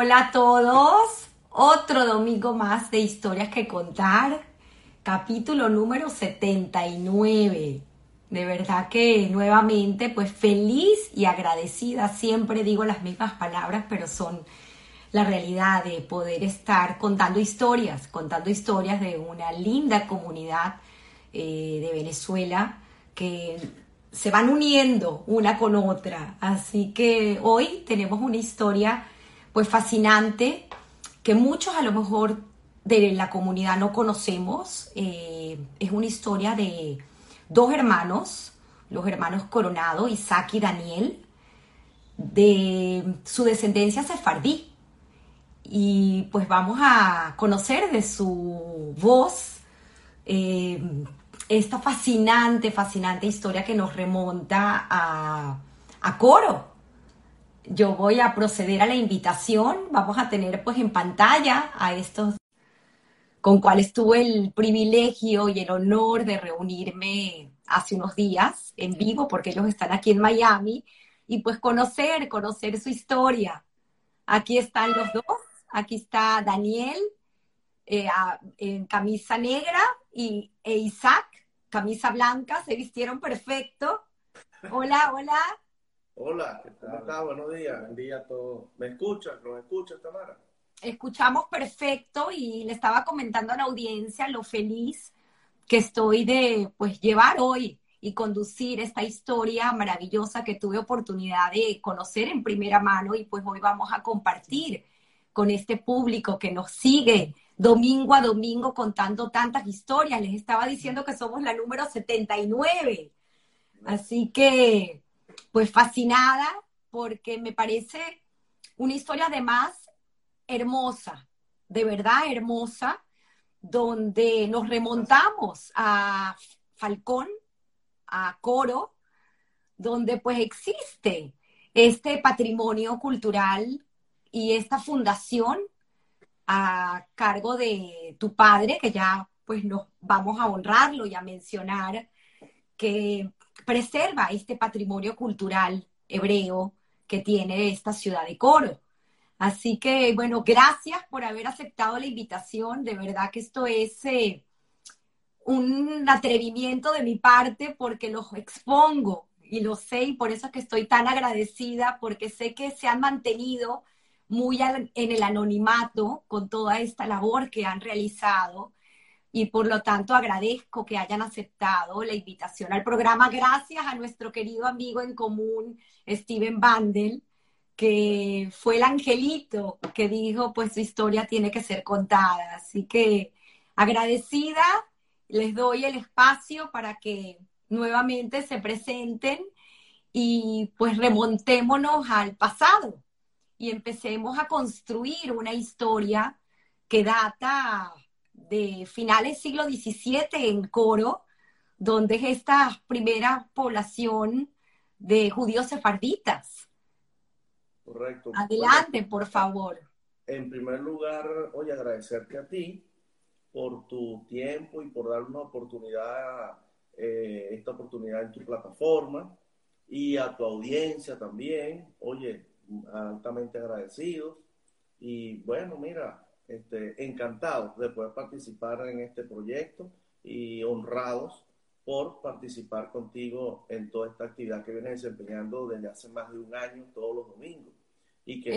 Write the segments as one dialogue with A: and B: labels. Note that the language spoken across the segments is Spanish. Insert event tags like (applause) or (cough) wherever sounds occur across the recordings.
A: hola a todos. Otro domingo más de historias que contar. Capítulo número 79. De verdad que nuevamente, pues feliz y agradecida. Siempre digo las mismas palabras, pero son la realidad de poder estar contando historias, contando historias de una linda comunidad eh, de Venezuela que se van uniendo una con otra. Así que hoy tenemos una historia pues fascinante que muchos a lo mejor de la comunidad no conocemos. Eh, es una historia de dos hermanos, los hermanos Coronado, Isaac y Daniel, de su descendencia sefardí. Y pues vamos a conocer de su voz eh, esta fascinante, fascinante historia que nos remonta a, a Coro. Yo voy a proceder a la invitación. Vamos a tener pues en pantalla a estos con cuales tuve el privilegio y el honor de reunirme hace unos días en vivo, porque ellos están aquí en Miami, y pues conocer, conocer su historia. Aquí están los dos, aquí está Daniel eh, en camisa negra y e Isaac camisa blanca, se vistieron perfecto. Hola, hola.
B: Hola, ¿cómo estás? Buenos días. Buen día a todos. ¿Me escuchas? ¿Nos escuchas, Tamara?
A: Escuchamos perfecto y le estaba comentando a la audiencia lo feliz que estoy de pues llevar hoy y conducir esta historia maravillosa que tuve oportunidad de conocer en primera mano y pues hoy vamos a compartir con este público que nos sigue domingo a domingo contando tantas historias. Les estaba diciendo que somos la número 79. Así que, pues fascinada porque me parece una historia además hermosa, de verdad hermosa, donde nos remontamos a Falcón, a Coro, donde pues existe este patrimonio cultural y esta fundación a cargo de tu padre, que ya pues nos vamos a honrarlo y a mencionar, que preserva este patrimonio cultural hebreo que tiene esta ciudad de Coro. Así que, bueno, gracias por haber aceptado la invitación. De verdad que esto es eh, un atrevimiento de mi parte porque los expongo y lo sé y por eso es que estoy tan agradecida porque sé que se han mantenido muy en el anonimato con toda esta labor que han realizado y por lo tanto agradezco que hayan aceptado la invitación al programa. Gracias a nuestro querido amigo en común, Steven Bandel, que fue el angelito que dijo, pues su historia tiene que ser contada. Así que agradecida, les doy el espacio para que nuevamente se presenten y pues remontémonos al pasado y empecemos a construir una historia que data de finales siglo XVII en Coro, donde es esta primera población de judíos sefarditas.
B: Correcto.
A: Adelante, por favor.
B: En primer lugar, oye, agradecerte a ti por tu tiempo y por dar una oportunidad, eh, esta oportunidad en tu plataforma y a tu audiencia también. Oye, altamente agradecidos y bueno, mira, este, encantados de poder participar en este proyecto y honrados por participar contigo en toda esta actividad que vienes desempeñando desde hace más de un año, todos los domingos. Y que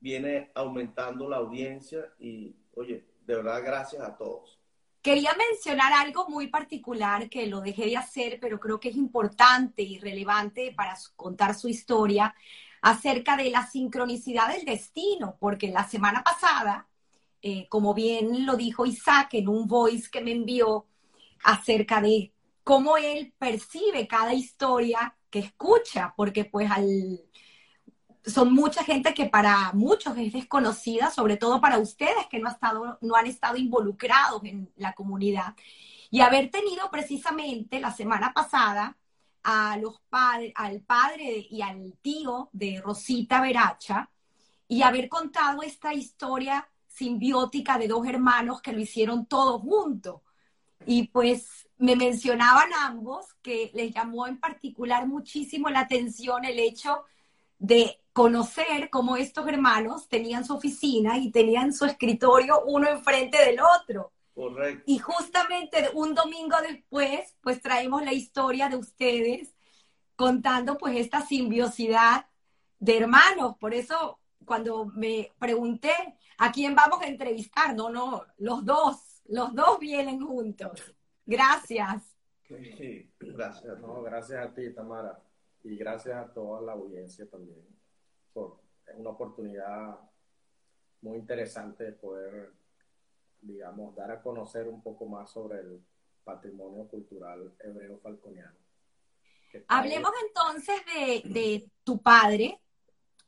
B: viene aumentando la audiencia y, oye, de verdad, gracias a todos.
A: Quería mencionar algo muy particular que lo dejé de hacer, pero creo que es importante y relevante para contar su historia acerca de la sincronicidad del destino, porque la semana pasada, eh, como bien lo dijo Isaac en un voice que me envió acerca de cómo él percibe cada historia que escucha, porque pues son mucha gente que para muchos es desconocida, sobre todo para ustedes que no han estado involucrados en la comunidad. Y haber tenido precisamente la semana pasada a los al padre y al tío de Rosita Veracha y haber contado esta historia simbiótica de dos hermanos que lo hicieron todos juntos. Y pues me mencionaban ambos que les llamó en particular muchísimo la atención el hecho de conocer cómo estos hermanos tenían su oficina y tenían su escritorio uno enfrente del otro.
B: Correcto.
A: Y justamente un domingo después, pues traemos la historia de ustedes contando pues esta simbiosidad de hermanos. Por eso cuando me pregunté a quién vamos a entrevistar, no, no, los dos, los dos vienen juntos. Gracias.
B: Sí, gracias.
C: No, gracias a ti, Tamara. Y gracias a toda la audiencia también por una oportunidad muy interesante de poder, digamos, dar a conocer un poco más sobre el patrimonio cultural hebreo falconiano.
A: Hablemos entonces de, tu padre,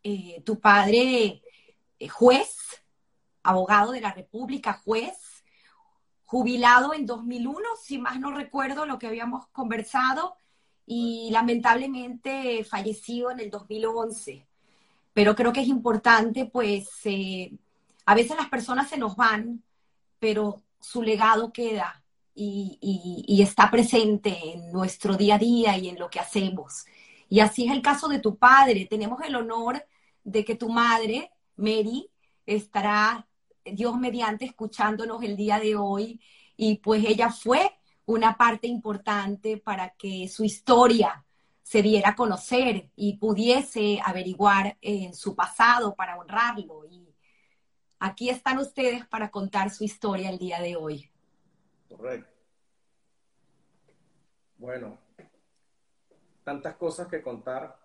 A: eh, tu padre eh, juez, abogado de la República, juez, jubilado en 2001, si más no recuerdo lo que habíamos conversado, y lamentablemente fallecido en el 2011. Pero creo que es importante, pues, eh, a veces las personas se nos van, pero su legado queda y, está presente en nuestro día a día y en lo que hacemos. Y así es el caso de tu padre. Tenemos el honor de que tu madre, Mary, estará, Dios mediante, escuchándonos el día de hoy. Y pues ella fue una parte importante para que su historia se diera a conocer y pudiese averiguar en su pasado para honrarlo. Aquí están ustedes para contar su historia el día de hoy.
C: Correcto. Bueno, tantas cosas que contar.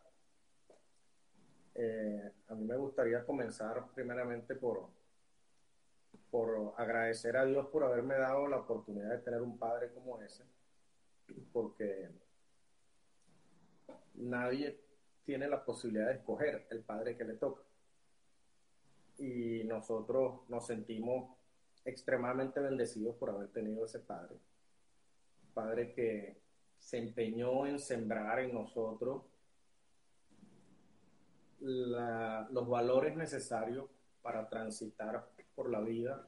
C: Eh, a mí me gustaría comenzar primeramente por, por agradecer a Dios por haberme dado la oportunidad de tener un padre como ese, porque nadie tiene la posibilidad de escoger el padre que le toca. Y nosotros nos sentimos extremadamente bendecidos por haber tenido ese padre. Padre que se empeñó en sembrar en nosotros los valores necesarios para transitar por la vida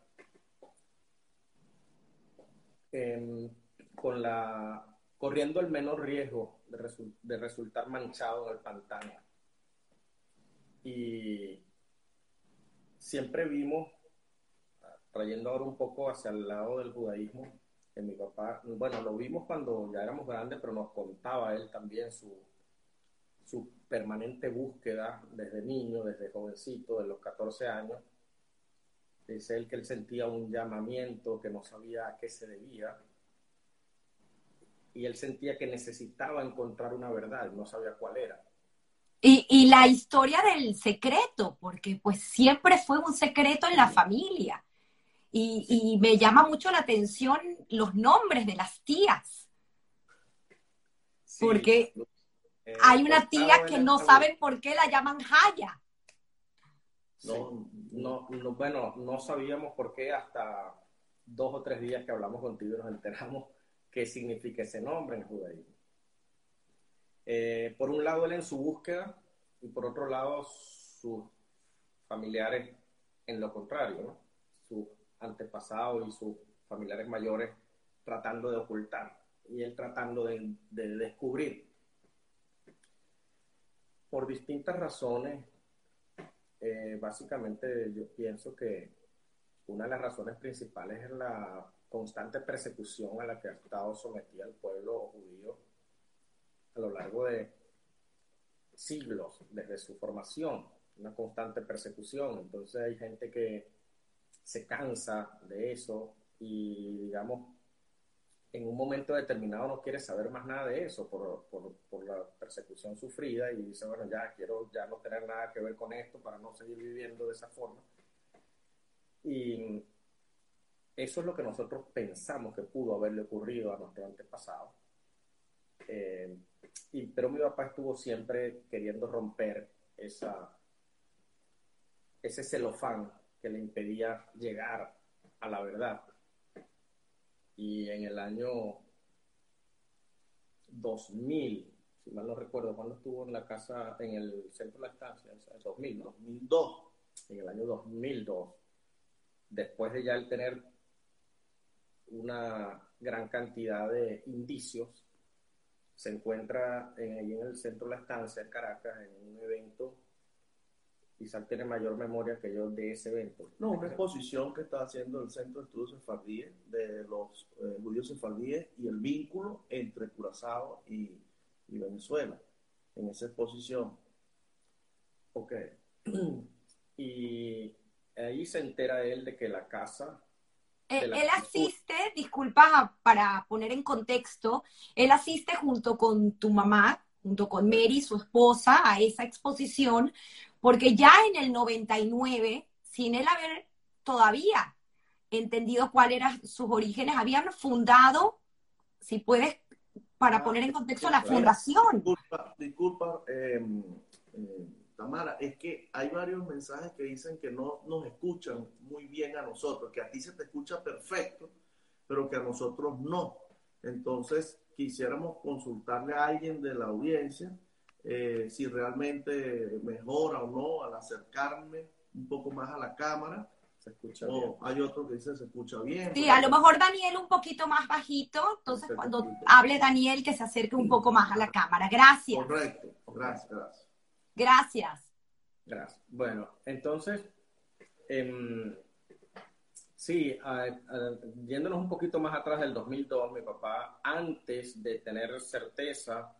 C: con la corriendo el menor riesgo de, de resultar manchado en el pantano. Y siempre vimos trayendo ahora un poco hacia el lado del judaísmo, que mi papá, bueno, lo vimos cuando ya éramos grandes, pero nos contaba él también su, su permanente búsqueda desde niño, desde jovencito, de los 14 años. Dice él que él sentía un llamamiento que no sabía a qué se debía. Y él sentía que necesitaba encontrar una verdad, no sabía cuál era.
A: Y, y, la historia del secreto, porque pues siempre fue un secreto en la familia. Y, me llama mucho la atención los nombres de las tías. porque eh, hay una tía que no saben por qué la llaman Jaya.
C: No, no, no, bueno, no sabíamos por qué hasta dos o tres días que hablamos contigo y nos enteramos qué significa ese nombre en judaísmo. Eh, por un lado, él en su búsqueda y por otro lado, sus familiares en lo contrario. Sus antepasados y sus familiares mayores tratando de ocultar y él tratando de, descubrir. Por distintas razones, eh, básicamente yo pienso que una de las razones principales es la constante persecución a la que ha estado sometida el pueblo judío a lo largo de siglos, desde su formación, una constante persecución. Entonces hay gente que se cansa de eso y, digamos, en un momento determinado no quiere saber más nada de eso por, por, por, la persecución sufrida y dice, bueno, ya quiero ya no tener nada que ver con esto para no seguir viviendo de esa forma. Y eso es lo que nosotros pensamos que pudo haberle ocurrido a nuestro antepasado. Eh, y, pero mi papá estuvo siempre queriendo romper esa, ese celofán que le impedía llegar a la verdad. Y en el año 2000, si mal no recuerdo, cuando estuvo en la casa, en el centro de la estancia, en 2000, 2002, en el año 2002, después de ya el tener una gran cantidad de indicios, se encuentra en, ahí en el centro de la estancia, en Caracas, en un evento quizás tiene mayor memoria que yo de ese evento.
B: No, una exposición que está haciendo el Centro de Estudios Sefardíes de los eh, judíos sefardíes y el vínculo entre Curazao y, y Venezuela en esa exposición.
C: Ok. (clears throat) y ahí se entera él de que la casa...
A: Eh, él asiste, disculpa para poner en contexto, él asiste junto con tu mamá, junto con Mary, su esposa, a esa exposición, porque ya en el 99, sin él haber todavía entendido cuáles eran sus orígenes, habían fundado, si puedes, para
B: Ah,
A: poner en contexto, la fundación.
B: Disculpa, disculpa eh, eh, Tamara, es que hay varios mensajes que dicen que no nos escuchan muy bien a nosotros, que a ti se te escucha perfecto, pero que a nosotros no. Entonces, quisiéramos consultarle a alguien de la audiencia eh, si realmente mejora o no al acercarme un poco más a la cámara.
C: Se escucha bien.
B: Hay otro que dice se escucha bien.
A: Sí, a lo mejor Daniel un poquito más bajito, entonces cuando hable Daniel que se acerque un poco más a la cámara. Gracias,
B: Correcto, gracias, gracias.
A: Gracias.
C: Gracias. Bueno, entonces, em, sí, a- a- yéndonos un poquito más atrás del 2002, mi papá, antes de tener certeza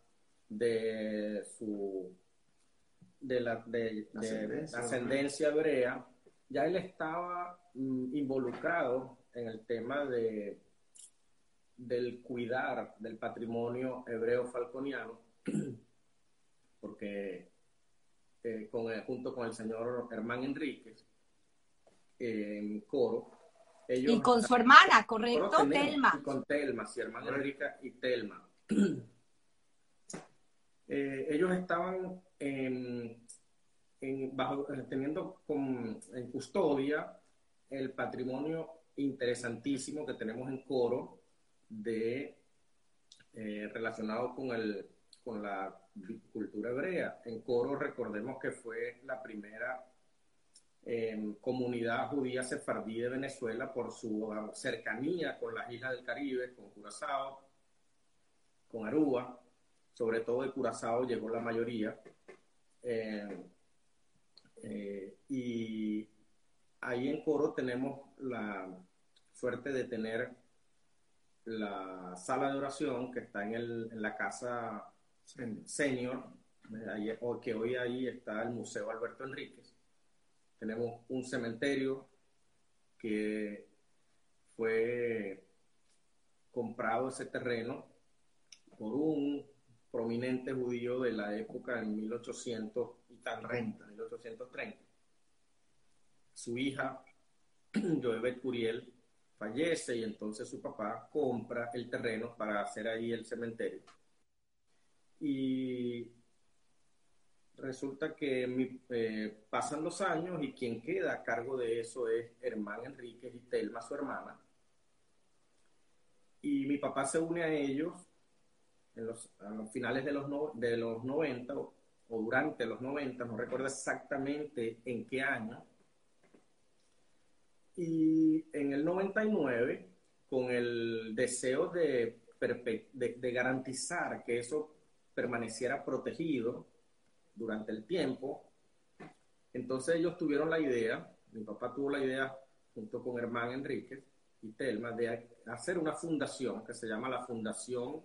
C: de su de la de, de
B: Ascendencia.
C: ascendencia hebrea, ya él estaba mm, involucrado en el tema de del cuidar del patrimonio hebreo falconiano, (clears throat) porque eh, con el- junto con el señor Germán Enríquez en coro. Ellos
A: Y con su hermana, ¿correcto?
C: Coro
A: Telma.
C: Y con Telma, sí, hermana. Enrica y Telma. (clears throat) Eh, ellos estaban en- en- bajo, eh, teniendo con- en custodia el patrimonio interesantísimo que tenemos en Coro de eh, relacionado con el con la cultura hebrea. En Coro recordemos que fue la primera eh, comunidad judía sefardí de Venezuela por su cercanía con las islas del Caribe, con Curazao, con Aruba, sobre todo de Curazao llegó la mayoría. Eh, eh, y ahí en Coro tenemos la suerte de tener la sala de oración que está en, el- en la casa senior, que hoy ahí está el Museo Alberto Enríquez. Tenemos un cementerio que fue comprado ese terreno por un prominente judío de la época en 1800 y tanto, 1830. Su hija, (clears throat) Joebet Curiel, fallece y entonces su papá compra el terreno para hacer ahí el cementerio. Y resulta que mi- eh, pasan los años y quien queda a cargo de eso es Hermán Enríquez y Telma, su hermana. Y mi papá se une a ellos en los, a los finales de los, no- de los 90 o, o durante los 90, no recuerdo exactamente en qué año. Y en el 99, con el deseo de, de, de garantizar que eso permaneciera protegido durante el tiempo, entonces ellos tuvieron la idea, mi papá tuvo la idea junto con Hermán Enríquez y Telma de hacer una fundación que se llama la Fundación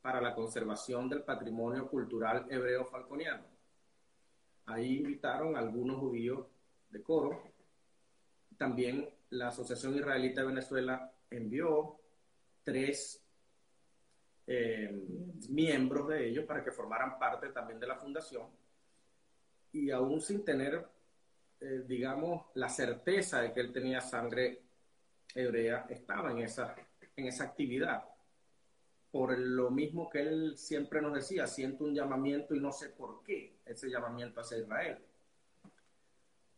C: para la Conservación del Patrimonio Cultural Hebreo Falconiano. Ahí invitaron a algunos judíos de coro. También la Asociación Israelita de Venezuela envió tres eh, miembros de ellos para que formaran parte también de la fundación. Y aún sin tener, eh, digamos, la certeza de que él tenía sangre hebrea, estaba en esa, en esa actividad. Por lo mismo que él siempre nos decía, siento un llamamiento y no sé por qué ese llamamiento hacia Israel.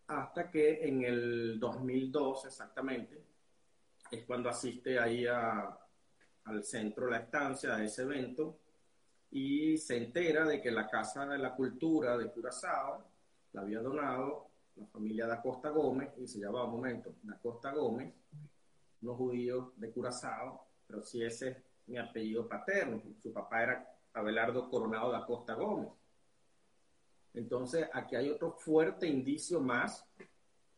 C: Hasta que en el 2002 exactamente, es cuando asiste ahí a, al centro La Estancia, a ese evento, y se entera de que la Casa de la Cultura de Curazao la había donado la familia da Costa Gómez, y se llama un momento, da Costa Gómez, unos judíos de Curazao, pero si ese es mi apellido paterno, su papá era Abelardo Coronado da Costa Gómez. Entonces, aquí hay otro fuerte indicio más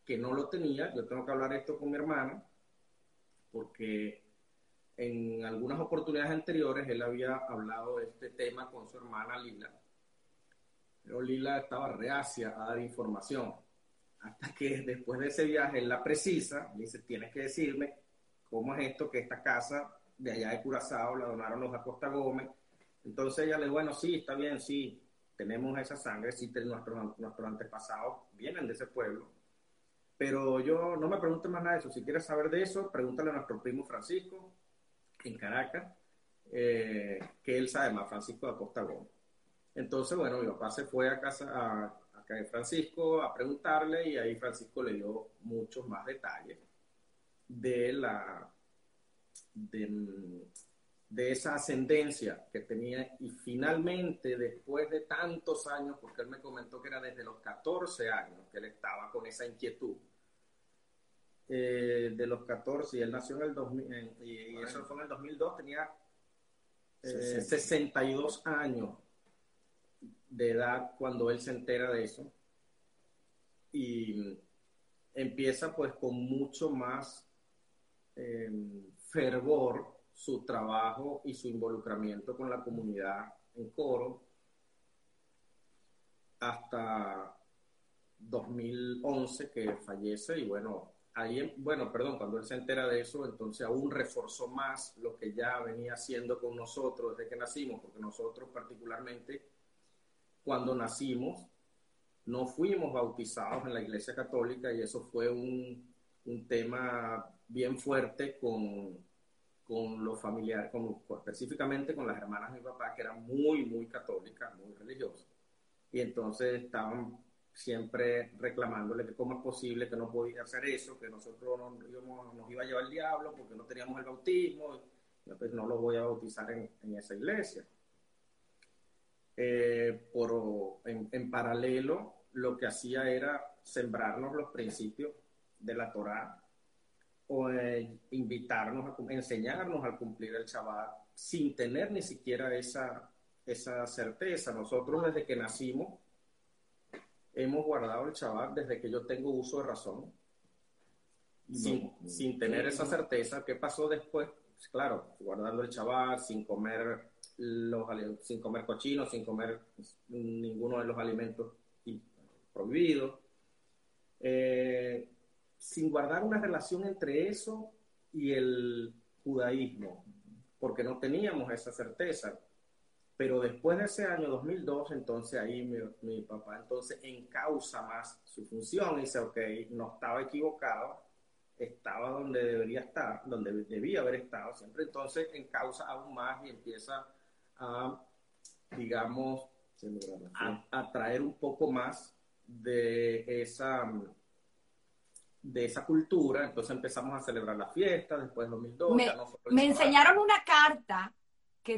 C: que no lo tenía. Yo tengo que hablar esto con mi hermano, porque en algunas oportunidades anteriores él había hablado de este tema con su hermana Lila, pero Lila estaba reacia a dar información. Hasta que después de ese viaje él la precisa, le dice, tienes que decirme cómo es esto que esta casa de allá de Curazao la donaron los Acosta Gómez. Entonces ella le dijo, bueno, sí, está bien, sí, tenemos esa sangre, sí, nuestros, nuestros antepasados vienen de ese pueblo. Pero yo no me pregunte más nada de eso. Si quieres saber de eso, pregúntale a nuestro primo Francisco en Caracas, eh, que él sabe más, Francisco de Acosta Gómez. Entonces, bueno, mi papá se fue a casa a, a Francisco a preguntarle y ahí Francisco le dio muchos más detalles de la de esa ascendencia que tenía y finalmente después de tantos años, porque él me comentó que era desde los 14 años que él estaba con esa inquietud, eh, de los 14 y él nació en el 2000 y, eso fue en el 2002, tenía 62 eh, años de edad cuando él se entera de eso. Y empieza pues con mucho más eh, fervor su trabajo y su involucramiento con la comunidad en coro hasta 2011 que fallece y bueno, ahí, bueno, perdón, cuando él se entera de eso, entonces aún reforzó más lo que ya venía haciendo con nosotros desde que nacimos, porque nosotros particularmente cuando nacimos no fuimos bautizados en la Iglesia Católica y eso fue un, un tema bien fuerte con con los familiares, con, específicamente con las hermanas de mi papá, que eran muy, muy católicas, muy religiosas. Y entonces estaban siempre reclamándole que cómo es posible que no podía hacer eso, que nosotros nos iba a llevar el diablo porque no teníamos el bautismo, y pues no los voy a bautizar en, en esa iglesia. Eh, por, en, en, paralelo, lo que hacía era sembrarnos los principios de la Torá o invitarnos, a, enseñarnos a cumplir el Shabbat sin tener ni siquiera esa, esa certeza. Nosotros desde que nacimos hemos guardado el Shabbat desde que yo tengo uso de razón, sin, sin tener esa certeza. ¿Qué pasó después? Pues claro, guardando el Shabbat, sin comer, los, sin comer cochino, sin comer ninguno de los alimentos prohibidos. Eh, sin guardar una relación entre eso y el judaísmo, porque no teníamos esa certeza. Pero después de ese año 2002, entonces ahí mi, papá entonces encausa más su función y dice, ok, no estaba equivocado, estaba donde debería estar, donde debía haber estado siempre. Entonces encausa aún más y empieza a, digamos, a, a traer un poco más de esa de esa cultura, entonces empezamos a celebrar la fiesta, después de 2002.
A: Me, me enseñaron una carta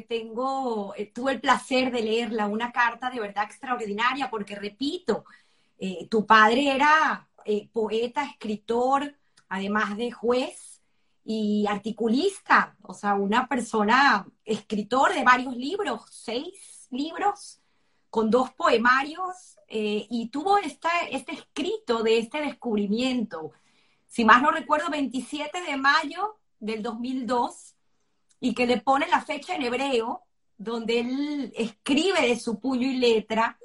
A: tengo, eh, tuve el placer de leerla, una carta de verdad extraordinaria, porque repito, eh, tu padre era eh, poeta, escritor, además de juez y articulista, o sea, una persona, escritor de varios libros, seis libros, con dos poemarios, y tuvo este escrito de este descubrimiento. Si más no recuerdo, 27 de mayo del 2002, y que le pone la fecha en hebreo, donde él escribe de su puño y letra,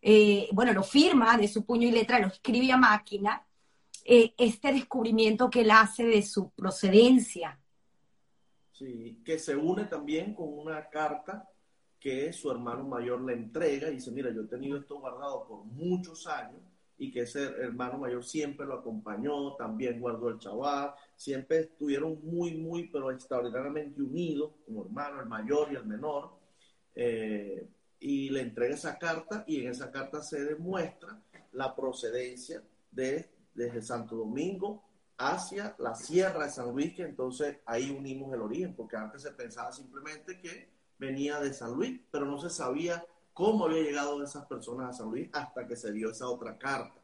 A: eh, bueno, lo firma de su puño y letra, lo escribe a máquina, eh, este descubrimiento que él hace de su procedencia.
B: Sí, que se une también con una carta que su hermano mayor le entrega y dice, mira, yo he tenido esto guardado por muchos años y que ese hermano mayor siempre lo acompañó, también guardó el chaval, siempre estuvieron muy, muy, pero extraordinariamente unidos como hermano, el mayor y el menor. Eh, y le entrega esa carta y en esa carta se demuestra la procedencia de, desde Santo Domingo hacia la Sierra de San Luis, que entonces ahí unimos el origen, porque antes se pensaba simplemente que venía de San Luis, pero no se sabía cómo había llegado esas personas a San Luis hasta que se dio esa otra carta.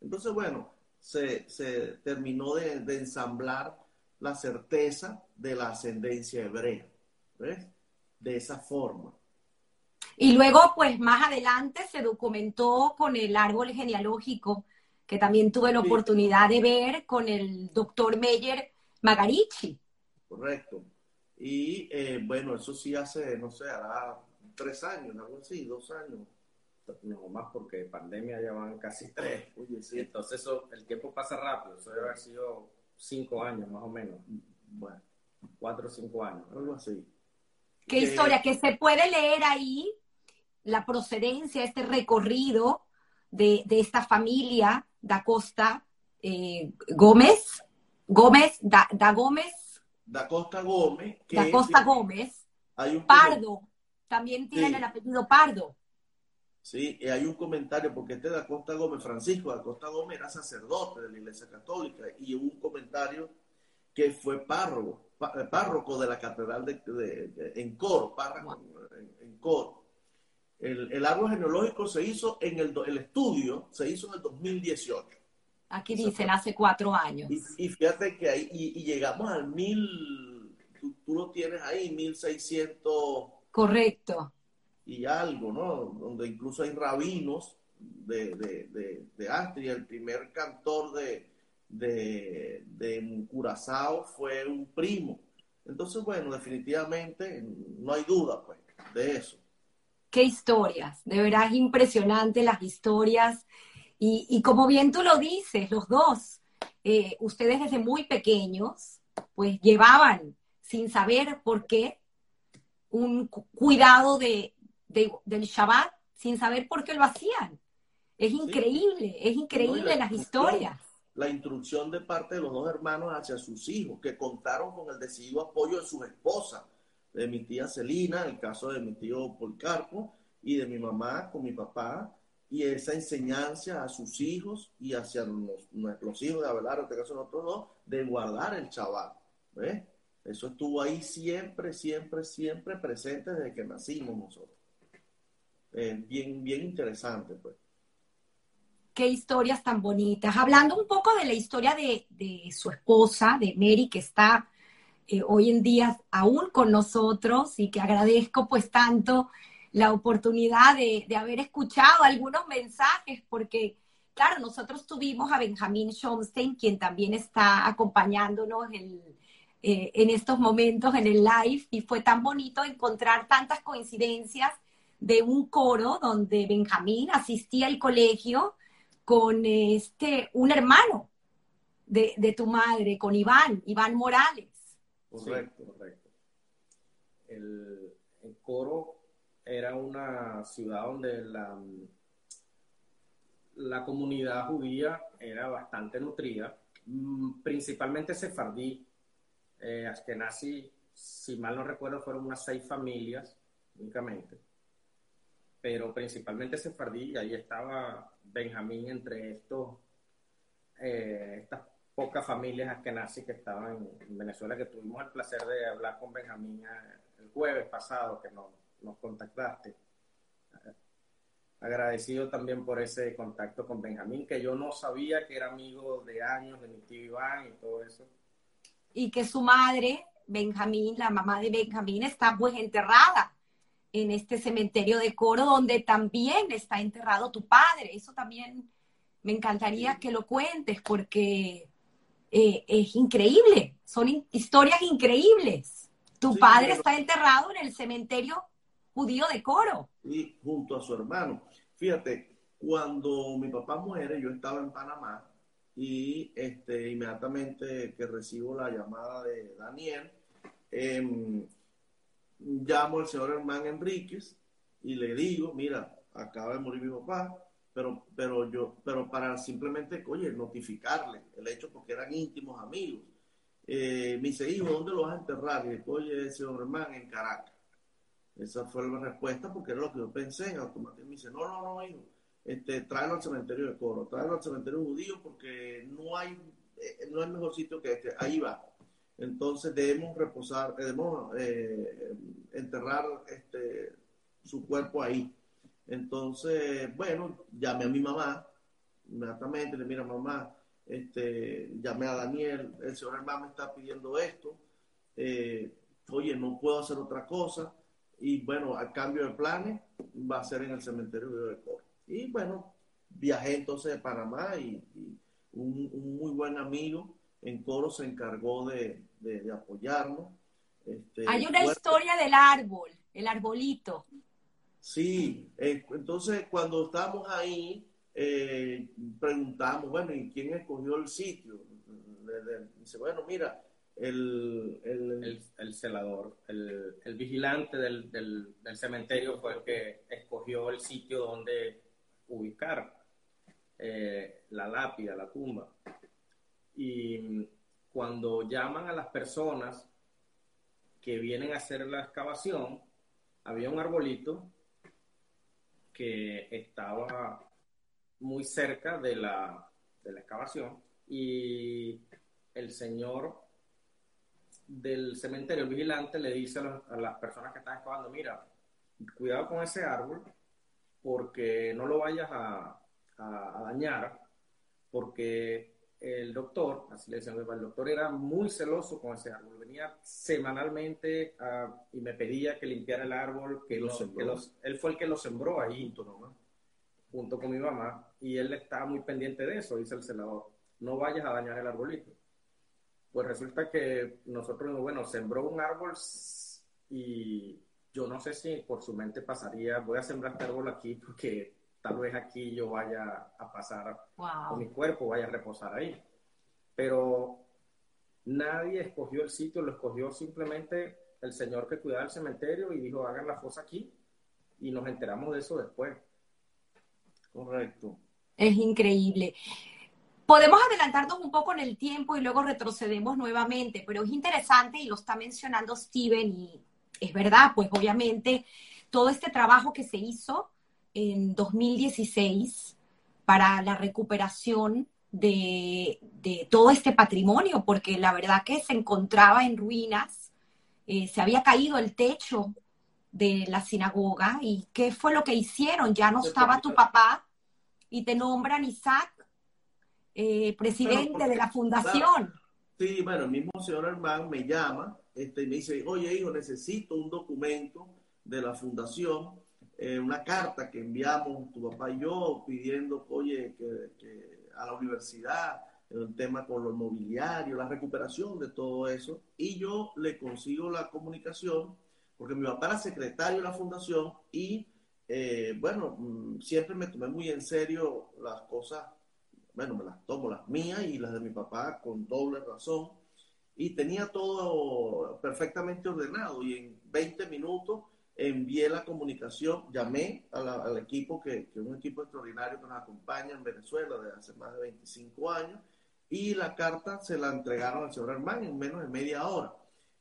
B: Entonces, bueno, se, terminó de, ensamblar la certeza de la ascendencia hebrea, ¿ves? De esa forma.
A: Y luego, pues más adelante se documentó con el árbol genealógico, que también tuve la oportunidad de ver con el doctor Meyer Magarici.
B: Correcto. Y eh, bueno, eso sí hace, no sé, hará tres años, algo así, dos años.
C: No más porque pandemia ya van casi tres. Oye, sí. Entonces eso, el tiempo pasa rápido. Eso debe haber sido cinco años más o menos. Bueno, cuatro o cinco años, algo así.
A: ¿Qué historia? Que se puede leer ahí la procedencia, este recorrido de, esta familia da Costa eh, Gómez, Gómez, da, Gómez.
B: Da Costa Gómez.
A: da Costa Gómez. Hay un Pardo, también tiene el apellido Pardo.
B: Sí, y hay un comentario, porque este da Costa Gómez, Francisco da Costa Gómez era sacerdote de la Iglesia Católica, y hubo un comentario que fue párroco, eh, párroco de la Catedral de, en Coro, párroco en Coro. El, árbol genealógico se hizo en el, el estudio, se hizo en el 2018.
A: Aquí dicen hace cuatro años.
B: Y, fíjate que ahí, y, llegamos al mil, tú, lo tienes ahí, mil seiscientos.
A: Correcto.
B: Y algo, ¿no? Donde incluso hay rabinos de, de, de, Astria. El primer cantor de, de, de Curazao fue un primo. Entonces, bueno, definitivamente no hay duda, pues, de eso
A: qué historias, de verdad es impresionante las historias. Y, como bien tú lo dices, los dos, eh, ustedes desde muy pequeños, pues llevaban sin saber por qué un cuidado de, del Shabbat, sin saber por qué lo hacían. Es increíble, es increíble las historias.
B: La instrucción de parte de los dos hermanos hacia sus hijos, que contaron con el decidido apoyo de sus esposas de mi tía Celina, el caso de mi tío Polcarpo, y de mi mamá con mi papá, y esa enseñanza a sus hijos y hacia los, hijos de Abelardo, en este caso nosotros dos, de guardar el chaval. Eso estuvo ahí siempre, siempre, siempre presente desde que nacimos nosotros. bien, bien interesante, pues.
A: Qué historias tan bonitas. Hablando un poco de la historia de, de su esposa, de Mary, que está eh, hoy en día aún con nosotros y que agradezco pues tanto la oportunidad de, haber escuchado algunos mensajes, porque claro, nosotros tuvimos a Benjamín Schomstein, quien también está acompañándonos en, eh, en estos momentos en el live, y fue tan bonito encontrar tantas coincidencias de un coro donde Benjamín asistía al colegio con este, un hermano de, de tu madre, con Iván, Iván Morales.
C: Correcto, correcto. El, Coro era una ciudad donde la, la comunidad judía era bastante nutrida, mm, principalmente sefardí, eh, Ashkenazi, si mal no recuerdo, fueron unas seis familias únicamente, pero principalmente sefardí, y ahí estaba Benjamín entre estos, eh, estas pocas familias nací que estaban en Venezuela, que tuvimos el placer de hablar con Benjamín eh, el jueves pasado, que nos, nos contactaste. Agradecido también por ese contacto con Benjamín, que yo no sabía que era amigo de años de mi tío Iván y todo eso.
A: Y que su madre, Benjamín, la mamá de Benjamín, está pues enterrada en este cementerio de Coro, donde también está enterrado tu padre. Eso también me encantaría que lo cuentes, porque eh, es increíble, son historias increíbles. Tu padre está enterrado en el cementerio judío de Coro.
B: Y junto a su hermano. Fíjate, cuando mi papá muere, yo estaba en Panamá y este, inmediatamente que recibo la llamada de Daniel, em, llamo al señor hermano Enríquez y le digo, mira, acaba de morir mi papá, pero, pero yo, pero para simplemente, oye, notificarle el hecho porque eran íntimos amigos. Eh, me dice, hijo, ¿dónde lo vas a enterrar? Y dije, oye, señor hermano, en Caracas. Esa fue la respuesta porque era lo que yo pensé. En automático me dice, no, no, no, hijo, este, tráelo al cementerio de Coro, tráelo al cementerio judío porque no hay, eh, no hay mejor sitio que este. Ahí va. Entonces debemos reposar, debemos eh, enterrar este, su cuerpo ahí. Entonces, bueno, llamé a mi mamá, inmediatamente le mira mamá, este, llamé a Daniel, el señor hermano me está pidiendo esto, eh, oye, no puedo hacer otra cosa, y bueno, a cambio de planes, va a ser en el cementerio de Coro. Y bueno, viajé entonces de Panamá y, un, muy buen amigo en Coro se encargó de, apoyarnos.
A: Este, Hay una historia del árbol, el arbolito.
B: Sí, eh, entonces cuando estábamos ahí, eh, preguntamos, bueno, ¿y quién escogió el sitio? dice, bueno, mira, el,
C: el, celador, el, vigilante del, del, cementerio fue el que escogió el sitio donde ubicar eh, la lápida, la tumba. Y cuando llaman a las personas que vienen a hacer la excavación, había un arbolito que estaba muy cerca de la, de la excavación y el señor del cementerio, el vigilante, le dice a, las personas que están excavando, mira, cuidado con ese árbol porque no lo vayas a, dañar, porque el doctor, así le decían, el doctor era muy celoso con ese árbol, venía semanalmente y me pedía que limpiara el árbol, que, él fue el que lo sembró ahí, junto con mi mamá, y él estaba muy pendiente de eso, dice el celador, no vayas a dañar el arbolito pues resulta que nosotros, bueno, sembró un árbol y yo no sé si por su mente pasaría, voy a sembrar este árbol aquí porque tal vez aquí yo vaya a pasar con mi cuerpo, vaya a reposar ahí. Pero nadie escogió el sitio, lo escogió simplemente el señor que cuidaba el cementerio y dijo, hagan la fosa aquí. Y nos enteramos de eso después.
B: Correcto.
A: Es increíble. Podemos adelantarnos un poco en el tiempo y luego retrocedemos nuevamente, pero es interesante y lo está mencionando Steven y es verdad, pues obviamente todo este trabajo que se hizo en 2016 para la recuperación de, todo este patrimonio, porque la verdad que se encontraba en ruinas, eh, se había caído el techo de la sinagoga y qué fue lo que hicieron, ya no estaba tu papá y te nombran Isaac eh, presidente de la fundación.
B: Sí, bueno, el mismo señor Hermán me llama este, y me dice, oye hijo, necesito un documento de la fundación, eh, una carta que enviamos tu papá y yo pidiendo, oye, que, a la universidad, el tema con lo inmobiliario, la recuperación de todo eso, y yo le consigo la comunicación, porque mi papá era secretario de la fundación y, eh, bueno, mm, siempre me tomé muy en serio las cosas bueno, me las tomo las mías y las de mi papá con doble razón. Y tenía todo perfectamente ordenado y en 20 minutos envié la comunicación, llamé al equipo, que, es un equipo extraordinario que nos acompaña en Venezuela desde hace más de 25 años, y la carta se la entregaron al señor Hermán en menos de media hora.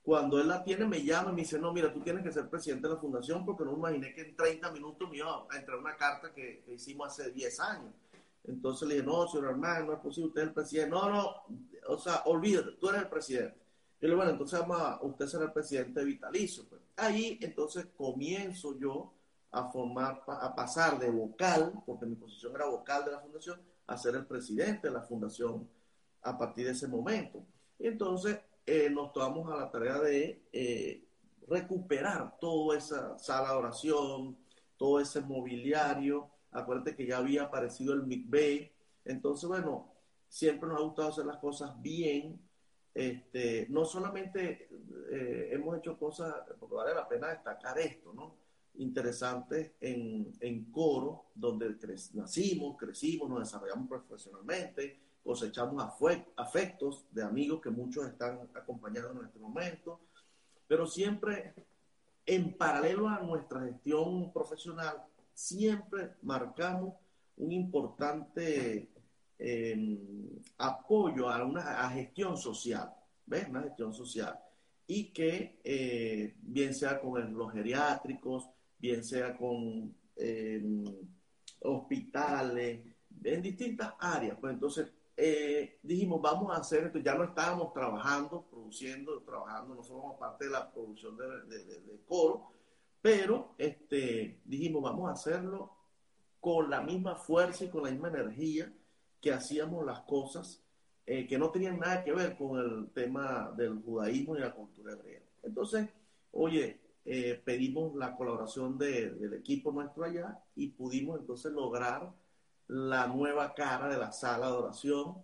B: Cuando él la tiene, me llama y me dice, no, mira, tú tienes que ser presidente de la fundación porque no imaginé que en 30 minutos me iba a entrar una carta que hicimos hace 10 años. Entonces le dije, no, señor hermano, no es posible, usted es el presidente. No, no, o sea, olvídate, tú eres el presidente. Yo le digo, bueno, entonces usted será el presidente vitalicio. Pues. Ahí entonces comienzo yo a formar, a pasar de vocal, porque mi posición era vocal de la fundación, a ser el presidente de la fundación a partir de ese momento. Y entonces eh, nos tomamos a la tarea de eh, recuperar toda esa sala de oración, todo ese mobiliario, Acuérdate que ya había aparecido el MIGBay. Entonces, bueno, siempre nos ha gustado hacer las cosas bien. Este, no solamente eh, hemos hecho cosas, porque vale la pena destacar esto, ¿no? Interesantes en, en coro, donde nacimos, crecimos, nos desarrollamos profesionalmente, cosechamos afectos de amigos que muchos están acompañando en este momento, pero siempre en paralelo a nuestra gestión profesional siempre marcamos un importante em, apoyo a una gestión social, ¿ves? Una gestión social. Y que eh, bien sea con los geriátricos, bien sea con em, hospitales, en distintas áreas. Pues entonces eh, dijimos, vamos a hacer esto, ya no estábamos trabajando, produciendo, trabajando, no somos parte de la producción de, de coro, pero este, dijimos, vamos a hacerlo con la misma fuerza y con la misma energía que hacíamos las cosas eh, que no tenían nada que ver con el tema del judaísmo y la cultura hebrea. Entonces, oye, eh, pedimos la colaboración del equipo nuestro allá y pudimos entonces lograr la nueva cara de la sala de oración,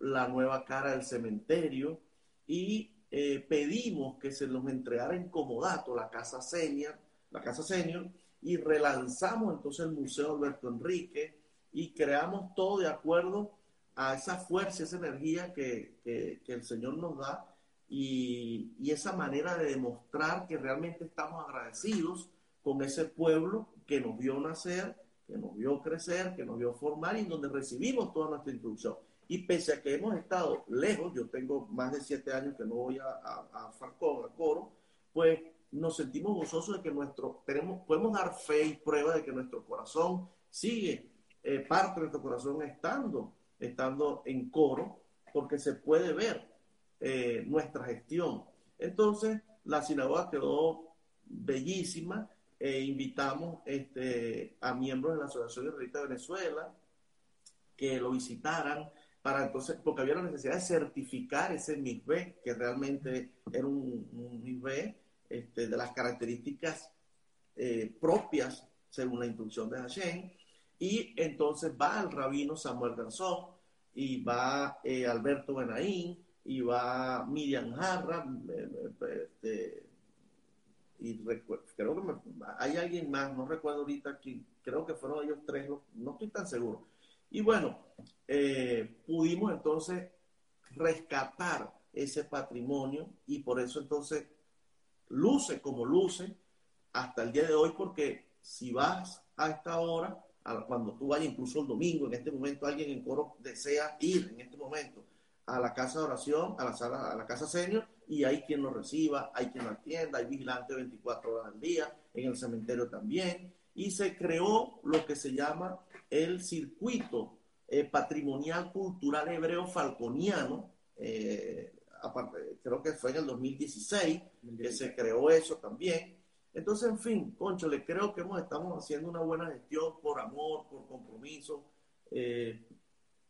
B: la nueva cara del cementerio y eh, pedimos que se nos entregara en comodato la casa senior, la casa senior y relanzamos entonces el Museo Alberto Enrique y creamos todo de acuerdo a esa fuerza, esa energía que, que, el Señor nos da y, y, esa manera de demostrar que realmente estamos agradecidos con ese pueblo que nos vio nacer, que nos vio crecer, que nos vio formar y donde recibimos toda nuestra instrucción. Y pese a que hemos estado lejos, yo tengo más de siete años que no voy a, a, a Falcón, a Coro, pues nos sentimos gozosos de que nuestro, tenemos, podemos dar fe y prueba de que nuestro corazón sigue, eh, parte de nuestro corazón estando, estando en coro, porque se puede ver eh, nuestra gestión. Entonces, la sinagoga quedó bellísima. e invitamos este, a miembros de la Asociación Israelita de Venezuela que lo visitaran para entonces, porque había la necesidad de certificar ese MISB, que realmente era un, un este, de las características eh, propias según la instrucción de Hashem. Y entonces va el rabino Samuel Garzón, y va eh, Alberto Benaín, y va Miriam Jarra, este, y creo que hay alguien más, no recuerdo ahorita quién, creo que fueron ellos tres, no estoy tan seguro. Y bueno, eh, pudimos entonces rescatar ese patrimonio y por eso entonces luce como luce hasta el día de hoy, porque si vas a esta hora, cuando tú vayas incluso el domingo, en este momento alguien en coro desea ir en este momento a la casa de oración, a la sala, a la casa senior, y hay quien lo reciba, hay quien lo atienda, hay vigilante 24 horas al día, en el cementerio también, y se creó lo que se llama el circuito eh, patrimonial cultural hebreo falconiano, eh, creo que fue en el 2016 que se creó eso también. Entonces, en fin, Concho, le creo que hemos, estamos haciendo una buena gestión por amor, por compromiso, eh,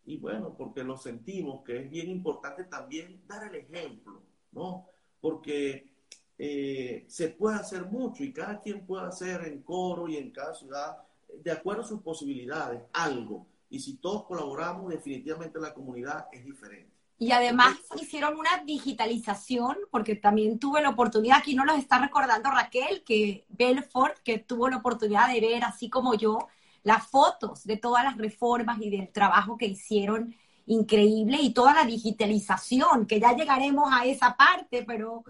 B: y bueno, porque lo sentimos que es bien importante también dar el ejemplo, ¿no? Porque eh, se puede hacer mucho y cada quien puede hacer en coro y en cada ciudad, de acuerdo a sus posibilidades, algo. Y si todos colaboramos, definitivamente la comunidad es diferente.
A: Y además hicieron una digitalización, porque también tuve la oportunidad, aquí no los está recordando Raquel, que Belfort, que tuvo la oportunidad de ver, así como yo, las fotos de todas las reformas y del trabajo que hicieron increíble y toda la digitalización, que ya llegaremos a esa parte, pero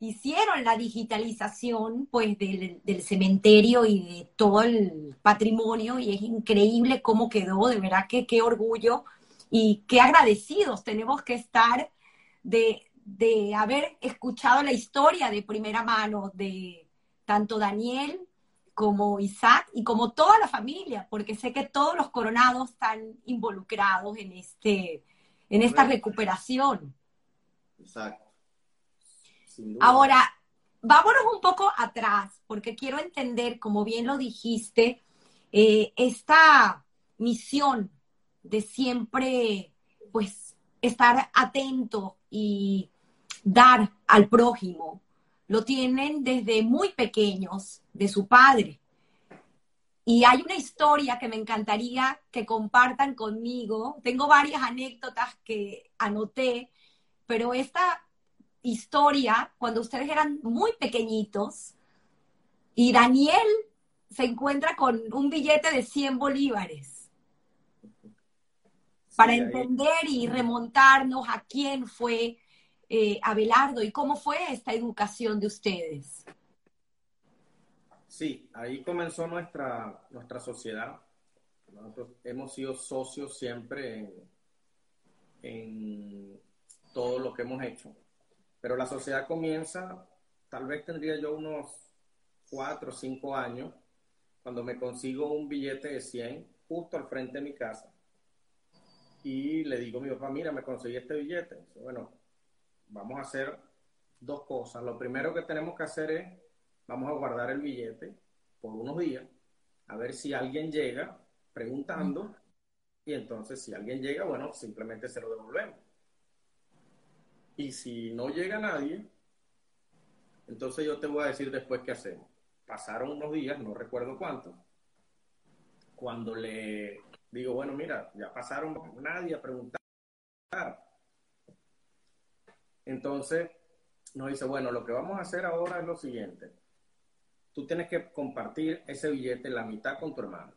A: hicieron la digitalización pues del, del, cementerio y de todo el patrimonio y es increíble cómo quedó, de verdad que qué orgullo y qué agradecidos tenemos que estar de, haber escuchado la historia de primera mano de tanto Daniel como Isaac y como toda la familia, porque sé que todos los coronados están involucrados en, este, en esta recuperación. Exacto. Ahora, vámonos un poco atrás, porque quiero entender, como bien lo dijiste, eh, esta misión de siempre, pues, estar atento y dar al prójimo. Lo tienen desde muy pequeños de su padre. Y hay una historia que me encantaría que compartan conmigo. Tengo varias anécdotas que anoté, pero esta historia, cuando ustedes eran muy pequeñitos, y Daniel se encuentra con un billete de 100 bolívares para entender y remontarnos a quién fue eh, Abelardo y cómo fue esta educación de ustedes.
C: Sí, ahí comenzó nuestra, nuestra sociedad. Nosotros hemos sido socios siempre en, en todo lo que hemos hecho. Pero la sociedad comienza, tal vez tendría yo unos cuatro o cinco años, cuando me consigo un billete de 100 justo al frente de mi casa y le digo a mi papá, mira, me conseguí este billete. bueno, vamos a hacer dos cosas. Lo primero que tenemos que hacer es, vamos a guardar el billete por unos días, a ver si alguien llega preguntando, y entonces si alguien llega, bueno, simplemente se lo devolvemos. Y si no llega nadie, Entonces yo te voy a decir después qué hacemos. Pasaron unos días, no recuerdo cuánto, cuando le digo, bueno, mira, ya pasaron nadie a preguntar. Entonces nos dice, bueno, lo que vamos a hacer ahora es lo siguiente. Tú tienes que compartir ese billete la mitad con tu hermano.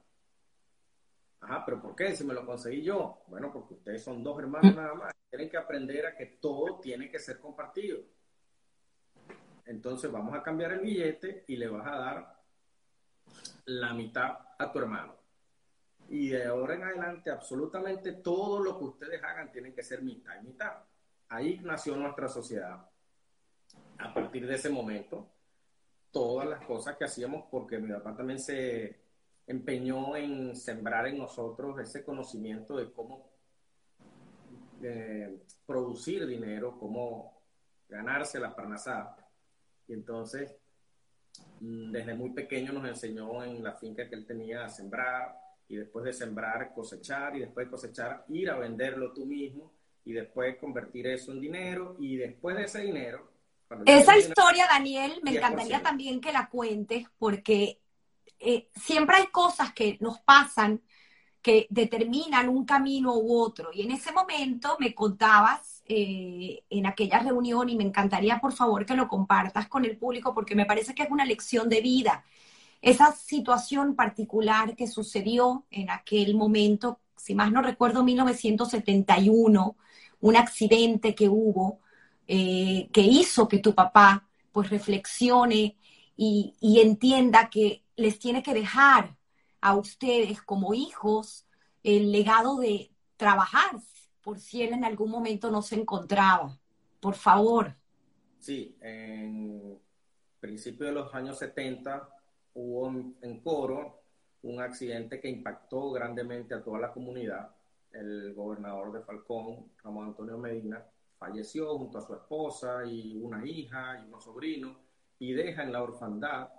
C: Ajá, pero ¿por qué? Si me lo conseguí yo. Bueno, porque ustedes son dos hermanos nada más. Tienen que aprender a que todo tiene que ser compartido. Entonces vamos a cambiar el billete y le vas a dar la mitad a tu hermano. Y de ahora en adelante, absolutamente todo lo que ustedes hagan tiene que ser mitad y mitad. Ahí nació nuestra sociedad. A partir de ese momento, todas las cosas que hacíamos, porque mi papá también se empeñó en sembrar en nosotros ese conocimiento de cómo eh, producir dinero, cómo ganarse la parnasada. Y entonces, mm, desde muy pequeño nos enseñó en la finca que él tenía a sembrar y después de sembrar cosechar y después de cosechar ir a venderlo tú mismo y después convertir eso en dinero y después de ese dinero...
A: Esa historia, Daniel, me encantaría también que la cuentes porque eh, siempre hay cosas que nos pasan que determinan un camino u otro. Y en ese momento me contabas eh, en aquella reunión y me encantaría por favor que lo compartas con el público porque me parece que es una lección de vida. Esa situación particular que sucedió en aquel momento, si más no recuerdo, 1971, un accidente que hubo eh, que hizo que tu papá pues reflexione y, y entienda que les tiene que dejar a ustedes como hijos el legado de trabajar por si él en algún momento no se encontraba. Por favor.
C: Sí, en principio de los años 70 hubo en Coro un accidente que impactó grandemente a toda la comunidad. El gobernador de Falcón, Ramón Antonio Medina, falleció junto a su esposa y una hija y unos sobrinos y deja en la orfandad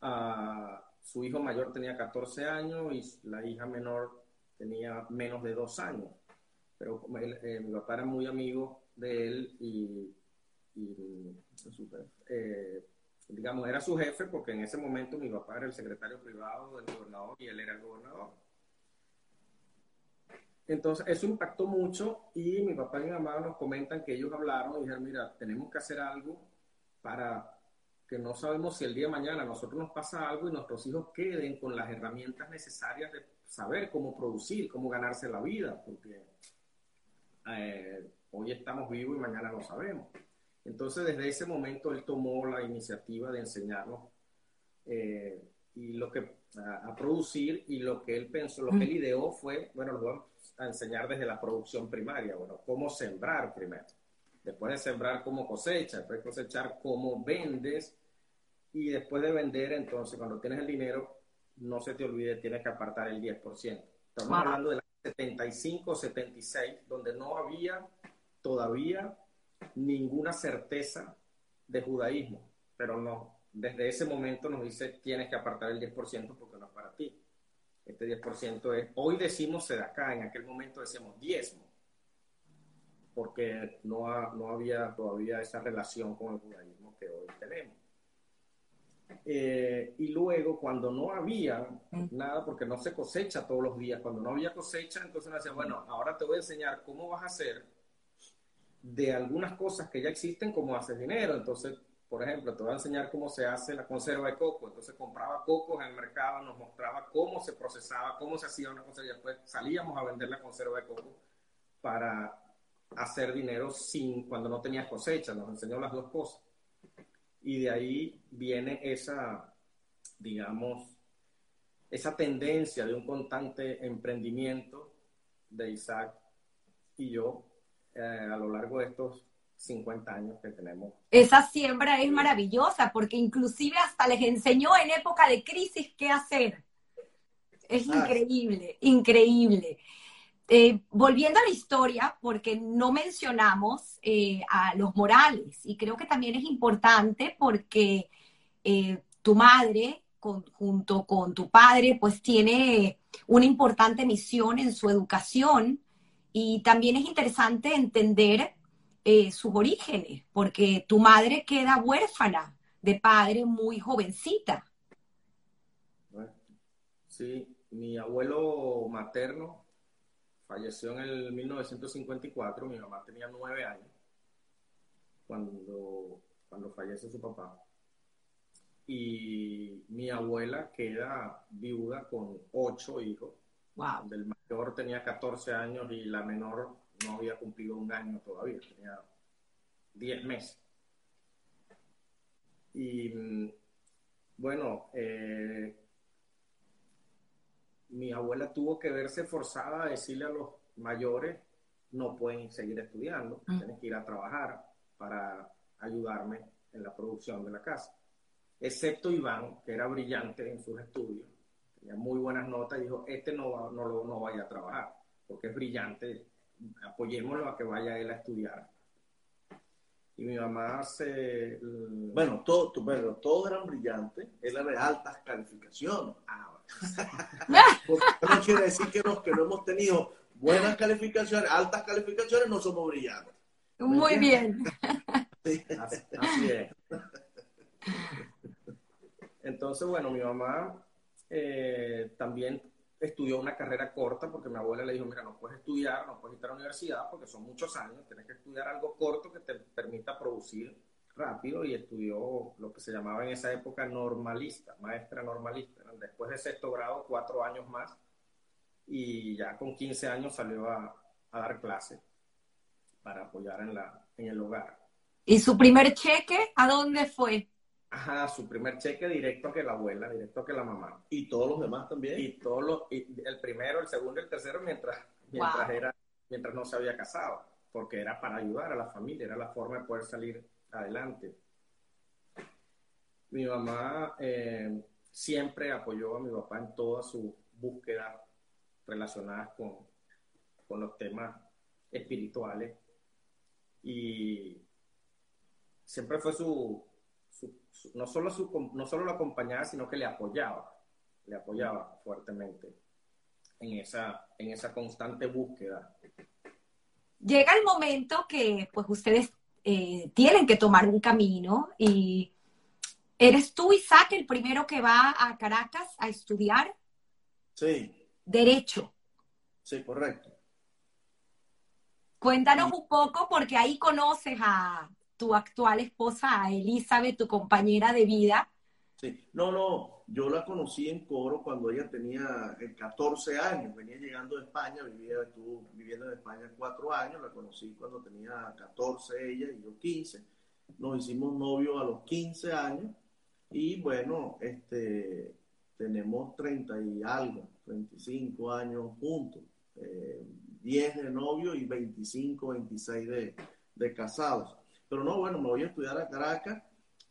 C: a su hijo mayor tenía 14 años y la hija menor tenía menos de dos años. Pero eh, mi papá era muy amigo de él y, eh, digamos, era su jefe porque en ese momento mi papá era el secretario privado del gobernador y él era el gobernador. Entonces, eso impactó mucho y mi papá y mi mamá nos comentan que ellos hablaron y dijeron, mira, tenemos que hacer algo para que no sabemos si el día de mañana a nosotros nos pasa algo y nuestros hijos queden con las herramientas necesarias de saber cómo producir, cómo ganarse la vida, porque eh, hoy estamos vivos y mañana no sabemos. Entonces, desde ese momento él tomó la iniciativa de enseñarnos eh, y lo que a, producir y lo que él pensó, lo que él ideó fue, bueno, lo vamos a enseñar desde la producción primaria, bueno, cómo sembrar primero. Después de sembrar cómo cosecha, después de cosechar cómo vendes y después de vender, entonces cuando tienes el dinero, no se te olvide, tienes que apartar el 10%. Estamos hablando de la 75, 76, donde no había todavía ninguna certeza de judaísmo, pero no, desde ese momento nos dice tienes que apartar el 10% porque no es para ti. Este 10% es, hoy decimos acá, en aquel momento decíamos diezmo porque no, no había todavía esa relación con el judaísmo que hoy tenemos. Eh, y luego, cuando no había nada, porque no se cosecha todos los días, cuando no había cosecha, entonces me decía, bueno, ahora te voy a enseñar cómo vas a hacer de algunas cosas que ya existen, cómo haces dinero. Entonces, por ejemplo, te voy a enseñar cómo se hace la conserva de coco. Entonces, compraba cocos en el mercado, nos mostraba cómo se procesaba, cómo se hacía una cosa, y después salíamos a vender la conserva de coco para hacer dinero sin cuando no tenías cosecha, nos enseñó las dos cosas. Y de ahí viene esa, digamos, esa tendencia de un constante emprendimiento de Isaac y yo eh, a lo largo de estos 50 años que tenemos.
A: Esa siembra es maravillosa porque inclusive hasta les enseñó en época de crisis qué hacer. Es ah, increíble, increíble. Eh, volviendo a la historia, porque no mencionamos eh, a los Morales, y creo que también es importante porque eh, tu madre, junto con tu padre, pues tiene una importante misión en su educación, y también es interesante entender eh, sus orígenes, porque tu madre queda huérfana de padre muy jovencita.
C: Sí, mi abuelo materno falleció en el 1954, mi mamá tenía nueve años cuando, cuando fallece su papá. Y mi abuela queda viuda con ocho hijos.
A: Wow.
C: El mayor tenía 14 años y la menor no había cumplido un año todavía, tenía 10 meses. Y mm, bueno, eh, mi abuela tuvo que verse forzada a decirle a los mayores, no pueden seguir estudiando,
A: Mm.
C: tienen que ir a trabajar para ayudarme en la producción de la casa. Excepto Iván, que era brillante en sus estudios, tenía muy buenas notas, y dijo, este no, va, no, lo- no vaya a trabajar, porque es brillante, apoyémoslo a que vaya él a estudiar. Y mi mamá se...
B: Bueno, todo, todos eran brillantes, él era de altas calificaciones.
C: Ah, (laughs)
B: Porque no quiere decir que los que no hemos tenido buenas calificaciones, altas calificaciones, no somos brillantes.
A: Muy bien.
B: Sí.
C: Así, así es. Entonces, bueno, mi mamá eh, también estudió una carrera corta porque mi abuela le dijo, mira, no puedes estudiar, no puedes ir a la universidad porque son muchos años, tienes que estudiar algo corto que te permita producir rápido y estudió lo que se llamaba en esa época normalista, maestra normalista. Después de sexto grado, cuatro años más y ya con 15 años salió a, a dar clases para apoyar en, la, en el hogar.
A: ¿Y su primer cheque a dónde fue?
C: Ajá, su primer cheque directo a que la abuela, directo a que la mamá.
B: Y todos los demás también.
C: Y todos los, y el primero, el segundo y el tercero mientras, mientras,
A: Wow.
C: era, mientras no se había casado, porque era para ayudar a la familia, era la forma de poder salir adelante. Mi mamá eh, siempre apoyó a mi papá en todas sus búsquedas relacionadas con, con los temas espirituales y siempre fue su- no solo su, no solo lo acompañaba, sino que le apoyaba, le apoyaba fuertemente en esa, en esa constante búsqueda.
A: Llega el momento que pues ustedes eh, tienen que tomar un camino y eres tú, Isaac, el primero que va a Caracas a estudiar
B: Sí,
A: derecho.
B: sí, correcto.
A: Cuéntanos un poco porque ahí conoces a tu actual esposa, a Elizabeth, tu compañera de vida.
B: Sí. No, no, yo la conocí en Coro cuando ella tenía eh, 14 años, venía llegando de España, vivía, estuvo viviendo en España cuatro años, la conocí cuando tenía 14 ella y yo 15. Nos hicimos novios a los 15 años y bueno, este, tenemos 30 y algo, 35 años juntos, eh, 10 de novio y 25, 26 de, de casados. Pero no, bueno, me voy a estudiar a Caracas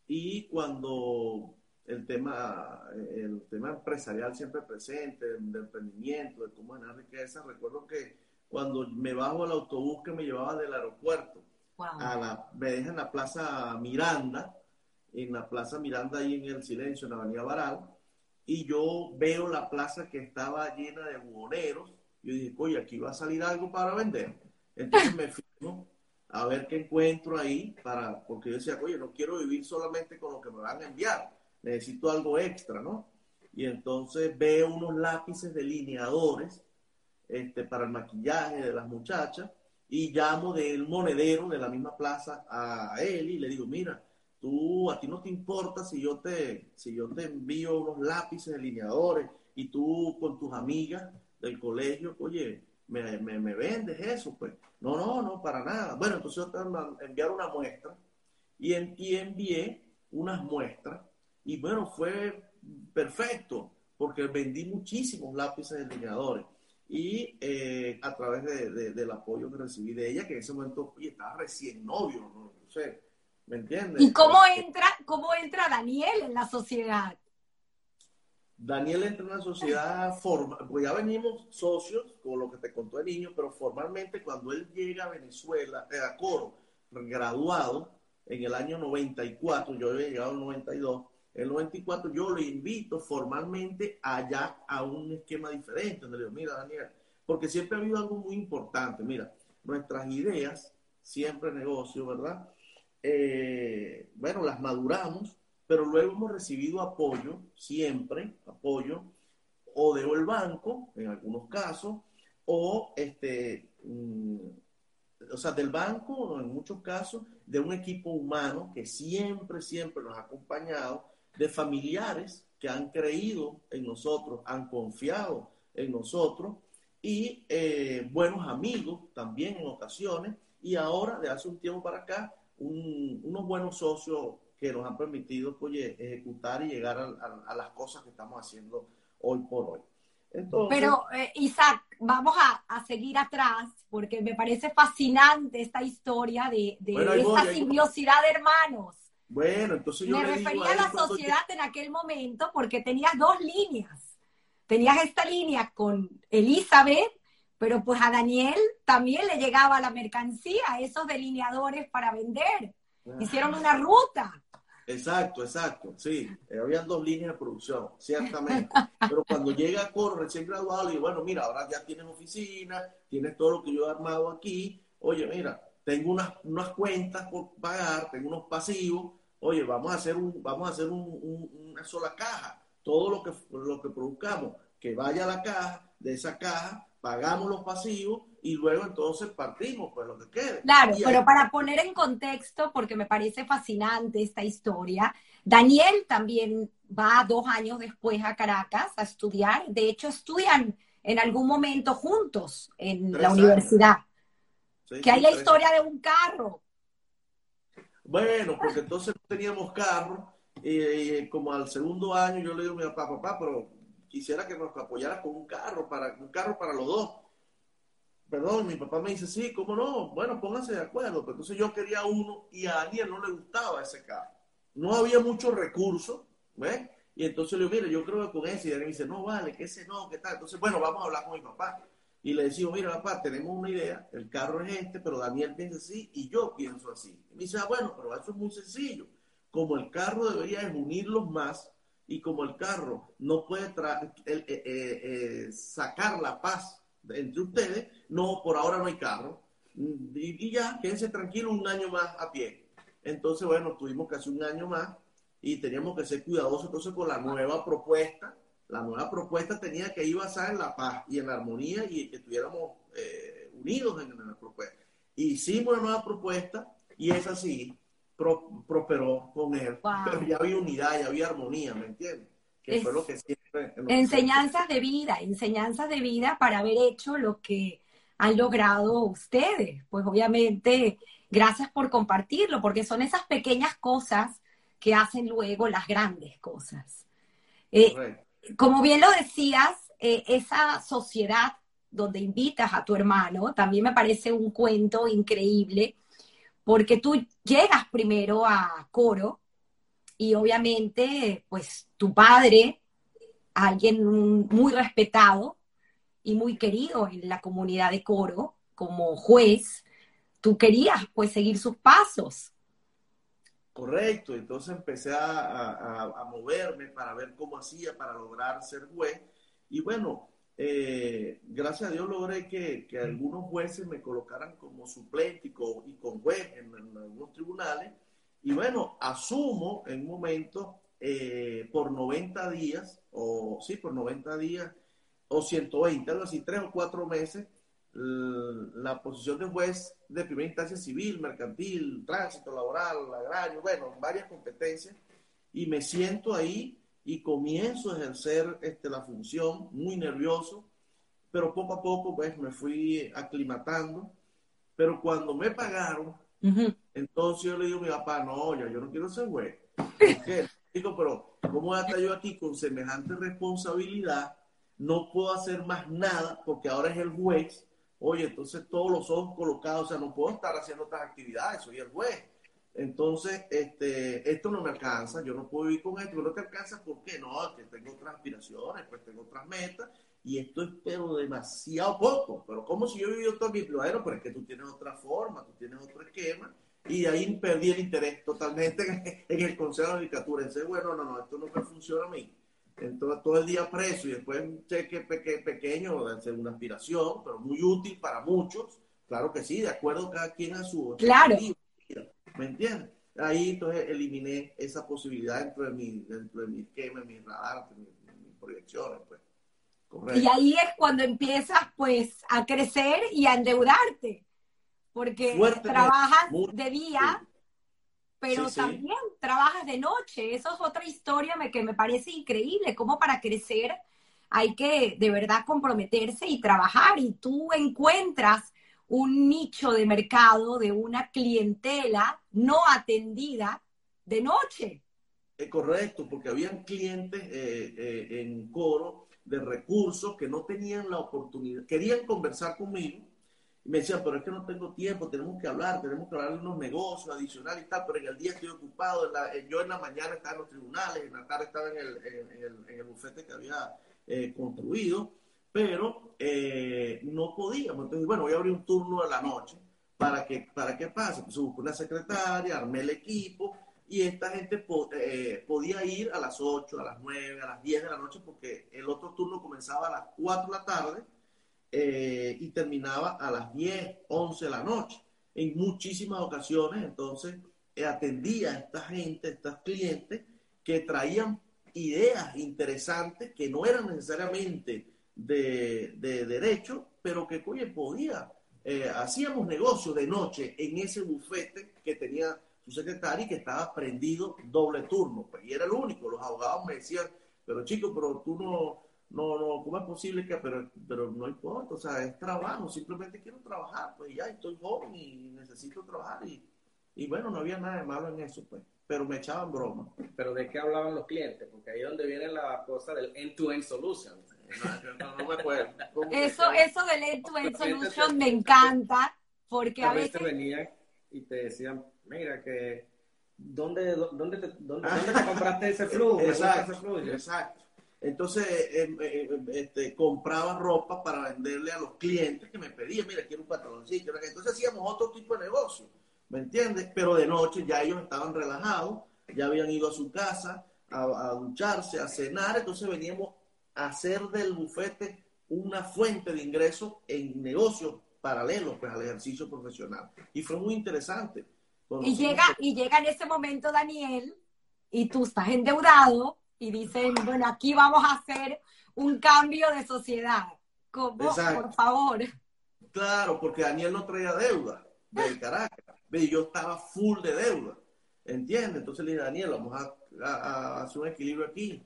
B: y cuando el tema, el tema empresarial siempre presente, de emprendimiento, de cómo ganar riqueza, recuerdo que cuando me bajo al autobús que me llevaba del aeropuerto,
A: Wow.
B: a la, me deja en la plaza Miranda, en la plaza Miranda ahí en el silencio, en la avenida Baral, y yo veo la plaza que estaba llena de buhoneros, yo dije, oye, aquí va a salir algo para vender. Entonces me fijo a ver qué encuentro ahí, para, porque yo decía, oye, no quiero vivir solamente con lo que me van a enviar, necesito algo extra, ¿no? Y entonces veo unos lápices delineadores este, para el maquillaje de las muchachas, y llamo del monedero de la misma plaza a él y le digo, mira, tú, a ti no te importa si yo te, si yo te envío unos lápices delineadores y tú con tus amigas del colegio, oye, me, me, me vendes eso, pues. No, no, no, para nada. Bueno, entonces yo te enviar una muestra y, en, y envié unas muestras y bueno, fue perfecto porque vendí muchísimos lápices delineadores y eh, a través de, de, del apoyo que recibí de ella, que en ese momento oye, estaba recién novio, ¿no? No sé, ¿me entiendes?
A: ¿Y cómo entra, cómo entra Daniel en la sociedad?
B: Daniel entra en una sociedad formal, pues ya venimos socios, con lo que te contó el niño, pero formalmente cuando él llega a Venezuela, eh, a Coro, graduado en el año 94, yo había llegado en el 92, en el 94 yo lo invito formalmente allá a un esquema diferente, donde le mira Daniel, porque siempre ha habido algo muy importante, mira, nuestras ideas siempre negocio, ¿verdad? Eh, bueno, las maduramos, pero luego hemos recibido apoyo, siempre apoyo, o de el banco, en algunos casos, o este, mm, o sea, del banco, en muchos casos, de un equipo humano que siempre, siempre nos ha acompañado, de familiares que han creído en nosotros, han confiado en nosotros, y eh, buenos amigos también en ocasiones, y ahora, de hace un tiempo para acá, unos buenos socios que nos han permitido oye, ejecutar y llegar a, las cosas que estamos haciendo hoy por hoy.
A: Pero, eh, Isaac, vamos a, seguir atrás porque me parece fascinante esta historia de, esta simbiosidad de hermanos.
B: Bueno, entonces yo
A: me refería a, la sociedad en aquel momento porque tenías dos líneas. Tenías esta línea con Elizabeth, pero pues a Daniel también le llegaba la mercancía, esos delineadores para vender. Hicieron una ruta.
B: Exacto, exacto, sí. Eh, habían dos líneas de producción, ciertamente. Pero cuando llega Coro recién graduado, digo, bueno, mira, ahora ya tienes oficina, tienes todo lo que yo he armado aquí. Oye, mira, tengo unas, unas cuentas por pagar, tengo unos pasivos. Oye, vamos a hacer, un, vamos a hacer una sola caja. Todo lo que, lo que produzcamos, que vaya a la caja, de esa caja, pagamos los pasivos y luego entonces partimos, pues lo que quede.
A: Claro, pero para poner en contexto, porque me parece fascinante esta historia, Daniel también va dos años después a Caracas a estudiar, de hecho estudian en algún momento juntos en la universidad. que hay la historia de un carro.
B: Bueno, porque entonces no teníamos carro, y como al segundo año yo le digo a mi papá, papá, pero quisiera que nos apoyara con un carro, para, un carro para los dos perdón, mi papá me dice, sí, ¿cómo no? Bueno, pónganse de acuerdo. Pero entonces yo quería uno y a Daniel no le gustaba ese carro. No había muchos recursos, ¿ves? Y entonces le digo, mire, yo creo que con ese. Y Daniel me dice, no, vale, que ese no, ¿qué tal? Entonces, bueno, vamos a hablar con mi papá. Y le decimos, mira, papá, tenemos una idea, el carro es este, pero Daniel piensa así y yo pienso así. Y me dice, ah, bueno, pero eso es muy sencillo. Como el carro debería es unirlos más y como el carro no puede eh, eh, eh, sacar la paz entre ustedes, no, por ahora no hay carro. Y, ya, quédense tranquilos un año más a pie. Entonces, bueno, tuvimos casi un año más y teníamos que ser cuidadosos entonces con la nueva propuesta. La nueva propuesta tenía que ir basada en la paz y en la armonía y que estuviéramos eh, unidos en, la propuesta. Hicimos la nueva propuesta y es así, prosperó con él. (laughs) Pero ya había unidad, ya había armonía, ¿me entiendes? Que fue lo que
A: enseñanzas de vida, enseñanzas de vida para haber hecho lo que han logrado ustedes. Pues obviamente, gracias por compartirlo, porque son esas pequeñas cosas que hacen luego las grandes cosas. Eh, como bien lo decías, eh, esa sociedad donde invitas a tu hermano, también me parece un cuento increíble, porque tú llegas primero a coro y obviamente, pues tu padre alguien muy respetado y muy querido en la comunidad de coro como juez, tú querías pues seguir sus pasos.
B: Correcto, entonces empecé a, moverme para ver cómo hacía para lograr ser juez. Y bueno, eh, gracias a Dios logré que, algunos jueces me colocaran como suplente y con, juez en, en, algunos tribunales. Y bueno, asumo en un momento eh, por 90 días, o sí, por 90 días, o 120, algo así, tres o cuatro meses, la posición de juez de primera instancia civil, mercantil, tránsito, laboral, agrario, bueno, varias competencias, y me siento ahí y comienzo a ejercer este, la función, muy nervioso, pero poco a poco pues me fui aclimatando, pero cuando me pagaron, entonces yo le digo a mi papá, no, ya yo no quiero ser juez. (laughs) ¿Por Digo, pero ¿cómo voy a estar yo aquí con semejante responsabilidad? No puedo hacer más nada porque ahora es el juez. Oye, entonces todos los ojos colocados, o sea, no puedo estar haciendo otras actividades, soy el juez. Entonces, este, esto no me alcanza, yo no puedo vivir con esto, no te alcanza, ¿por qué? No, que tengo otras aspiraciones, pues tengo otras metas, y esto es pero demasiado poco, pero como si yo he vivido todo mi vida, pero es que tú tienes otra forma, tú tienes otro esquema, y ahí perdí el interés totalmente en el Consejo de Judicatura. Dice, bueno, no, no, esto no funciona a mí. Entonces, todo el día preso y después un cheque pequeño, una aspiración, pero muy útil para muchos, Claro que sí, de acuerdo cada quien a su
A: Claro.
B: ¿Me entiendes? Ahí entonces eliminé esa posibilidad dentro de mi, dentro de mi esquema, mi radar, mis, proyecciones, pues.
A: Correcto. Y ahí es cuando empiezas pues a crecer y a endeudarte, porque trabajas de día, sí. pero sí, también sí. trabajas de noche. Eso es otra historia que me parece increíble, como para crecer hay que de verdad comprometerse y trabajar y tú encuentras un nicho de mercado de una clientela no atendida de noche.
B: Correcto, porque habían clientes eh, eh, en coro de recursos que no tenían la oportunidad, querían conversar conmigo y me decían, pero es que no tengo tiempo, tenemos que hablar, tenemos que hablar de unos negocios adicionales y tal, pero en el día estoy ocupado, en la, yo en la mañana estaba en los tribunales, en la tarde estaba en el, en, en el, en el bufete que había eh, construido, pero eh, no podíamos. Entonces, bueno, voy a abrir un turno a la noche. ¿Para que para qué pase? Pues busqué una secretaria, armé el equipo y esta gente eh, podía ir a las 8, a las 9, a las 10 de la noche porque el otro turno comenzaba a las 4 de la tarde eh, y terminaba a las 10, 11 de la noche. En muchísimas ocasiones, entonces, atendía a esta gente, a estos clientes que traían ideas interesantes que no eran necesariamente de, de derecho, pero que, oye, podía. Eh, hacíamos negocio de noche en ese bufete que tenía su secretario y que estaba prendido doble turno. Pues, y era el único. Los abogados me decían, pero chico, pero tú no, no, no, ¿cómo es posible que, pero, pero no importa, o sea, es trabajo, simplemente quiero trabajar, pues ya estoy joven y necesito trabajar y, y bueno, no había nada de malo en eso, pues pero me echaban broma.
C: ¿Pero de qué hablaban los clientes? Porque ahí es donde viene la cosa del end-to-end solution.
B: No, no me acuerdo.
A: Eso, eso del end-to-end solution me encanta, porque a, veces...
C: venían y te decían, mira, que ¿dónde, dónde, te, dónde, ¿dónde te compraste ese flujo?
B: Exacto, ese flujo? exacto. Entonces, eh, eh, este, compraba ropa para venderle a los clientes que me pedían, mira, quiero un pantaloncito. Entonces hacíamos otro tipo de negocio. ¿me entiendes? Pero de noche ya ellos estaban relajados, ya habían ido a su casa a, a, ducharse, a cenar, entonces veníamos a hacer del bufete una fuente de ingresos en negocios paralelos pues, al ejercicio profesional. Y fue muy interesante.
A: Y llega, y llega en ese momento Daniel y tú estás endeudado y dicen, bueno, aquí vamos a hacer un cambio de sociedad. ¿Cómo? Por favor.
B: Claro, porque Daniel no traía deuda de Caracas y yo estaba full de deuda, ¿entiendes? Entonces le dije, Daniel, vamos a, a, a hacer un equilibrio aquí.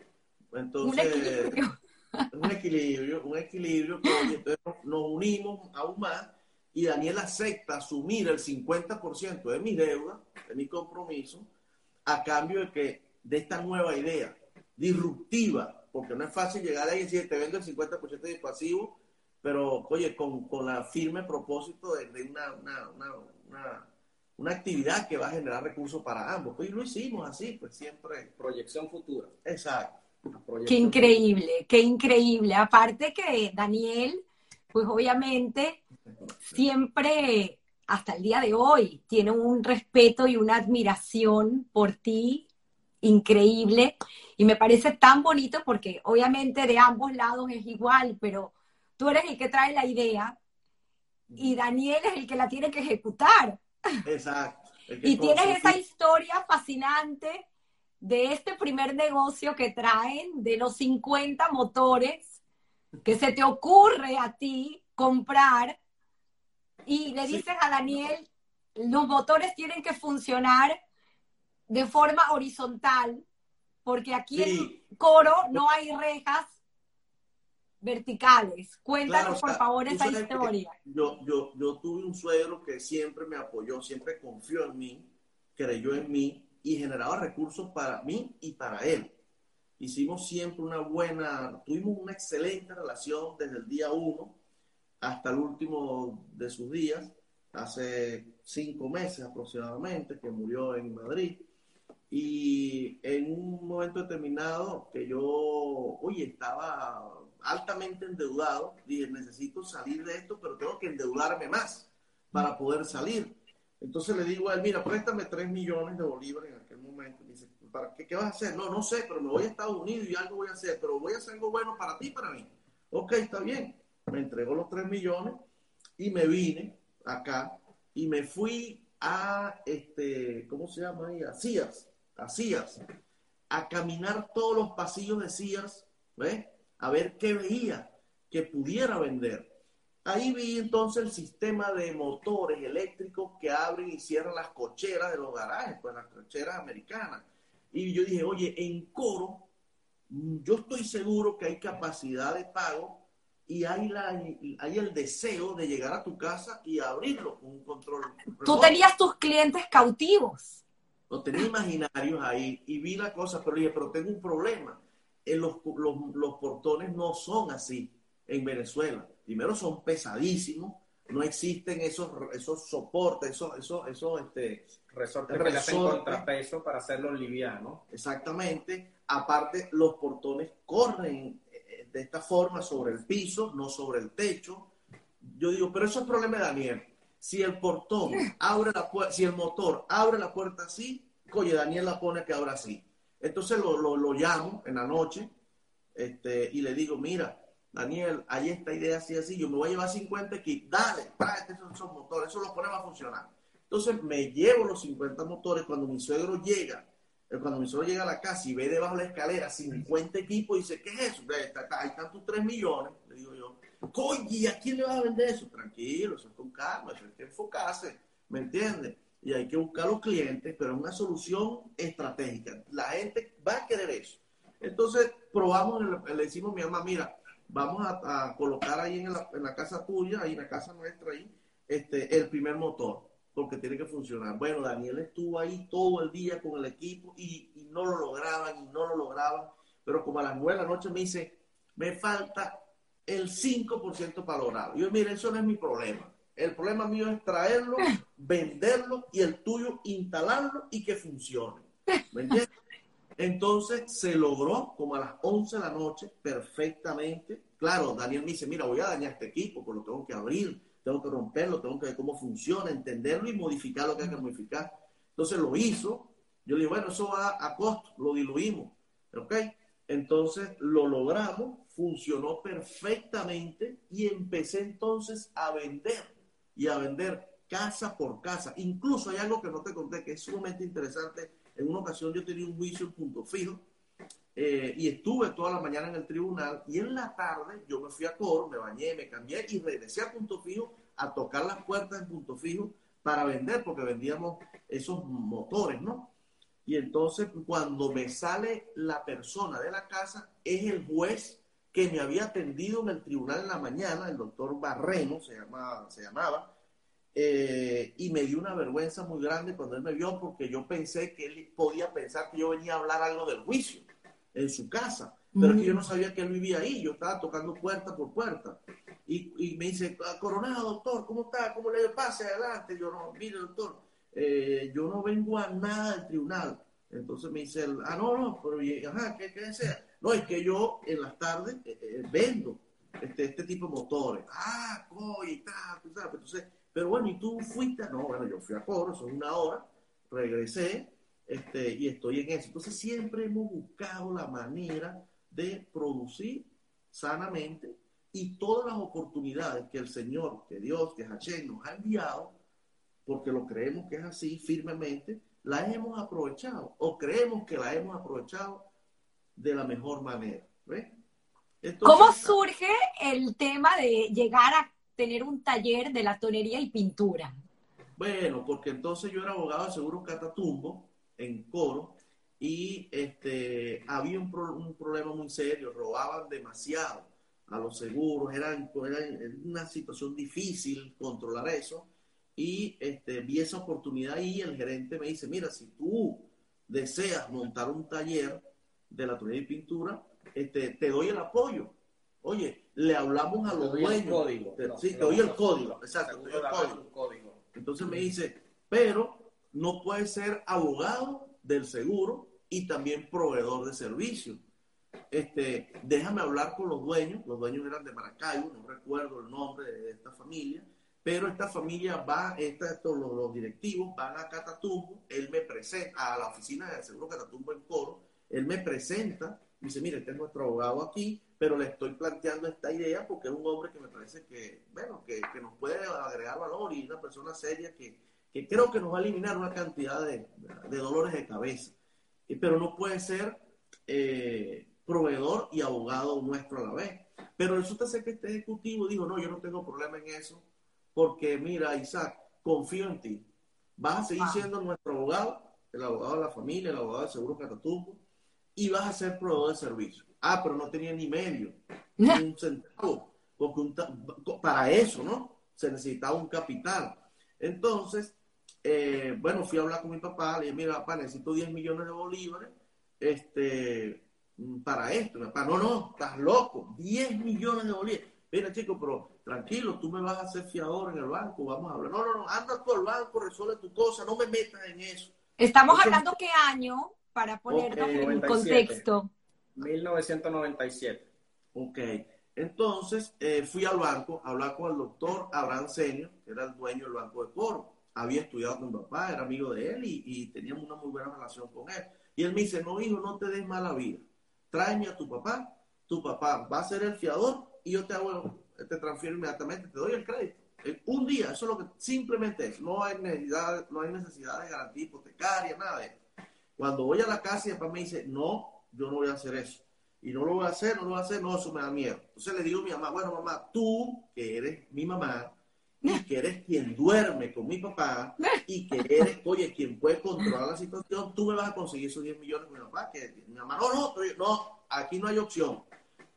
B: Entonces, (laughs) un equilibrio, un equilibrio, un equilibrio que entonces nos unimos aún más y Daniel acepta asumir el 50% de mi deuda, de mi compromiso, a cambio de que de esta nueva idea disruptiva, porque no es fácil llegar ahí y decir, te vendo el 50% de pasivo, pero oye, con, con la firme propósito de, de una, una, una, una una actividad que va a generar recursos para ambos. Pues, y lo hicimos así, pues siempre.
C: Proyección futura.
B: Exacto.
A: Qué increíble, qué increíble. Aparte que Daniel, pues obviamente siempre, hasta el día de hoy, tiene un respeto y una admiración por ti increíble. Y me parece tan bonito porque obviamente de ambos lados es igual, pero tú eres el que trae la idea y Daniel es el que la tiene que ejecutar.
B: Exacto.
A: Y tienes esa historia fascinante de este primer negocio que traen, de los 50 motores que se te ocurre a ti comprar y le dices a Daniel, los motores tienen que funcionar de forma horizontal, porque aquí en Coro no hay rejas verticales. Cuéntanos, claro, por favor, esa historia.
B: Yo, yo, yo tuve un suegro que siempre me apoyó, siempre confió en mí, creyó en mí y generaba recursos para mí y para él. Hicimos siempre una buena, tuvimos una excelente relación desde el día uno hasta el último de sus días, hace cinco meses aproximadamente, que murió en Madrid. Y en un momento determinado que yo, oye, estaba altamente endeudado, dije, necesito salir de esto, pero tengo que endeudarme más para poder salir. Entonces le digo a él, mira, préstame 3 millones de bolívares en aquel momento. dice, ¿para qué, qué vas a hacer? No, no sé, pero me voy a Estados Unidos y algo voy a hacer, pero voy a hacer algo bueno para ti y para mí. Ok, está bien. Me entregó los 3 millones y me vine acá y me fui a, este, ¿cómo se llama ahí? A Sears, a Sears, a caminar todos los pasillos de Sears, ¿ves? A ver qué veía que pudiera vender. Ahí vi entonces el sistema de motores eléctricos que abren y cierran las cocheras de los garajes, pues las cocheras americanas. Y yo dije, oye, en coro, yo estoy seguro que hay capacidad de pago y hay, la, hay el deseo de llegar a tu casa y abrirlo con un control.
A: Tú tenías tus clientes cautivos.
B: Lo tenía imaginarios ahí y vi la cosa, pero dije, pero tengo un problema. En los, los, los portones no son así en Venezuela. Primero son pesadísimos, no existen esos, esos soportes, esos, esos, esos este,
C: resortes, que le hacen contrapeso para hacerlo liviano.
B: Exactamente. Aparte, los portones corren eh, de esta forma sobre el piso, no sobre el techo. Yo digo, pero eso es problema de Daniel. Si el portón abre la puerta, si el motor abre la puerta así, oye, Daniel la pone que abra así. Entonces lo, lo, lo llamo en la noche este, y le digo, mira, Daniel, hay esta idea así, así, yo me voy a llevar 50 equipos, dale, tráete esos, motores, eso lo ponemos a funcionar. Entonces me llevo los 50 motores, cuando mi suegro llega, eh, cuando mi suegro llega a la casa y ve debajo de la escalera 50 equipos, dice, ¿qué es eso? Ahí están tus 3 millones, le digo yo. Oye, ¿a quién le vas a vender eso? Tranquilo, eso es con calma, hay que enfocarse, ¿me entiendes? Y hay que buscar los clientes, pero es una solución estratégica. La gente va a querer eso. Entonces, probamos, le decimos a mi mamá, mira, vamos a, colocar ahí en la, casa tuya, ahí en la casa nuestra, ahí, este, el primer motor, porque tiene que funcionar. Bueno, Daniel estuvo ahí todo el día con el equipo y, no lo lograban y no lo lograban, pero como a las nueve de la noche me dice, me falta el 5% para lograrlo. Yo, mire, eso no es mi problema. El problema mío es traerlo, (laughs) venderlo y el tuyo instalarlo y que funcione. ¿Me entiendes? Entonces se logró como a las 11 de la noche perfectamente. Claro, Daniel me dice, mira, voy a dañar este equipo, pero lo tengo que abrir, tengo que romperlo, tengo que ver cómo funciona, entenderlo y modificar lo que hay que modificar. Entonces lo hizo. Yo le digo, bueno, eso va a costo, lo diluimos. ¿Ok? Entonces lo logramos, funcionó perfectamente y empecé entonces a vender y a vender casa por casa. Incluso hay algo que no te conté que es sumamente interesante en una ocasión yo tenía un juicio en punto fijo eh, y estuve toda la mañana en el tribunal y en la tarde yo me fui a coro, me bañé, me cambié y regresé a punto fijo a tocar las puertas en punto fijo para vender, porque vendíamos esos motores, ¿no? Y entonces cuando me sale la persona de la casa, es el juez que me había atendido en el tribunal en la mañana, el doctor Barreno se, llamaba, se llamaba, eh, y me dio una vergüenza muy grande cuando él me vio porque yo pensé que él podía pensar que yo venía a hablar algo del juicio en su casa, pero que yo no sabía que él vivía ahí, yo estaba tocando puerta por puerta. Y, y me dice, ah, Coronado, doctor, ¿cómo está? ¿Cómo le pase adelante? Yo no, mire, doctor, eh, yo no vengo a nada del tribunal. Entonces me dice, ah, no, no, pero, ajá, ¿qué, qué desea? No, es que yo en las tardes eh, vendo este, este tipo de motores. Ah, coy, tal, Entonces, pero bueno, ¿y tú fuiste? No, bueno, yo fui a coro, son una hora, regresé este, y estoy en eso. Entonces siempre hemos buscado la manera de producir sanamente y todas las oportunidades que el Señor, que Dios, que Hashem nos ha enviado, porque lo creemos que es así firmemente, la hemos aprovechado o creemos que la hemos aprovechado de la mejor manera.
A: ¿Cómo surge el tema de llegar a tener un taller de la tonería y pintura?
B: Bueno, porque entonces yo era abogado de seguro Catatumbo en Coro y este, había un, un problema muy serio, robaban demasiado a los seguros, era, una situación difícil controlar eso y este, vi esa oportunidad y el gerente me dice, mira, si tú deseas montar un taller de la tonería y pintura, este, te doy el apoyo. Oye, le hablamos a los dueños. sí, te doy el código, exacto, te doy el código. Entonces me dice, pero no puede ser abogado del seguro y también proveedor de servicios. Este, déjame hablar con los dueños, los dueños eran de Maracaibo, no recuerdo el nombre de esta familia, pero esta familia va, esta, estos, los, los, directivos van a Catatumbo, él me presenta, a la oficina del Seguro Catatumbo en Coro, él me presenta dice, mire, este es nuestro abogado aquí, pero le estoy planteando esta idea porque es un hombre que me parece que, bueno, que, que nos puede agregar valor y una persona seria que, que creo que nos va a eliminar una cantidad de, de dolores de cabeza. Pero no puede ser eh, proveedor y abogado nuestro a la vez. Pero resulta ser que este ejecutivo dijo, no, yo no tengo problema en eso, porque mira, Isaac, confío en ti. Vas a seguir siendo nuestro abogado, el abogado de la familia, el abogado de seguro Catatumbo, y vas a ser proveedor de servicio. Ah, pero no tenía ni medio, (laughs) ni un centavo, porque para eso, ¿no? Se necesitaba un capital. Entonces, eh, bueno, fui a hablar con mi papá, le dije, mira, papá, necesito 10 millones de bolívares este, para esto. Mi papá, no, no, estás loco, 10 millones de bolívares. Mira, chico, pero tranquilo, tú me vas a hacer fiador en el banco, vamos a hablar. No, no, no, anda tú al banco, resuelve tu cosa, no me metas en eso.
A: Estamos hablando qué año, para ponernos en contexto.
C: 1997.
B: Ok. Entonces eh, fui al banco a hablar con el doctor Abraham Senio, que era el dueño del Banco de Coro. Había estudiado con mi papá, era amigo de él y, y, teníamos una muy buena relación con él. Y él me dice, no, hijo, no te des mala vida. Tráeme a tu papá, tu papá va a ser el fiador y yo te hago, te transfiero inmediatamente, te doy el crédito. un día, eso es lo que simplemente es. No hay necesidad, no hay necesidad de garantía hipotecaria, nada de eso. Cuando voy a la casa y papá me dice, no, yo no voy a hacer eso y no lo voy a hacer, no lo voy a hacer, no, eso me da miedo. Entonces le digo a mi mamá, bueno, mamá, tú, que eres mi mamá, y que eres quien duerme con mi papá, y que eres, oye, quien puede controlar la situación, tú me vas a conseguir esos 10 millones con mi papá. Que mi mamá, no, no, no, aquí no hay opción.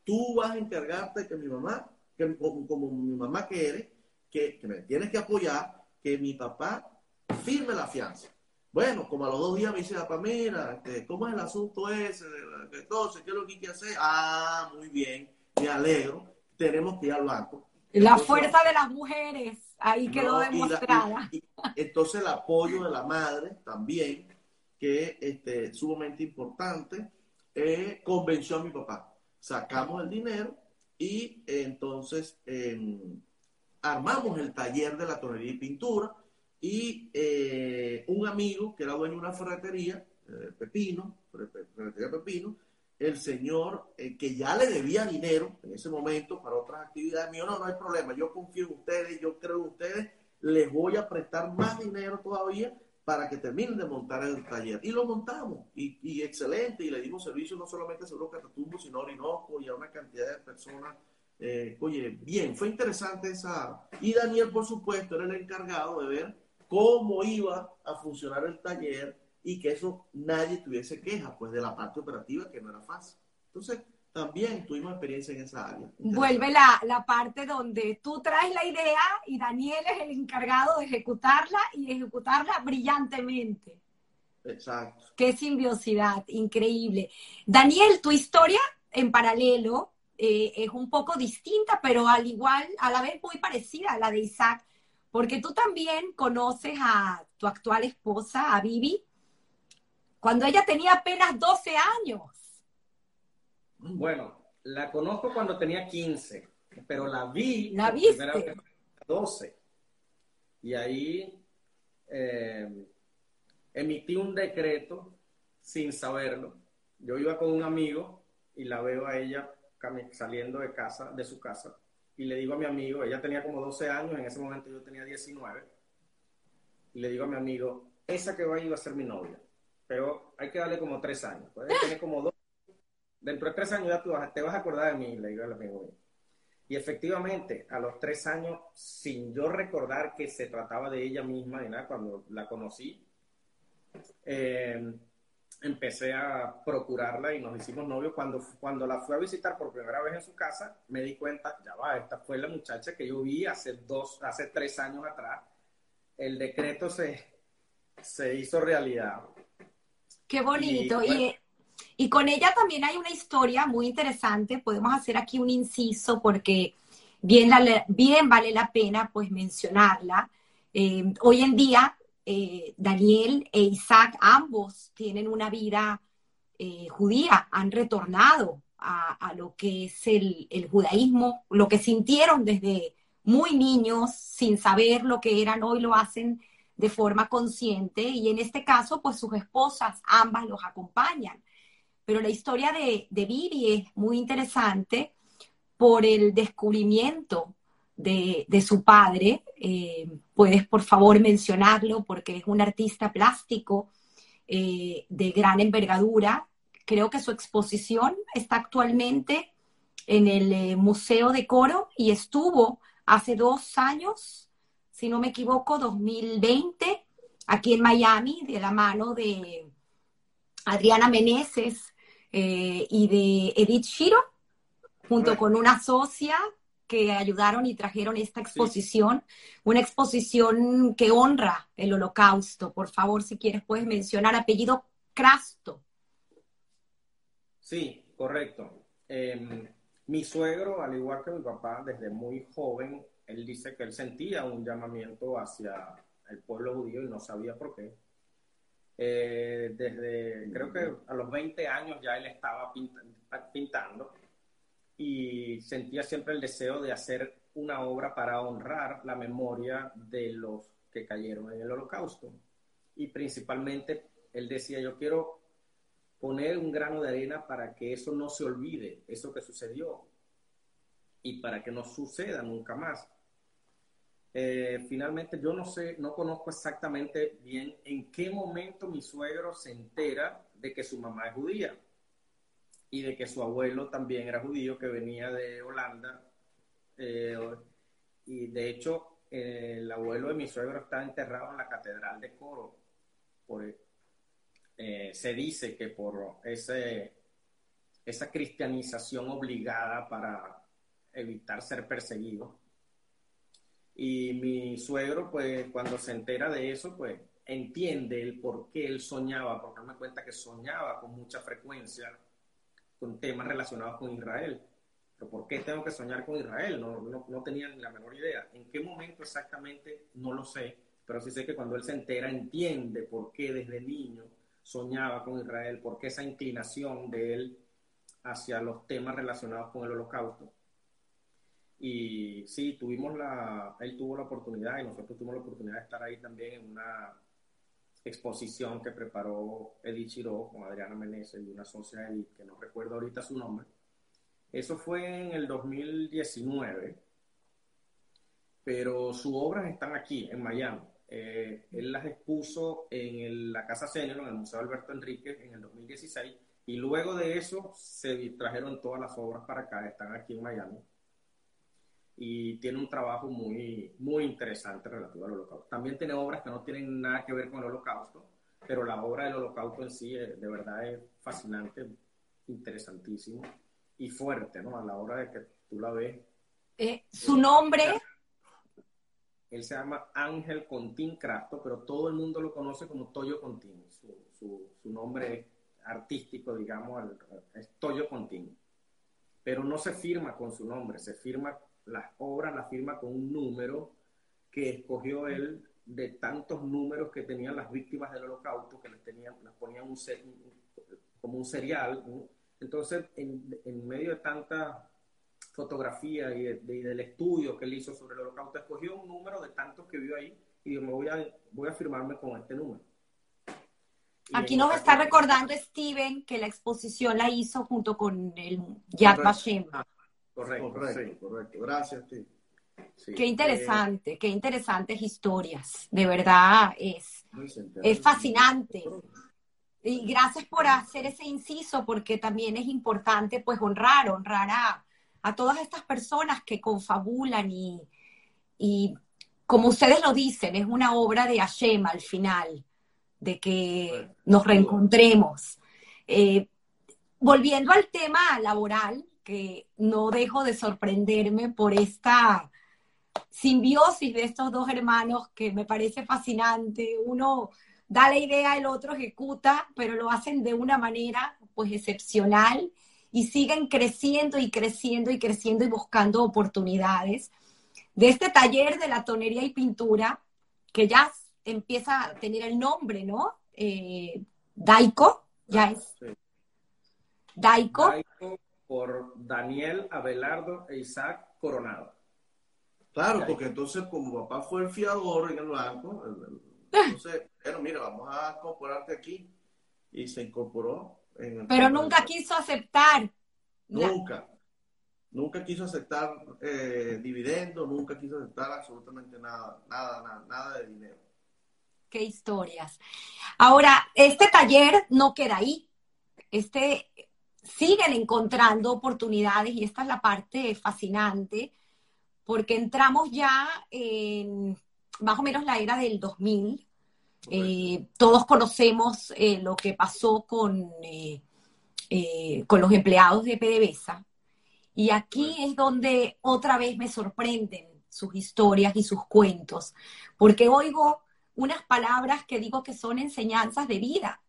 B: Tú vas a encargarte que mi mamá, que como, mi mamá que eres, que, que me tienes que apoyar, que mi papá firme la fianza. Bueno, como a los dos días me dice, papá, mira, este, ¿cómo es el asunto ese? Entonces, ¿qué es lo que hay que hacer? Ah, muy bien, me alegro, tenemos que ir al banco.
A: La fuerza de las mujeres, ahí quedó demostrada. (laughs)
B: entonces el apoyo de la madre también, que este, es sumamente importante, eh, convenció a mi papá. Sacamos el dinero y entonces em, armamos el taller de la tonería y pintura y eh, un amigo que era dueño de una ferretería, eh, Pepino, ferretería Pepino, el señor eh, que ya le debía dinero en ese momento para otras actividades, mío, no, no hay problema, yo confío en ustedes, yo creo en ustedes, les voy a prestar más dinero todavía para que terminen de montar el taller. Y lo montamos, y, y excelente, y le dimos servicio no solamente a Seguro Catatumbo, sino a Orinoco y a una cantidad de personas oye, bien, fue interesante esa. Y Daniel, por supuesto, era el encargado de ver cómo iba a funcionar el taller y que eso nadie tuviese queja, pues de la parte operativa que no era fácil. Entonces, también tuvimos experiencia en esa área.
A: Vuelve la, la parte donde tú traes la idea y Daniel es el encargado de ejecutarla y ejecutarla brillantemente.
B: Exacto.
A: Qué simbiosidad, increíble. Daniel, tu historia en paralelo eh, es un poco distinta, pero al igual, a la vez muy parecida a la de Isaac porque tú también conoces a tu actual esposa, a Vivi, cuando ella tenía apenas 12 años.
C: Bueno, la conozco cuando tenía 15, pero la vi
A: ¿La viste?
C: 12. Y ahí eh, emití un decreto sin saberlo. Yo iba con un amigo y la veo a ella saliendo de casa, de su casa, y le digo a mi amigo, ella tenía como 12 años, en ese momento yo tenía 19, y le digo a mi amigo, esa que va a ir va a ser mi novia, pero hay que darle como tres años, puede tener como dos, dentro de tres años ya tú te vas a acordar de mí, le digo al amigo. Y efectivamente, a los tres años, sin yo recordar que se trataba de ella misma, nada, cuando la conocí, eh, empecé a procurarla y nos hicimos novios. Cuando, cuando la fui a visitar por primera vez en su casa, me di cuenta, ya va, esta fue la muchacha que yo vi hace dos, hace tres años atrás. El decreto se, se hizo realidad.
A: Qué bonito. Y, y, con ella también hay una historia muy interesante. Podemos hacer aquí un inciso porque bien, la, bien vale la pena pues mencionarla. Eh, hoy en día eh, Daniel e Isaac, ambos tienen una vida eh, judía, han retornado a, lo que es el, judaísmo, lo que sintieron desde muy niños, sin saber lo que eran, hoy lo hacen de forma consciente y en este caso, pues sus esposas, ambas los acompañan. pero la historia de, de Vivi es muy interesante por el descubrimiento de, de su padre. Eh, puedes, por favor, mencionarlo porque es un artista plástico eh, de gran envergadura. Creo que su exposición está actualmente en el eh, Museo de Coro y estuvo hace dos años, si no me equivoco, 2020, aquí en Miami, de la mano de Adriana Meneses y de Edith Shiro, junto con una socia que ayudaron y trajeron esta exposición, una exposición que honra el holocausto. Por favor, si quieres, puedes mencionar apellido Crasto.
C: Sí, correcto. Em, mi suegro, al igual que mi papá, desde muy joven, él dice que él sentía un llamamiento hacia el pueblo judío y no sabía por qué. Eh, desde, creo que a los 20 años ya él estaba pintando y sentía siempre el deseo de hacer una obra para honrar la memoria de los que cayeron en el holocausto. Y principalmente él decía, yo quiero poner un grano de arena para que eso no se olvide, eso que sucedió, y para que no suceda nunca más. Eh, finalmente, yo no sé, no conozco exactamente bien en qué momento mi suegro se entera de que su mamá es judía y de que su abuelo también era judío, que venía de Holanda. Eh, y de hecho, el abuelo de mi suegro está enterrado en la Catedral de Coro. Por, eh, se dice que por ese, esa cristianización obligada para evitar ser perseguido. Y mi suegro, pues, cuando se entera de eso, pues, entiende el por qué él soñaba, porque me cuenta que soñaba con mucha frecuencia con temas relacionados con Israel. ¿Pero por qué tengo que soñar con Israel? No, no, no tenía la menor idea. ¿En qué momento exactamente? No lo sé, pero sí sé que cuando él se entera entiende por qué desde niño soñaba con Israel, por qué esa inclinación de él hacia los temas relacionados con el holocausto. Y sí, tuvimos la, él tuvo la oportunidad y nosotros tuvimos la oportunidad de estar ahí también en una exposición que preparó Edith Chiró con Adriana Meneses y una socia Edith, que no recuerdo ahorita su nombre. Eso fue en el 2019, pero sus obras están aquí, en Miami. Eh, él las expuso en la Casa Senior, en el Museo Alberto Enríquez, en el 2016, y luego de eso se trajeron todas las obras para acá, están aquí en Miami y tiene un trabajo muy, muy interesante relativo al holocausto. También tiene obras que no tienen nada que ver con el holocausto, pero la obra del holocausto en sí eh, de verdad es fascinante, interesantísimo y fuerte, ¿no? A la hora de que tú la ves.
A: Eh, ¿Su nombre?
C: Él se llama Ángel Contín Crasto, pero todo el mundo lo conoce como Toyo Contín. Su, su, su nombre artístico, digamos, es Toyo Contín. Pero no se firma con su nombre, se firma las obras las firma con un número que escogió él de tantos números que tenían las víctimas del holocausto, que les tenían, las ponían un como un serial. Entonces, en, en, medio de tanta fotografía y, del estudio que él hizo sobre el holocausto, escogió un número de tantos que vio ahí y dijo, me voy a, voy a firmarme con este número.
A: Aquí nos está recordando Steven que la exposición la hizo junto con el Yad Vashem.
B: Correcto, correcto, Gracias, ti.
A: qué interesante, qué interesantes historias. De verdad, es, es fascinante. Y gracias por hacer ese inciso, porque también es importante, pues, honrar, honrar a, a todas estas personas que confabulan y, y, como ustedes lo dicen, es una obra de Hashem al final, de que nos reencontremos. Eh, volviendo al tema laboral, que no dejo de sorprenderme por esta simbiosis de estos dos hermanos que me parece fascinante. Uno da la idea, el otro ejecuta, pero lo hacen de una manera pues excepcional y siguen creciendo y creciendo y creciendo y buscando oportunidades. De este taller de la tonería y pintura, que ya empieza a tener el nombre, ¿no? Eh, Daiko, ya es.
C: Daiko. Daiko por Daniel Abelardo e Isaac Coronado.
B: Claro, porque entonces como papá fue el fiador en el banco, entonces, bueno, mira, vamos a incorporarte aquí y se incorporó
A: Pero nunca quiso aceptar.
B: Nunca. Nunca quiso aceptar eh, dividendos, nunca quiso aceptar absolutamente nada, nada, nada, nada de dinero.
A: Qué historias. Ahora, este taller no queda ahí. Este siguen encontrando oportunidades y esta es la parte fascinante porque entramos ya en más o menos la era del 2000. Eh, todos conocemos eh, lo que pasó con, eh, con los empleados de PDVSA. Y aquí es donde otra vez me sorprenden sus historias y sus cuentos, porque oigo unas palabras que digo que son enseñanzas de vida.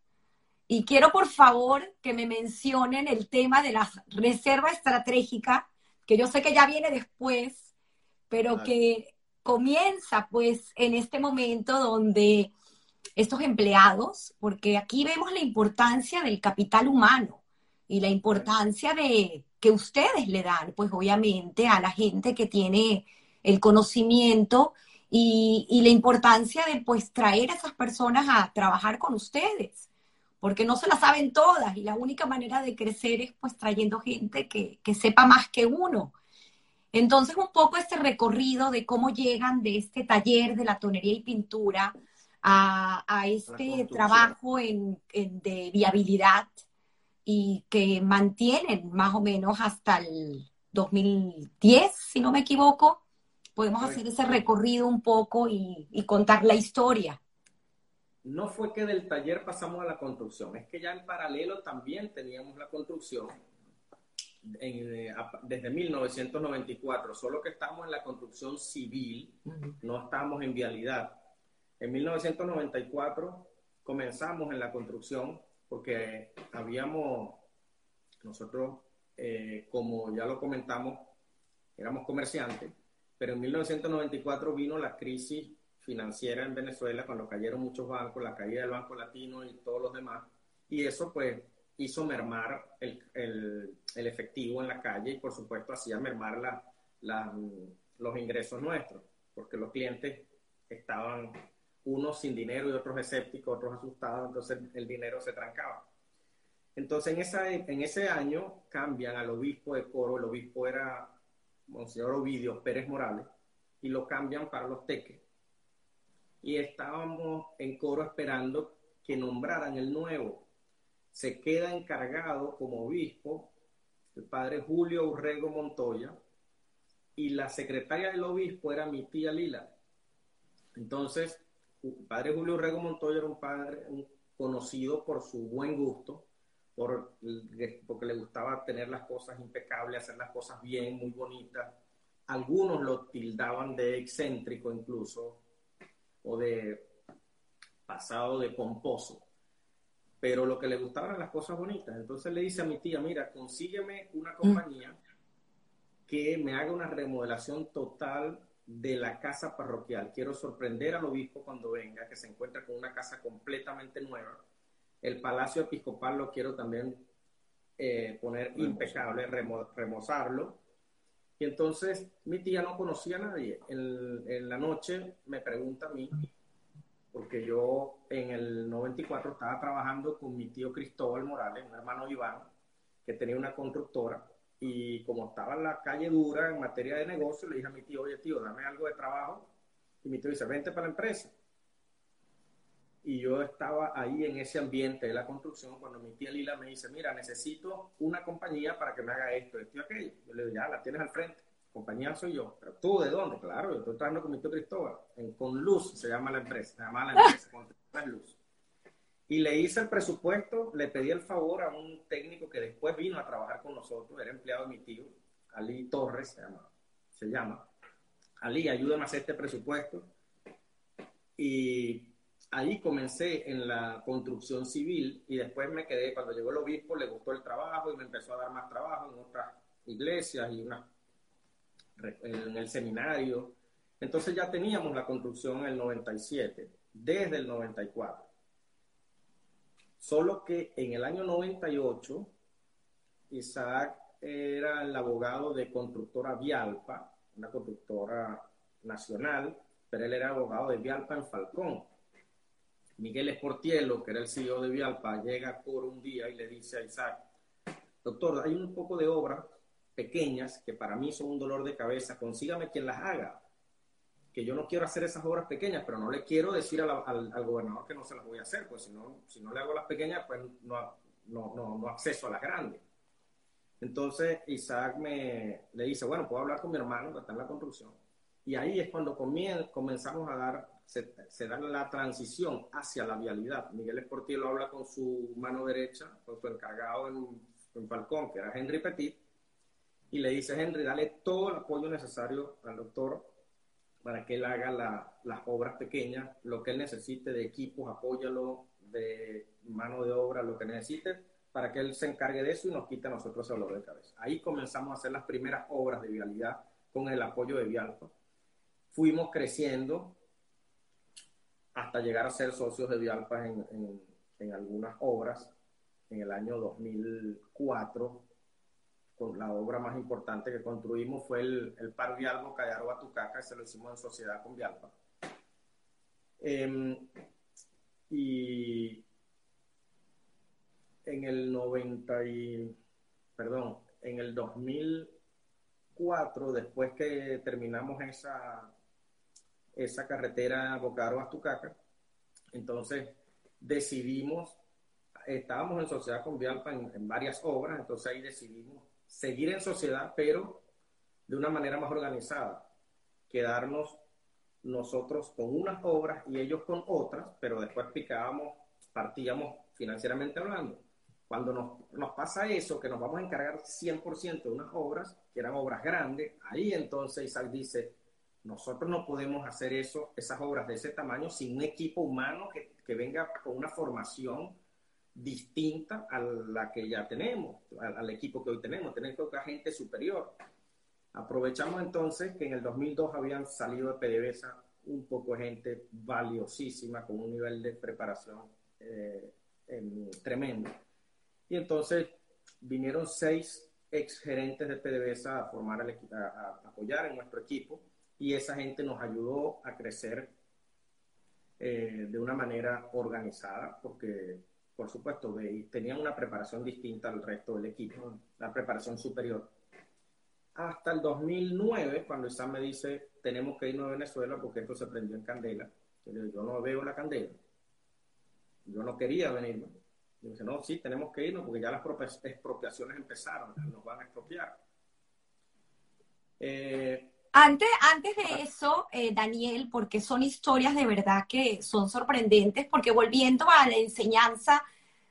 A: Y quiero por favor que me mencionen el tema de la reserva estratégica, que yo sé que ya viene después, pero que comienza pues en este momento donde estos empleados, porque aquí vemos la importancia del capital humano y la importancia de que ustedes le dan, pues obviamente a la gente que tiene el conocimiento y, y, la importancia de pues traer a esas personas a trabajar con ustedes, porque no se la saben todas y la única manera de crecer es pues trayendo gente que, que sepa más que uno. Entonces, un poco este recorrido de cómo llegan de este taller de la tonería y pintura a, a este trabajo en, de viabilidad y que mantienen más o menos hasta el 2010, si no me equivoco. Podemos hacer ese recorrido un poco y, y contar la historia
C: no fue que del taller pasamos a la construcción, es que ya en paralelo también teníamos la construcción eh, desde 1994, solo que estamos en la construcción civil, no estamos en vialidad. En 1994 comenzamos en la construcción porque habíamos, nosotros, eh, como ya lo comentamos, éramos comerciantes, pero en 1994 vino la crisis financiera en Venezuela cuando cayeron muchos bancos, la caída del Banco Latino y todos los demás, y eso pues hizo mermar el, el, efectivo en la calle y por supuesto hacía mermar la, los ingresos nuestros, porque los clientes estaban unos sin dinero y otros escépticos, otros asustados, entonces el dinero se trancaba. Entonces en, esa, en ese año cambian al obispo de Coro, el obispo era Monseñor Ovidio Pérez Morales, y lo cambian para los teques. Y estábamos en Coro esperando que nombraran el nuevo se queda encargado como obispo el padre Julio Urrego Montoya y la secretaria del obispo era mi tía Lila. Entonces, el padre Julio Urrego Montoya era un padre conocido por su buen gusto, por, porque le gustaba tener las cosas impecables, hacer las cosas bien, muy bonitas. Algunos lo tildaban de excéntrico incluso, o de pasado de pomposo pero lo que le gustaban eran las cosas bonitas. Entonces le dice a mi tía, mira, consígueme una mm. compañía que me haga una remodelación total de la casa parroquial. Quiero sorprender al obispo cuando venga, que se encuentre con una casa completamente nueva. El palacio episcopal lo quiero también eh, poner impecable, remozarlo. Entonces mi tía no conocía a nadie. En, en la noche me pregunta a mí, porque yo en el 94 estaba trabajando con mi tío Cristóbal Morales, un hermano Iván, que tenía una constructora, y como estaba en la calle dura en materia de negocio, le dije a mi tío, oye tío, dame algo de trabajo, y mi tío dice, vente para la empresa. Y yo estaba ahí en ese ambiente de la construcción cuando mi tía Lila me dice, mira, necesito una compañía para que me haga esto, esto y aquello. Yo le digo, ya, la tienes al frente compañía soy yo. ¿Pero tú de dónde? Claro, yo estoy trabajando con mi tío Cristóbal. En Conluz se llama la empresa. Se llama la empresa, Conluz. Y le hice el presupuesto, le pedí el favor a un técnico que después vino a trabajar con nosotros, era empleado de mi tío, Ali Torres se llama. Se llama. Ali, ayúdame a hacer este presupuesto. Y ahí comencé en la construcción civil y después me quedé, cuando llegó el obispo, le gustó el trabajo y me empezó a dar más trabajo en otras iglesias y unas en el seminario. Entonces ya teníamos la construcción en el 97, desde el 94. Solo que en el año 98, Isaac era el abogado de constructora Vialpa, una constructora nacional, pero él era abogado de Vialpa en Falcón. Miguel Esportielo, que era el CEO de Vialpa, llega por un día y le dice a Isaac, doctor, hay un poco de obras pequeñas que para mí son un dolor de cabeza, consígame quien las haga, que yo no quiero hacer esas obras pequeñas, pero no le quiero decir al, gobernador que no se las voy a hacer, pues si no, si no le hago las pequeñas, pues no, no, no, no acceso a las grandes. Entonces Isaac me le dice, bueno, puedo hablar con mi hermano que está en la construcción. Y ahí es cuando comenzamos a dar, se, da la transición hacia la vialidad. Miguel Esportielo habla con su mano derecha, con su encargado en, en Falcón, que era Henry Petit, y le dice, Henry, dale todo el apoyo necesario al doctor para que él haga las obras pequeñas, lo que él necesite de equipos, apóyalo, de mano de obra, lo que necesite, para que él se encargue de eso y nos quite a nosotros el dolor de cabeza. Ahí comenzamos a hacer las primeras obras de vialidad con el apoyo de Vialpa. Fuimos creciendo hasta llegar a ser socios de Vialpa en, en, algunas obras. En el año 2004, con la obra más importante que construimos fue el, el Par Vialbo Callaroa Tucaca, se lo hicimos en sociedad con Vialpa. Em, y en el 90 y, perdón, en el 2004, después que terminamos esa, esa carretera Bocaro-Astucaca, entonces decidimos, estábamos en sociedad con Vialpa en, varias obras, entonces ahí decidimos seguir en sociedad, pero de una manera más organizada, quedarnos nosotros con unas obras y ellos con otras, pero después picábamos, partíamos financieramente hablando. Cuando nos, nos, pasa eso, que nos vamos a encargar 100% de unas obras, que eran obras grandes, ahí entonces Isaac dice, nosotros no podemos hacer eso, esas obras de ese tamaño, sin un equipo humano que, que venga con una formación distinta a la que ya tenemos, al, al equipo que hoy tenemos. Tenemos que buscar gente superior. Aprovechamos entonces que en el 2002 habían salido de PDVSA un poco de gente valiosísima, con un nivel de preparación eh, tremendo. Y entonces vinieron seis ex gerentes de PDVSA a formar el, a, a apoyar en nuestro equipo y esa gente nos ayudó a crecer eh, de una manera organizada porque por supuesto tenían una preparación distinta al resto del equipo, la preparación superior. Hasta el 2009, cuando Isam me dice, tenemos que irnos a Venezuela porque esto se prendió en candela, yo no veo la candela, yo no quería venirme y dice, no, sí, tenemos que irnos porque ya las expropiaciones empezaron, nos van a expropiar.
A: Eh, antes, antes de eso, eh, Daniel, porque son historias de verdad que son sorprendentes, porque volviendo a la enseñanza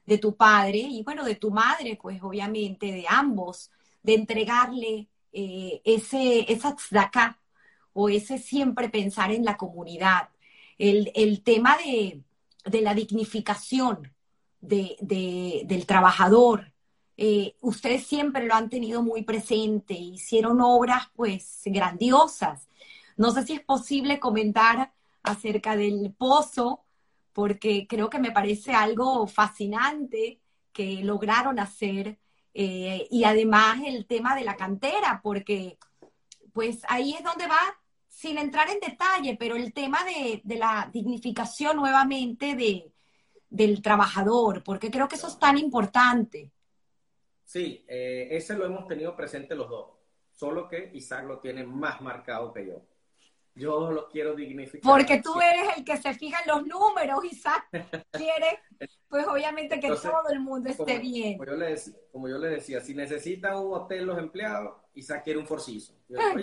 A: de tu padre y bueno, de tu madre, pues obviamente de ambos, de entregarle eh, ese, esa tzedakah o ese siempre pensar en la comunidad, el, el tema de, de la dignificación, del trabajador. Eh, ustedes siempre lo han tenido muy presente, hicieron obras pues grandiosas. No sé si es posible comentar acerca del pozo, porque creo que me parece algo fascinante que lograron hacer. Eh, y además el tema de la cantera, porque pues ahí es donde va, sin entrar en detalle, pero el tema de la dignificación nuevamente de, del trabajador, porque creo que eso es tan importante.
C: Sí, eh, ese lo hemos tenido presente los dos, solo que Isaac lo tiene más marcado que yo. Yo lo quiero dignificar.
A: Porque tú eres el que se fija en los números, Isaac (laughs) quiere, pues obviamente que todo el mundo esté bien.
C: Como yo, le decía, como yo le decía, si necesitan un hotel los empleados, Isaac quiere un forciso.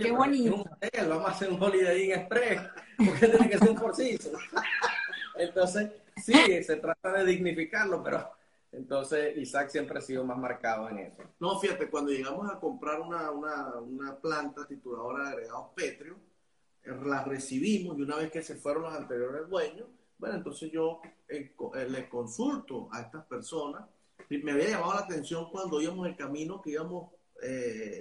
A: Qué bonito.
C: Un hotel, vamos a hacer un Holiday Inn Express, porque tiene que ser un forciso. (laughs) Entonces, sí, se trata de dignificarlo, pero entonces Isaac siempre ha sido más marcado en eso.
B: No, fíjate, cuando llegamos a comprar una, una, una planta tituladora de agregados Petrio, eh, la recibimos y una vez que se fueron los anteriores dueños, bueno, entonces yo eh, eh, le consulto a estas personas. Y me había llamado la atención cuando íbamos el camino que íbamos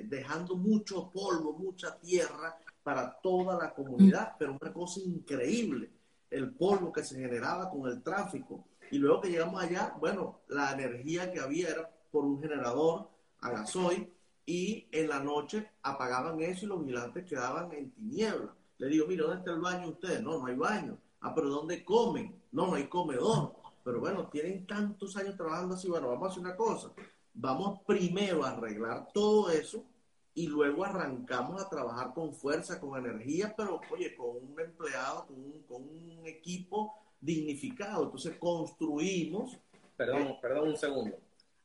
B: dejando mucho polvo, mucha tierra para toda la comunidad, pero una cosa increíble el polvo que se generaba con el tráfico. Y luego que llegamos allá, bueno, la energía que había era por un generador a gasoil y en la noche apagaban eso y los vigilantes quedaban en tinieblas. Le digo, mira, ¿dónde está el baño ustedes? No, no hay baño. Ah, pero ¿dónde comen? No, no hay comedor. Pero bueno, tienen tantos años trabajando así, bueno, vamos a hacer una cosa. Vamos primero a arreglar todo eso y luego arrancamos a trabajar con fuerza, con energía, pero oye, con un empleado, con un, con un equipo dignificado. Entonces construimos.
C: Perdón,
B: eh,
C: perdón un segundo.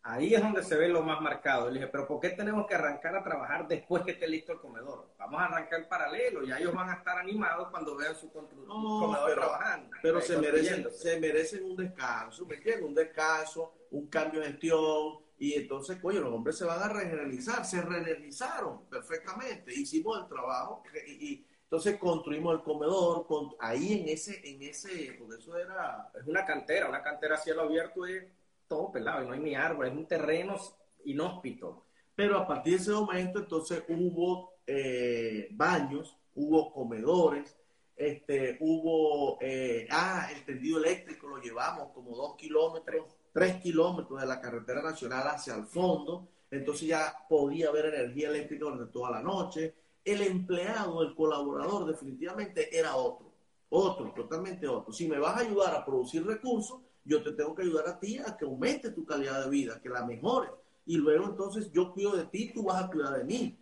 C: Ahí es donde se ve lo más marcado. Le dije, pero ¿por qué tenemos que arrancar a trabajar después que esté listo el comedor? Vamos a arrancar en paralelo, ya ellos van a estar animados cuando vean su
B: no,
C: comedor
B: pero,
C: trabajando.
B: Pero se merecen, se merecen un descanso, ¿me entiendes? Un descanso, un cambio de gestión, y entonces, coño, los hombres se van a regenerizar, se reenergizaron perfectamente, hicimos el trabajo y, y entonces construimos el comedor, con, ahí en ese, en ese, porque eso era...
C: Es una cantera, una cantera a cielo abierto es todo pelado, y no hay ni árboles, es un terreno inhóspito.
B: Pero a partir de ese momento, entonces hubo eh, baños, hubo comedores, este, hubo, eh, ah, el tendido eléctrico lo llevamos como dos kilómetros, tres kilómetros de la carretera nacional hacia el fondo, entonces ya podía haber energía eléctrica durante toda la noche. El empleado, el colaborador, definitivamente era otro, otro, totalmente otro. Si me vas a ayudar a producir recursos, yo te tengo que ayudar a ti a que aumente tu calidad de vida, que la mejores. Y luego entonces yo cuido de ti, tú vas a cuidar de mí.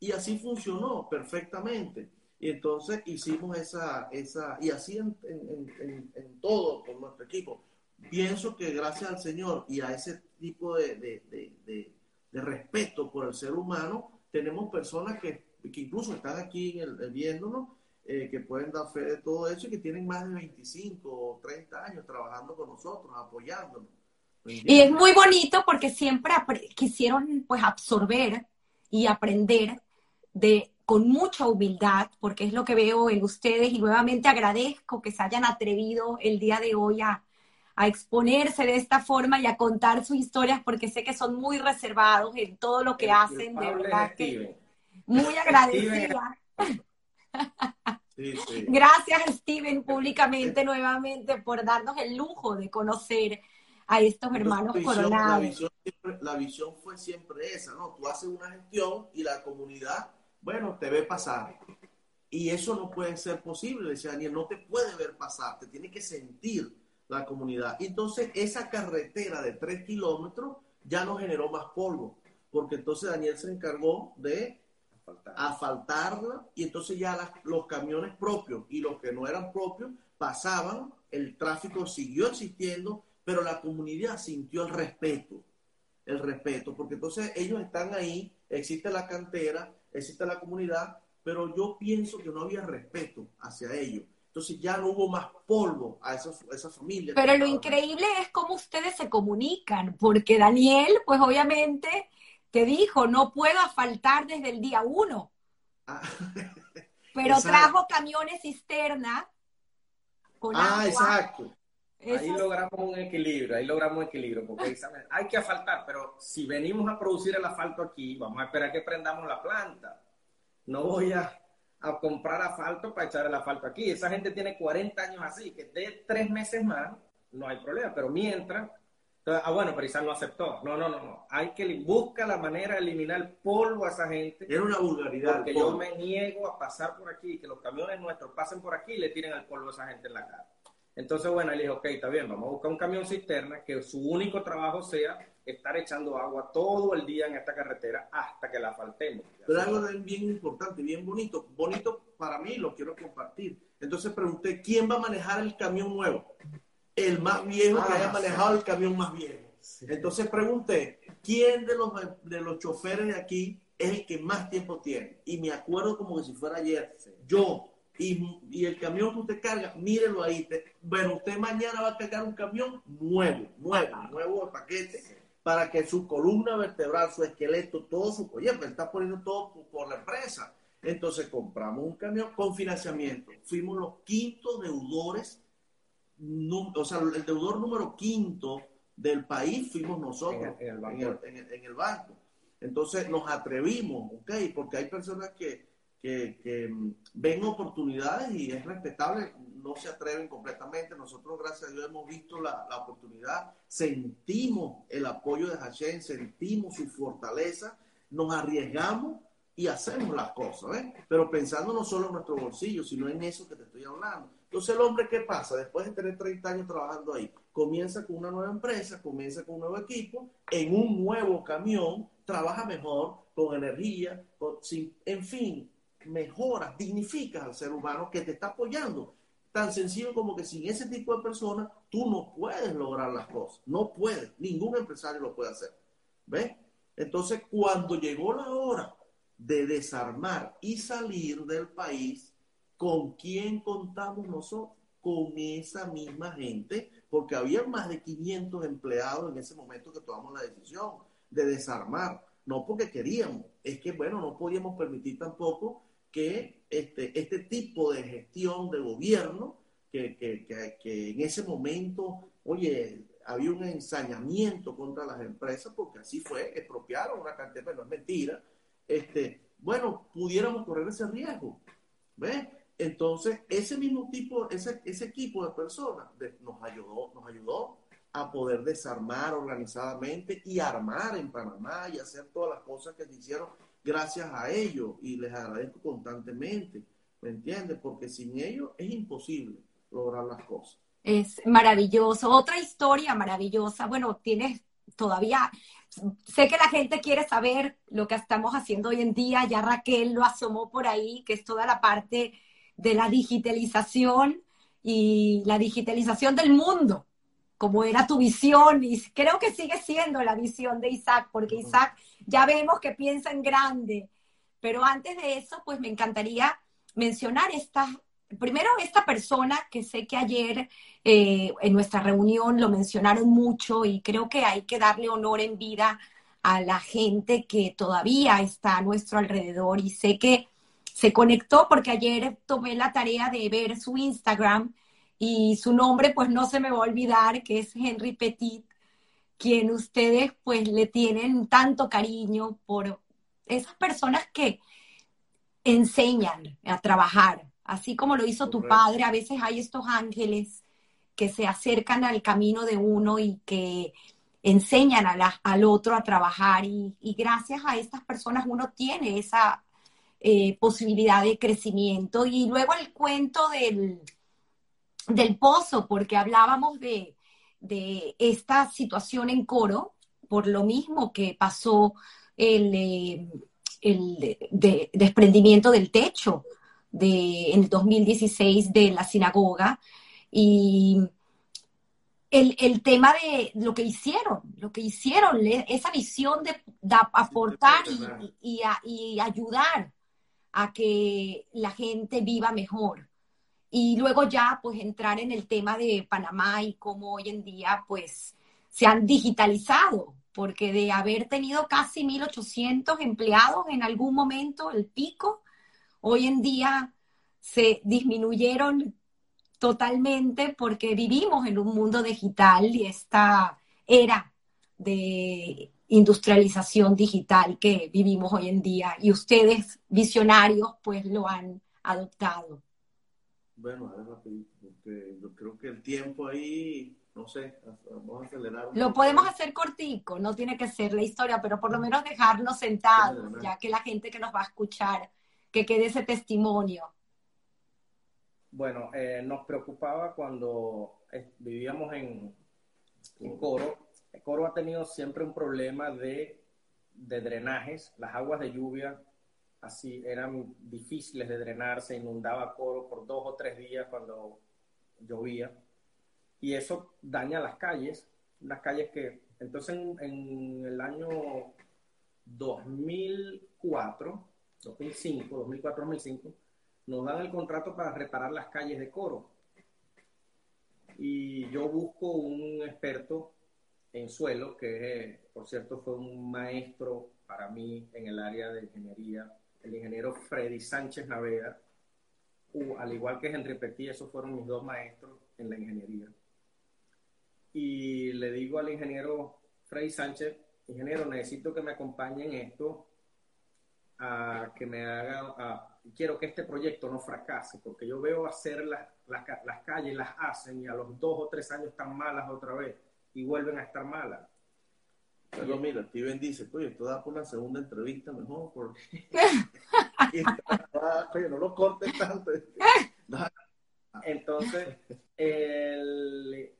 B: Y así funcionó perfectamente. Y entonces hicimos esa, esa y así en, en, en, en todo con nuestro equipo. Pienso que gracias al Señor y a ese tipo de, de, de, de respeto por el ser humano, tenemos personas que, que incluso están aquí en el, viéndonos eh, que pueden dar fe de todo eso y que tienen más de 25 o 30 años trabajando con nosotros, apoyándonos.
A: Y es muy bonito porque siempre quisieron pues absorber y aprender de con mucha humildad, porque es lo que veo en ustedes y nuevamente agradezco que se hayan atrevido el día de hoy a, a exponerse de esta forma y a contar sus historias porque sé que son muy reservados en todo lo que
C: El
A: hacen, de verdad que. Muy agradecida.
B: Sí, sí.
A: Gracias, Steven, públicamente nuevamente por darnos el lujo de conocer a estos hermanos
B: la visión- La
A: coronados.
B: visión, siempre- la visión fue siempre esa, ¿no? Tú haces una gestión y la comunidad, bueno, te ve pasar. Y eso no puede ser posible, decía Daniel, no te puede ver pasar, te tiene que sentir la comunidad. Entonces esa carretera de tres kilómetros ya no generó más polvo, porque entonces Daniel se encargó de
C: Falta.
B: asfaltarla y entonces ya las- los camiones propios y los que no eran propios pasaban, el tráfico siguió existiendo, pero la comunidad sintió el respeto, el respeto, porque entonces ellos están ahí, existe la cantera, existe la comunidad, pero yo pienso que no había respeto hacia ellos. Entonces ya no hubo más polvo a esas esa familia.
A: Pero lo increíble es cómo ustedes se comunican, porque Daniel, pues obviamente, te dijo, no puedo asfaltar desde el día uno,
B: Ah, (laughs)
A: pero
B: Exacto.
A: trajo camiones cisterna con
B: ah,
A: agua.
B: exacto.
C: Ahí logramos un equilibrio, ahí logramos un equilibrio, porque ahí saben, hay que asfaltar, pero si venimos a producir el asfalto aquí, vamos a esperar que prendamos la planta. No voy a, a comprar asfalto para echar el asfalto aquí. Esa gente tiene 40 años así, que de tres meses más no hay problema, pero mientras... entonces, ah, bueno, pero Isaac no aceptó. No, no, no, no. Hay que li- busca la manera de eliminar el polvo a esa gente.
B: Era una vulgaridad.
C: Porque yo me niego a pasar por aquí, que los camiones nuestros pasen por aquí y le tiren el polvo a esa gente en la cara. Entonces, bueno, él dijo, ok, está bien, vamos a buscar un camión cisterna que su único trabajo sea estar echando agua todo el día en esta carretera hasta que la faltemos.
B: Pero algo bien importante, bien bonito, bonito para mí, lo quiero compartir. Entonces pregunté, ¿quién va a manejar el camión nuevo? El más viejo que
C: Ah,
B: haya
C: sí.
B: manejado el camión más viejo. Entonces pregunté, ¿quién de los, de los choferes de aquí es el que más tiempo tiene? Y me acuerdo como que si fuera ayer, yo, y, y el camión que usted carga, mírelo ahí. te- bueno, usted mañana va a cargar un camión nuevo, nuevo, nuevo de paquete, para que su columna vertebral, su esqueleto, todo su... Oye, pues está poniendo todo por, por la empresa. Entonces compramos un camión con financiamiento. Fuimos los quintos deudores, o sea, el deudor número quinto del país fuimos nosotros
C: En el- en el banco.
B: en el- en el- en el banco. Entonces nos atrevimos, ¿ok? Porque hay personas que, que, que, mm, ven oportunidades y es respetable, no se atreven completamente. Nosotros, gracias a Dios, hemos visto la, la oportunidad, sentimos el apoyo de Hashem, sentimos su fortaleza, nos arriesgamos y hacemos las cosas, ¿ves? Pero pensando no solo en nuestro bolsillo, sino en eso que te estoy hablando. Entonces el hombre, ¿qué pasa? Después de tener 30 años trabajando ahí, comienza con una nueva empresa, comienza con un nuevo equipo, en un nuevo camión, trabaja mejor, con energía, sin, en fin, mejoras, dignificas al ser humano que te está apoyando. Tan sencillo como que sin ese tipo de personas tú no puedes lograr las cosas. No puedes. Ningún empresario lo puede hacer. ¿Ves? Entonces, cuando llegó la hora de desarmar y salir del país, ¿Con quién contamos nosotros? Con esa misma gente, porque había más de 500 empleados en ese momento que tomamos la decisión de desarmar. No porque queríamos, es que, bueno, no podíamos permitir tampoco que este, este tipo de gestión de gobierno, que, que, que, en ese momento, oye, había un ensañamiento contra las empresas, porque así fue, expropiaron una cantidad, pero no es mentira, este, bueno, pudiéramos correr ese riesgo. ¿Ves? Entonces, ese mismo tipo, ese, ese equipo de personas nos, ayudó, nos ayudó a poder desarmar organizadamente y armar en Panamá y hacer todas las cosas que se hicieron gracias a ellos. Y les agradezco constantemente, ¿me entiendes? Porque sin ellos es imposible lograr las cosas.
A: Es maravilloso. Otra historia maravillosa. Bueno, tienes todavía, sé que la gente quiere saber lo que estamos haciendo hoy en día. Ya Raquel lo asomó por ahí, que es toda la parte de la digitalización y la digitalización del mundo, como era tu visión, y creo que sigue siendo la visión de Isaac, porque Isaac ya vemos que piensa en grande. Pero antes de eso, pues me encantaría mencionar esta, primero esta persona que sé que ayer eh, en nuestra reunión lo mencionaron mucho y creo que hay que darle honor en vida a la gente que todavía está a nuestro alrededor y sé que se conectó porque ayer tomé la tarea de ver su Instagram y su nombre pues no se me va a olvidar, que es Henry Petit, quien ustedes pues le tienen tanto cariño por esas personas que enseñan a trabajar, así como lo hizo tu padre, a veces hay estos ángeles que se acercan al camino de uno y que enseñan al otro a trabajar y, y gracias a estas personas uno tiene esa eh, posibilidad de crecimiento. Y luego el cuento del, del pozo, porque hablábamos de, esta situación en coro, por lo mismo que pasó el, eh, el desprendimiento del techo de, en el 2016 de la sinagoga. Y el, tema de lo que hicieron, lo que hicieron, esa visión de, aportar y, y, ayudar a que la gente viva mejor. Y luego ya, pues, entrar en el tema de Panamá y cómo hoy en día, pues, se han digitalizado, porque de haber tenido casi 1.800 empleados en algún momento, el pico, hoy en día se disminuyeron totalmente porque vivimos en un mundo digital y esta era de industrialización digital que vivimos hoy en día y ustedes, visionarios, pues lo han adoptado.
B: Bueno, porque yo creo que el tiempo ahí, no sé, vamos a acelerar.
A: Lo podemos hacer cortico, no tiene que ser la historia, pero por lo menos dejarnos sentados, ya que la gente que nos va a escuchar, que quede ese testimonio.
C: Bueno, eh, nos preocupaba cuando eh, vivíamos en, en Coro, Coro ha tenido siempre un problema de, drenajes. Las aguas de lluvia así eran difíciles de drenar, se inundaba Coro por dos o tres días cuando llovía. Y eso daña las calles, las calles que, entonces en, el año 2004, 2005, 2004, 2005, nos dan el contrato para reparar las calles de Coro. Y yo busco un experto en suelo, que por cierto fue un maestro para mí en el área de ingeniería, el ingeniero Freddy Sánchez Naveda, al igual que Henry Petit, esos fueron mis dos maestros en la ingeniería. Y le digo al ingeniero Freddy Sánchez, ingeniero, necesito que me acompañe en esto, a que me haga, quiero que este proyecto no fracase, porque yo veo hacer las, las, las calles, las hacen y a los dos o tres años están malas otra vez y vuelven a estar malas.
B: Pero mira, Steven dice, oye, esto da por una segunda entrevista mejor. Por... (laughs) (laughs) oye, no lo cortes tanto. (laughs)
C: Entonces, el,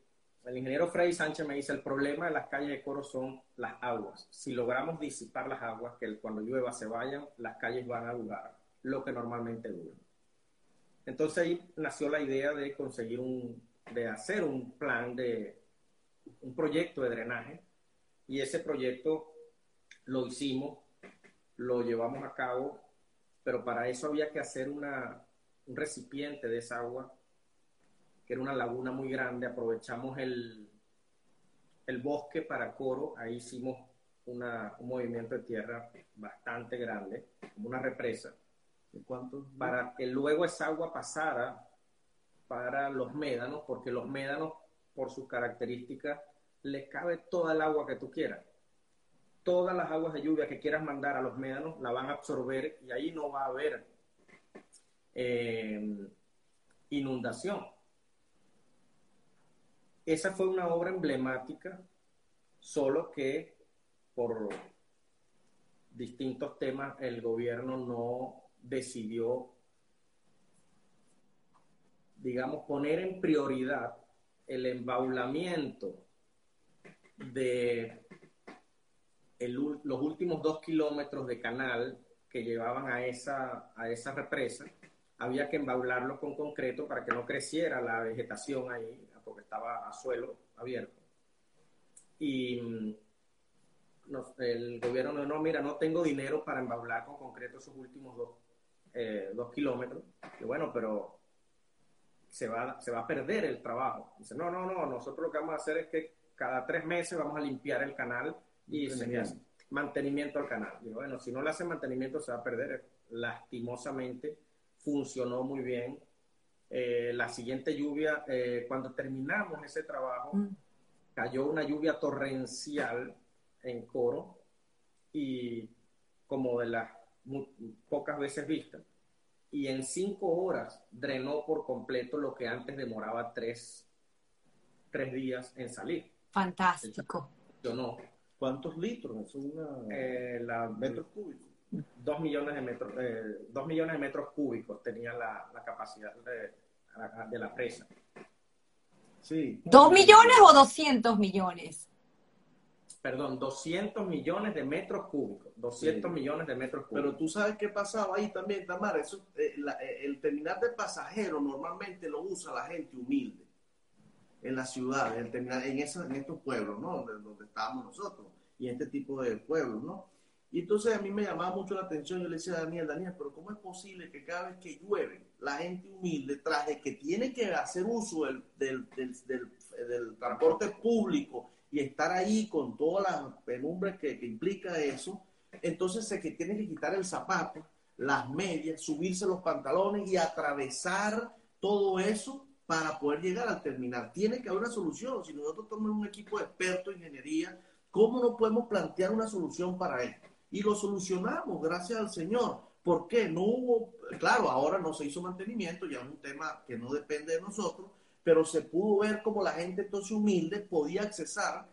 C: el ingeniero Freddy Sánchez me dice, el problema de las calles de Coro son las aguas. Si logramos disipar las aguas, que cuando llueva se vayan, las calles van a durar lo que normalmente duran. Entonces ahí nació la idea de conseguir un, de hacer un plan de, un proyecto de drenaje y ese proyecto lo hicimos, lo llevamos a cabo, pero para eso había que hacer una, un recipiente de esa agua que era una laguna muy grande, aprovechamos el, el bosque para coro, ahí hicimos una, un movimiento de tierra bastante grande, como una represa, cuánto? para que luego esa agua pasara para los médanos, porque los médanos, por sus características, le cabe toda el agua que tú quieras. Todas las aguas de lluvia que quieras mandar a los médanos la van a absorber y ahí no va a haber eh, inundación. Esa fue una obra emblemática, solo que por distintos temas el gobierno no decidió, digamos, poner en prioridad el embaulamiento de los últimos dos kilómetros de canal que llevaban a esa, a esa represa. Había que embaularlo con concreto para que no creciera la vegetación ahí, porque estaba a suelo abierto. Y mm, el gobierno no, no, mira, no tengo dinero para embaular con concreto esos últimos dos, eh, dos kilómetros. Y bueno, pero se va, se va a perder el trabajo. Dice, no, no, no, nosotros lo que vamos a hacer es que cada tres meses vamos a limpiar el canal y mantenimiento, mantenimiento al canal. Y bueno, si no le hacen mantenimiento se va a perder. Lastimosamente funcionó muy bien eh, la siguiente lluvia, eh, cuando terminamos ese trabajo, mm. cayó una lluvia torrencial en Coro y como de las pocas veces vistas, y en cinco horas drenó por completo lo que antes demoraba tres, tres días en salir.
A: Fantástico.
B: Yo no. ¿Cuántos litros? Es una...
C: Eh, metros cúbicos. Dos millones de metros, dos millones de metros cúbicos tenía la, la capacidad de, de la presa.
A: Sí. ¿Dos millones o 200 millones?
C: Perdón, 200 millones de metros cúbicos. 200 millones de metros cúbicos.
B: Pero tú sabes qué pasaba ahí también, Tamara. Eso, eh, eh, el terminal de pasajeros normalmente lo usa la gente humilde en las ciudades, el terminal, en, en estos pueblos, ¿no? Donde, donde estábamos nosotros y este tipo de pueblos, ¿no? Y entonces a mí me llamaba mucho la atención, yo le decía a Daniel, Daniel, pero ¿cómo es posible que cada vez que llueve, la gente humilde, tras de que tiene que hacer uso del, del, del, transporte público y estar ahí con todas las penumbres que, que implica eso, entonces se que tiene que quitar el zapato, las medias, subirse los pantalones y atravesar todo eso para poder llegar al terminal. Tiene que haber una solución. Si nosotros tomamos un equipo de expertos en ingeniería, ¿cómo no podemos plantear una solución para esto? y lo solucionamos, gracias al Señor. ¿Por qué? No hubo, claro, ahora no se hizo mantenimiento, ya es un tema que no depende de nosotros, pero se pudo ver como la gente entonces humilde podía accesar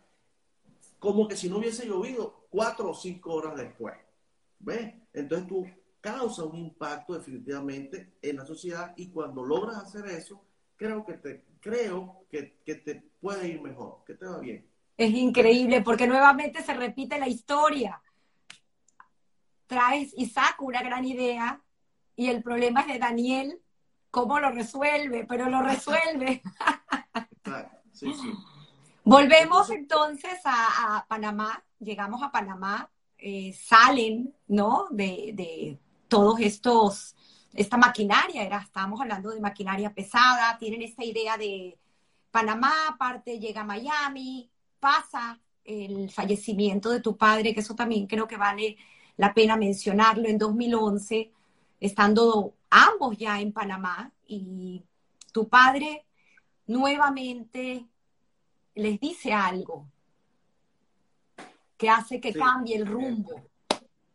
B: como que si no hubiese llovido cuatro o cinco horas después. ¿Ves? Entonces tú causas un impacto definitivamente en la sociedad y cuando logras hacer eso, creo que te, creo que, que te puede ir mejor, que te va bien.
A: Es increíble porque nuevamente se repite la historia traes y saca una gran idea y el problema es de Daniel, cómo lo resuelve, pero lo resuelve. Volvemos entonces a, Panamá, llegamos a Panamá, eh, salen, ¿no? De, todos estos, esta maquinaria, era, estábamos hablando de maquinaria pesada, tienen esta idea de Panamá, aparte llega a Miami, pasa el fallecimiento de tu padre, que eso también creo que vale la pena mencionarlo, en 2011, estando ambos ya en Panamá y tu padre nuevamente les dice algo que hace que cambie el rumbo.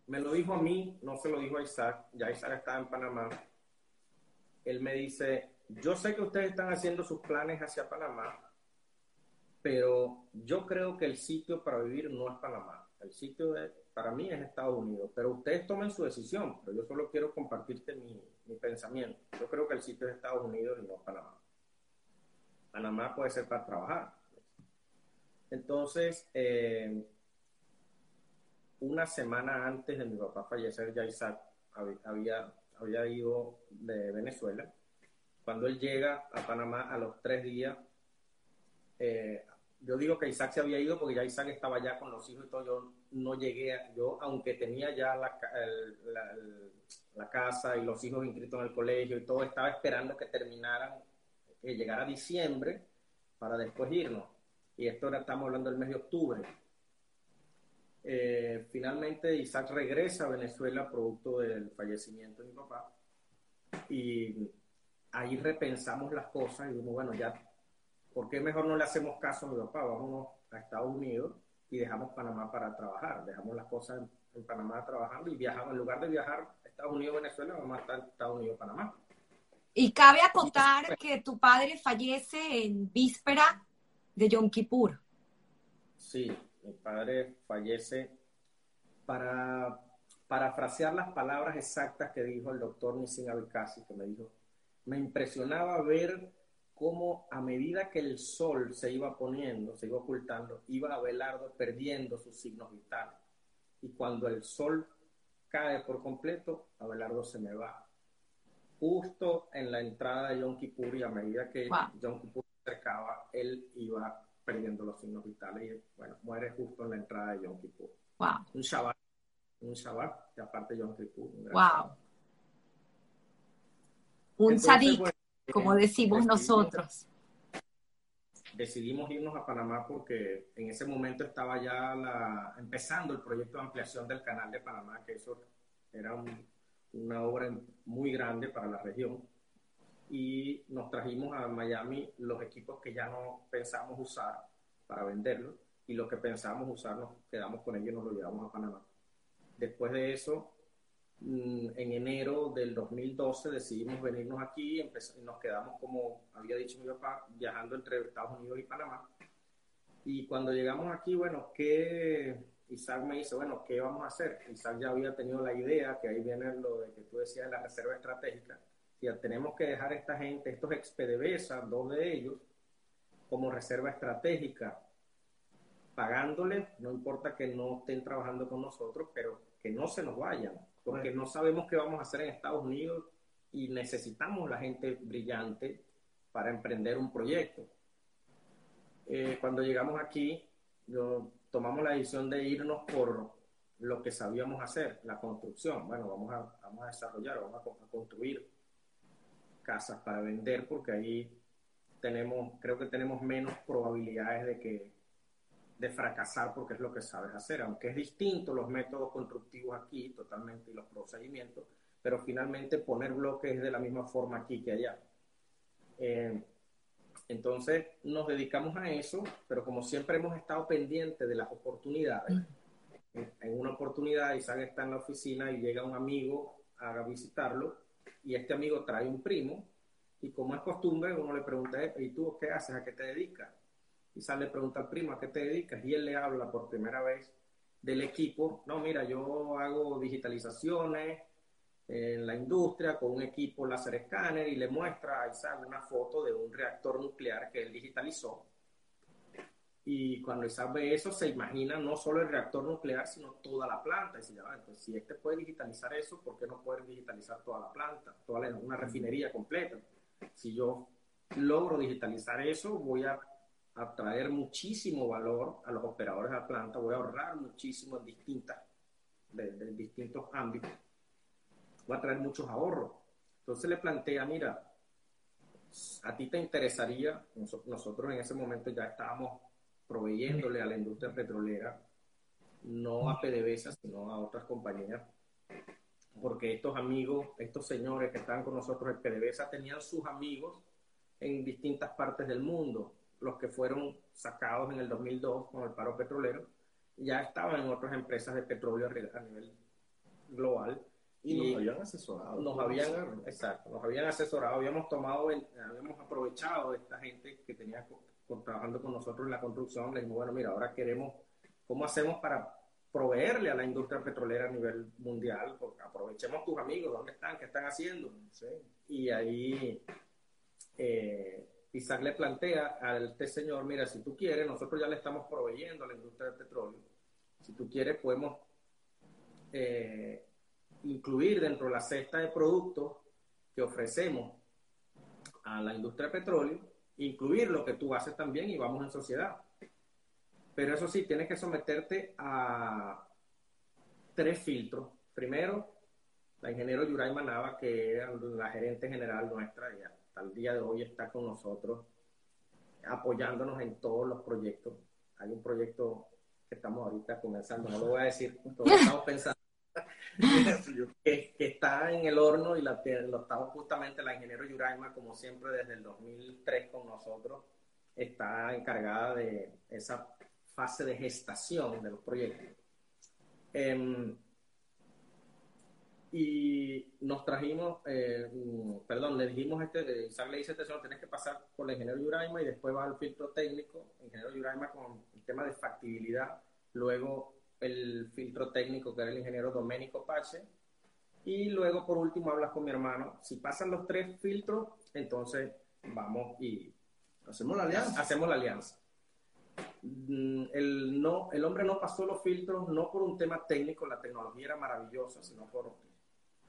C: Me lo dijo a mí, no se lo dijo a Isaac, ya Isaac estaba en Panamá. Él me dice, yo sé que ustedes están haciendo sus planes hacia Panamá, pero yo creo que el sitio para vivir no es Panamá El sitio de, para mí es Estados Unidos, pero ustedes tomen su decisión, pero yo solo quiero compartirte mi, mi pensamiento. Yo creo que el sitio es Estados Unidos y no Panamá. Panamá puede ser para trabajar. Entonces, eh, una semana antes de mi papá fallecer, ya Isaac había, había ido de Venezuela. Cuando él llega a Panamá a los tres días, eh, yo digo que Isaac se había ido porque ya Isaac estaba ya con los hijos y todo. Yo no llegué, yo aunque tenía ya la, la, casa y los hijos inscritos en el colegio y todo, estaba esperando que terminaran, que llegara diciembre para después irnos. Y esto ahora estamos hablando del mes de octubre. Eh, finalmente Isaac regresa a Venezuela producto del fallecimiento de mi papá y ahí repensamos las cosas y dijimos, bueno, ya, ¿por qué mejor no le hacemos caso a mi papá? Vámonos a Estados Unidos y dejamos Panamá para trabajar, dejamos las cosas en, Panamá trabajando y viajamos, en lugar de viajar a Estados Unidos, Venezuela, vamos a estar en Estados Unidos, Panamá.
A: Y cabe acotar que tu padre fallece en víspera de Yom Kippur.
C: Sí, mi padre fallece para parafrasear las palabras exactas que dijo el doctor Nissin Abikasi, que me dijo, me impresionaba ver cómo a medida que el sol se iba poniendo, se iba ocultando, iba Abelardo perdiendo sus signos vitales. Y cuando el sol cae por completo, Abelardo se me va. Justo en la entrada de Yom Kippur y a medida que Yom Kippur se acercaba, él iba perdiendo los signos vitales y bueno, muere justo en la entrada de Yom Kippur.
A: Wow.
C: Un Shabbat, un Shabbat, y aparte Yom Kippur. Un
A: wow. Un Sadik, como decimos nosotros.
C: Decidimos irnos a Panamá porque en ese momento estaba ya la, empezando el proyecto de ampliación del canal de Panamá, que eso era una obra muy grande para la región y nos trajimos a Miami los equipos que ya no pensamos usar para venderlos y los que pensamos usar nos quedamos con ellos y nos lo llevamos a Panamá. Después de eso, mm, en enero del 2012 decidimos venirnos aquí y nos quedamos, como había dicho mi papá, viajando entre Estados Unidos y Panamá. Y cuando llegamos aquí, bueno, ¿qué? Isaac me dice, bueno, ¿qué vamos a hacer? Isaac ya había tenido la idea, que ahí viene lo de que tú decías de la reserva estratégica tenemos que dejar a esta gente, estos ex PDVSA, dos de ellos, como reserva estratégica, pagándoles, no importa que no estén trabajando con nosotros, pero que no se nos vayan, porque no sabemos qué vamos a hacer en Estados Unidos y necesitamos la gente brillante para emprender un proyecto. Eh, cuando llegamos aquí, tomamos la decisión de irnos por lo que sabíamos hacer, la construcción. Bueno, vamos a, vamos a desarrollar, vamos a construir casas para vender porque ahí tenemos, creo que tenemos menos probabilidades de que de fracasar porque es lo que sabes hacer, aunque es distinto los métodos constructivos aquí totalmente y los procedimientos, pero finalmente poner bloques de la misma forma aquí que allá. Eh, entonces nos dedicamos a eso, pero como siempre hemos estado pendientes de las oportunidades, en una oportunidad Isaac está en la oficina y llega un amigo a visitarlo y este amigo trae un primo y como es costumbre uno le pregunta, ¿y tú qué haces? ¿A qué te dedicas? Y sale le pregunta al primo, ¿a qué te dedicas? Y él le habla por primera vez del equipo. No, mira, yo hago digitalizaciones en la industria con un equipo láser escáner y le muestra a Isaac una foto de un reactor nuclear que él digitalizó y cuando Isaac ve eso, se imagina no solo el reactor nuclear, sino toda la planta. Y dice, entonces, si este puede digitalizar eso, ¿por qué no puede digitalizar toda la planta, toda una refinería completa? Si yo logro digitalizar eso, voy a atraer muchísimo valor a los operadores de la planta, voy a ahorrar muchísimo en distintas, de, distintos ámbitos, voy a traer muchos ahorros. Entonces le plantea, mira, a ti te interesaría, nosotros en ese momento ya estábamos proveyéndole a la industria petrolera, no a PDVSA, sino a otras compañías, porque estos amigos, estos señores que están con nosotros en PDVSA tenían sus amigos en distintas partes del mundo, los que fueron sacados en el 2002 con el paro petrolero, ya estaban en otras empresas de petróleo a nivel global.
B: Y, nos habían asesorado.
C: Nos habían, exacto, nos habían asesorado, habíamos tomado, habíamos aprovechado esta gente que tenía trabajando con nosotros en la construcción, le dijimos, bueno, mira, ahora queremos, ¿cómo hacemos para proveerle a la industria petrolera a nivel mundial. Porque aprovechemos tus amigos, ¿dónde están? ¿Qué están haciendo? Y ahí eh, Isaac le plantea a este señor, mira, si tú quieres, nosotros ya le estamos proveyendo a la industria del petróleo. Si tú quieres, podemos eh, incluir dentro de la cesta de productos que ofrecemos a la industria del petróleo, incluir lo que tú haces también y vamos en sociedad. Pero eso sí, tienes que someterte a tres filtros. Primero, la ingeniero Yuray Manaba, que era la gerente general nuestra y hasta el día de hoy está con nosotros, apoyándonos en todos los proyectos. Hay un proyecto que estamos ahorita comenzando, no lo voy a decir, estamos pensando, (laughs) que, está en el horno y la, lo estamos justamente la ingeniero Yuraima, como siempre desde el 2003 con nosotros, está encargada de esa fase de gestación de los proyectos. Em, y nos trajimos, eh, perdón, le dijimos, este, Isaac le dice este señor, tienes que pasar por el ingeniero Yuraima y después va al filtro técnico, ingeniero Yuraima con el tema de factibilidad, luego el filtro técnico que era el ingeniero Domenico Pache, y luego por último hablas con mi hermano. Si pasan los tres filtros, entonces vamos y hacemos la alianza. Hacemos la alianza. Mm, el, no, el hombre no pasó los filtros no por un tema técnico, la tecnología era maravillosa, sino por,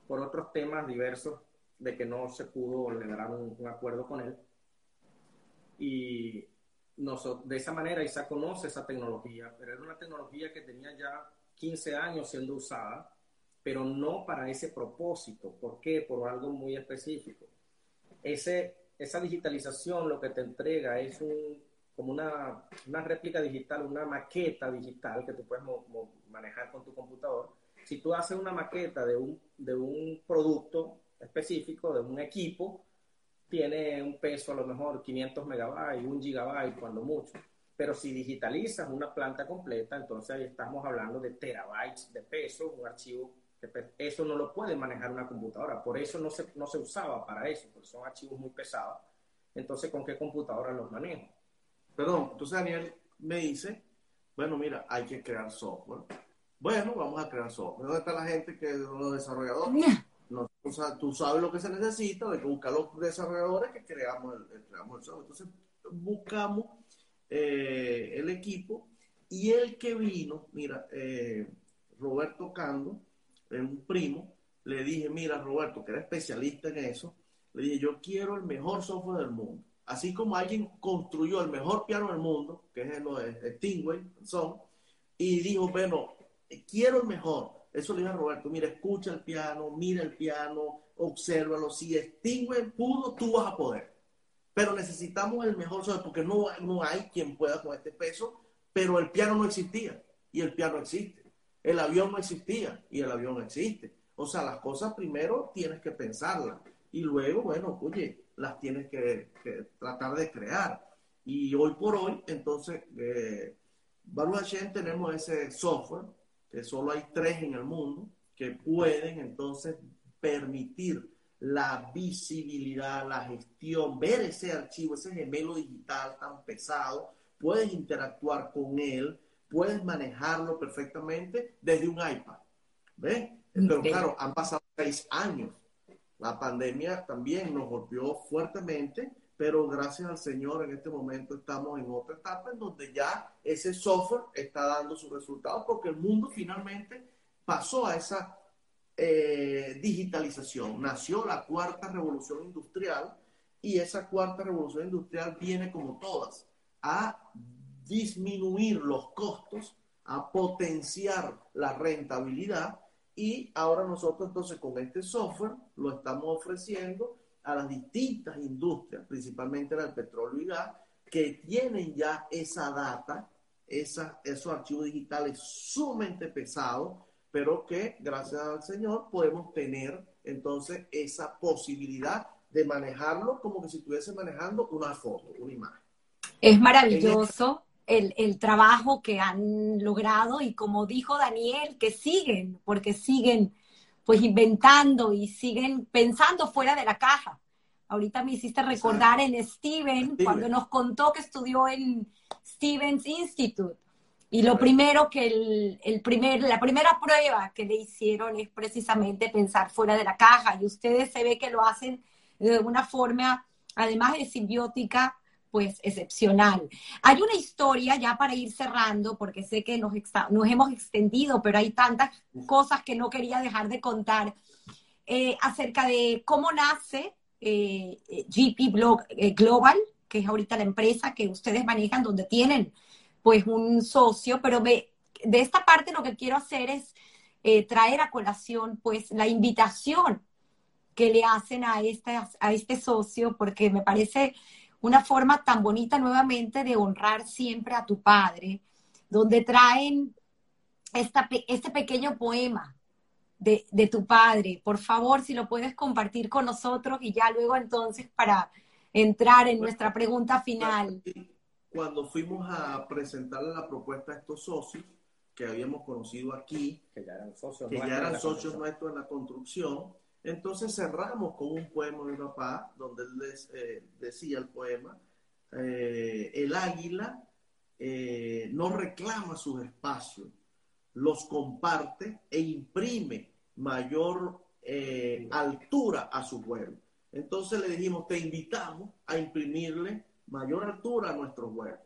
C: por otros temas diversos de que no se pudo lograr un, un acuerdo con él. Y de esa manera Isaac conoce esa tecnología, pero era una tecnología que tenía ya 15 años siendo usada, pero no para ese propósito. ¿Por qué? Por algo muy específico. Ese, esa digitalización lo que te entrega es un, como una, una réplica digital, una maqueta digital que tú puedes manejar con tu computador. Si tú haces una maqueta de un, de un producto específico, de un equipo, tiene un peso a lo mejor 500 megabytes, un gigabyte cuando mucho. Pero si digitalizas una planta completa, entonces ahí estamos hablando de terabytes de peso, un archivo que eso no lo puede manejar una computadora. Por eso no se, no se usaba para eso, porque son archivos muy pesados. Entonces, ¿con qué computadora los manejo?
B: Perdón, entonces Daniel me dice, bueno, mira, hay que crear software. Bueno, vamos a crear software. ¿Dónde está la gente que los desarrolladores? (laughs) O sea, tú sabes lo que se necesita, hay que buscar los desarrolladores que creamos el, creamos el software. Entonces, buscamos eh, el equipo y el que vino, mira, eh, Roberto Cando, un primo, le dije, mira, Roberto, que era especialista en eso, le dije, yo quiero el mejor software del mundo así como alguien construyó el mejor piano del mundo, que es lo de Stingway, son, y dijo, bueno, quiero el mejor. Eso le dije a Roberto, mira, escucha el piano, mira el piano, obsérvalo. Si Stingway pudo, tú vas a poder. Pero necesitamos el mejor software, porque no, no hay quien pueda con este peso, pero el piano no existía y el piano existe. El avión no existía y el avión existe. O sea, las cosas primero tienes que pensarlas y luego, bueno, oye, las tienes que, tratar de crear. Y hoy por hoy, entonces, eh, Baruch tenemos ese software, que solo hay tres en el mundo, que pueden entonces permitir la visibilidad, la gestión, ver ese archivo, ese gemelo digital tan pesado, puedes interactuar con él, puedes manejarlo perfectamente desde un iPad. ¿Ves? Pero claro, han pasado seis años la pandemia también nos golpeó fuertemente, pero gracias al Señor en este momento estamos en otra etapa en donde ya ese software está dando sus resultados porque el mundo finalmente pasó a esa eh, digitalización. Nació la cuarta revolución industrial y esa cuarta revolución industrial viene como todas a disminuir los costos, a potenciar la rentabilidad y ahora nosotros entonces con este software lo estamos ofreciendo a las distintas industrias, principalmente la del petróleo y gas, que tienen ya esa data, esa, esos archivos digitales sumamente pesados, pero que gracias al Señor podemos tener entonces esa posibilidad de manejarlo como que si estuviese manejando una foto, una imagen.
A: Es maravilloso el, trabajo que han logrado y como dijo Daniel, que siguen, porque siguen pues inventando y siguen pensando fuera de la caja. Ahorita me hiciste recordar en Steven, cuando nos contó que estudió en Stevens Institute Y lo primero que el, el, primer, la primera prueba que le hicieron es precisamente pensar fuera de la caja. Y ustedes se ve que lo hacen de una forma, además de simbiótica, pues excepcional. Hay una historia ya para ir cerrando, porque sé que nos, nos hemos extendido, pero hay tantas cosas que no quería dejar de contar, eh, acerca de cómo nace eh, GP Blog, eh, Global, que es ahorita la empresa que ustedes manejan, donde tienen pues un socio, pero de esta parte lo que quiero hacer es traer a colación pues la invitación que le hacen a a este socio, porque me parece una forma tan bonita nuevamente de honrar siempre a tu padre, donde traen esta, este pequeño poema de, de, tu padre. Por favor, si lo puedes compartir con nosotros y ya luego entonces para entrar en nuestra pregunta final.
B: Cuando fuimos a presentarle la propuesta a estos socios que habíamos conocido aquí, que ya eran socios, que ya eran socios nuestros en la construcción, entonces cerramos con un poema de mi papá, donde él les, eh, decía el poema, eh, el águila eh, no reclama sus espacios, los comparte e imprime mayor altura a su vuelo. Entonces le dijimos, te invitamos a imprimirle mayor altura a nuestro vuelo.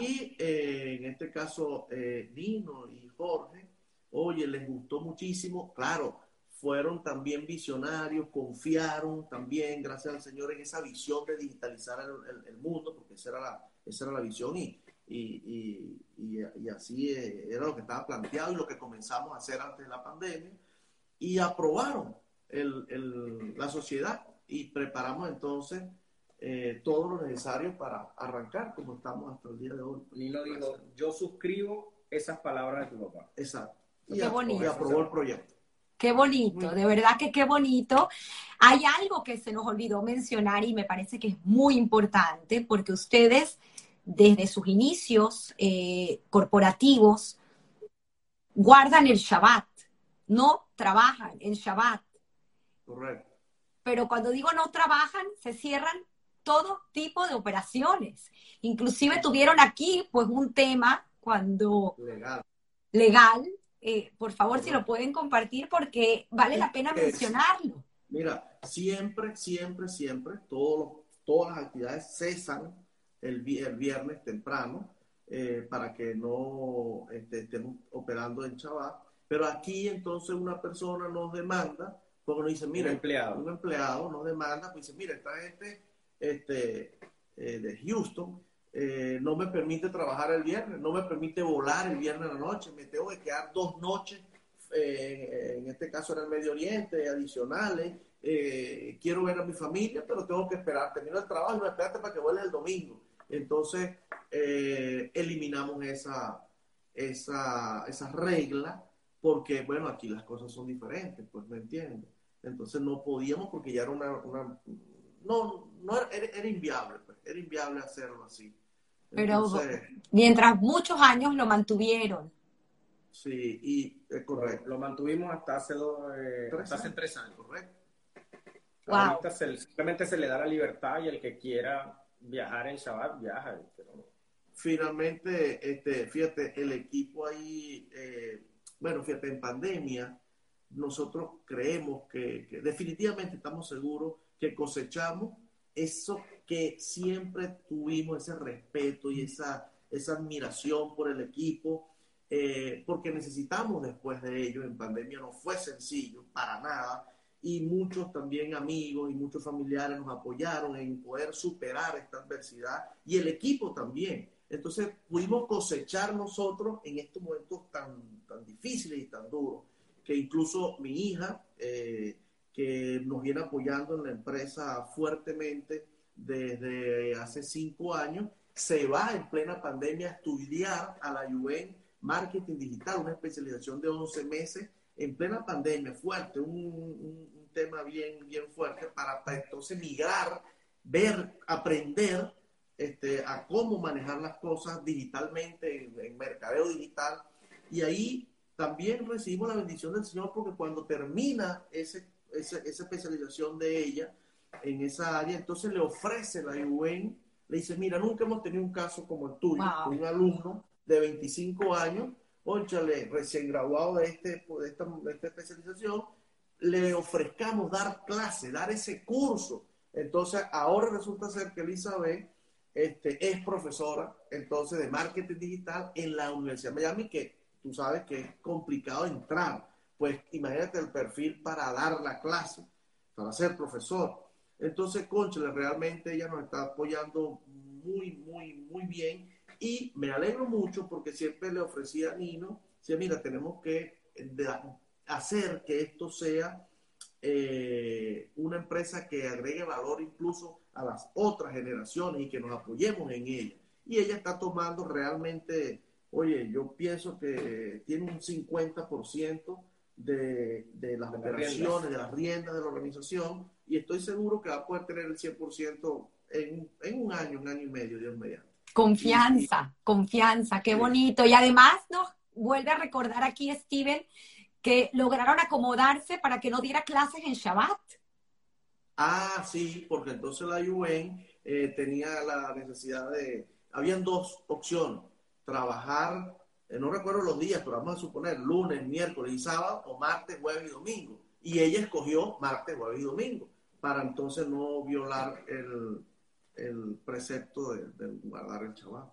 B: Y en este caso, Dino y Jorge, oye, les gustó muchísimo, claro, fueron también visionarios, confiaron también, gracias al Señor, en esa visión de digitalizar el, mundo, porque esa era la, esa era la visión y, y, y, así eh, era lo que estaba planteado y lo que comenzamos a hacer antes de la pandemia. Y aprobaron el, la sociedad y preparamos entonces eh, todo lo necesario para arrancar como estamos hasta el día de hoy.
C: Nino dijo, yo suscribo esas palabras de tu papá.
B: Exacto. Y, aprobó el proyecto.
A: Qué bonito, de verdad que qué bonito. Hay algo que se nos olvidó mencionar y me parece que es muy importante porque ustedes desde sus inicios eh, corporativos guardan el Shabbat, no trabajan el Shabbat.
B: Correcto.
A: Pero cuando digo no trabajan, se cierran todo tipo de operaciones. Inclusive tuvieron aquí pues un tema cuando
B: legal,
A: legal eh, por favor, si lo pueden compartir porque vale la pena mencionarlo.
B: Mira, siempre, siempre, siempre, todos todas las actividades cesan el, viernes temprano eh, para que no este, estemos operando en Chabat. Pero aquí entonces una persona nos demanda, porque nos dice, mira,
C: un empleado,
B: un empleado nos demanda, pues dice, mira, esta gente este, eh, de Houston eh, no me permite trabajar el viernes, no me permite volar el viernes en la noche, me tengo que quedar dos noches, eh, en este caso en el Medio Oriente, adicionales, eh, quiero ver a mi familia, pero tengo que esperar, termino el trabajo y me espérate para que vuelva el domingo. Entonces, eliminamos esa, esa, regla, porque, bueno, aquí las cosas son diferentes, pues me entiendes. Entonces no podíamos porque ya era una, no, no era, era inviable, era inviable hacerlo así.
A: Pero mientras muchos años lo mantuvieron.
B: Sí, y es correcto.
C: Lo mantuvimos hasta hace, dos, eh,
B: hace tres años, correcto.
C: Wow. simplemente se le da la libertad y el que quiera viajar en Shabbat viaja.
B: Finalmente, este, fíjate, el equipo ahí, eh, bueno, fíjate, en pandemia, nosotros creemos que, que definitivamente estamos seguros que cosechamos eso que siempre tuvimos, ese respeto y esa, esa admiración por el equipo, eh, porque necesitamos después de ello, en pandemia no fue sencillo, para nada, y muchos también amigos y muchos familiares nos apoyaron en poder superar esta adversidad y el equipo también. Entonces pudimos cosechar nosotros en estos momentos tan, tan difíciles y tan duros, que incluso mi hija, eh, que nos viene apoyando en la empresa fuertemente desde hace cinco años, se va en plena pandemia a estudiar a la UN Marketing Digital, una especialización de 11 meses en plena pandemia, fuerte, un, tema bien, bien fuerte para, entonces migrar, ver, aprender este, a cómo manejar las cosas digitalmente, en, en mercadeo digital. Y ahí también recibimos la bendición del Señor porque cuando termina ese esa, especialización de ella en esa área, entonces le ofrece la UN, le dice, mira, nunca hemos tenido un caso como el tuyo, un alumno de 25 años, ónchale, recién graduado de, este, de, esta, de esta especialización, le ofrezcamos dar clase, dar ese curso. Entonces, ahora resulta ser que Elizabeth este, es profesora, entonces, de marketing digital en la Universidad de Miami, que tú sabes que es complicado entrar. Pues imagínate el perfil para dar la clase, para ser profesor. Entonces, Conchale, realmente ella nos está apoyando muy, muy, muy bien. Y me alegro mucho porque siempre le ofrecía a Nino, decía, mira, tenemos que hacer que esto sea eh, una empresa que agregue valor incluso a las otras generaciones y que nos apoyemos en ella. Y ella está tomando realmente, oye, yo pienso que tiene un 50% de, de las operaciones, de las riendas de la organización, y estoy seguro que va a poder tener el 100% en, en un año, un año y medio, Dios mediante.
A: Confianza, confianza, qué bonito. Y además nos vuelve a recordar aquí, Steven, que lograron acomodarse para que no diera clases en Shabbat.
B: Ah, sí, porque entonces la UN eh, tenía la necesidad de... Habían dos opciones, trabajar, eh, no recuerdo los días, pero vamos a suponer lunes, miércoles y sábado, o martes, jueves y domingo. Y ella escogió martes, jueves y domingo, para entonces no violar el, el precepto de, de guardar el chaval.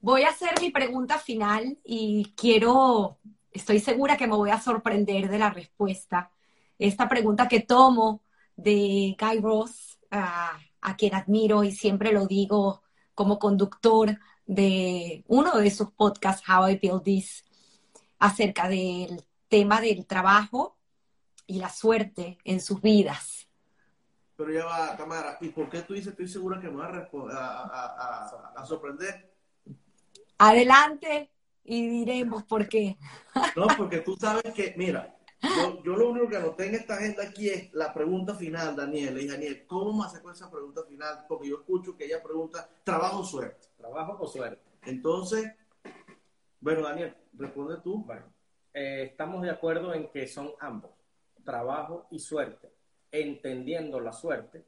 A: Voy a hacer mi pregunta final y quiero, estoy segura que me voy a sorprender de la respuesta. Esta pregunta que tomo de Guy Ross, a quien admiro y siempre lo digo como conductor de uno de sus podcasts, How I Build This, acerca del tema del trabajo y la suerte en sus vidas.
B: Pero ya va, Tamara, ¿y por qué tú dices, estoy segura que me va a, a sorprender?
A: Adelante y diremos por qué.
B: No, porque tú sabes que, mira, yo, lo único que anoté en esta agenda aquí es la pregunta final, Daniel. Daniel, ¿cómo me hace con esa pregunta final? Porque yo escucho que ella pregunta, ¿trabajo o suerte?
C: ¿Trabajo o suerte?
B: Entonces, bueno, Daniel, responde tú.
C: Bueno, eh, estamos de acuerdo en que son ambos, trabajo y suerte, entendiendo la suerte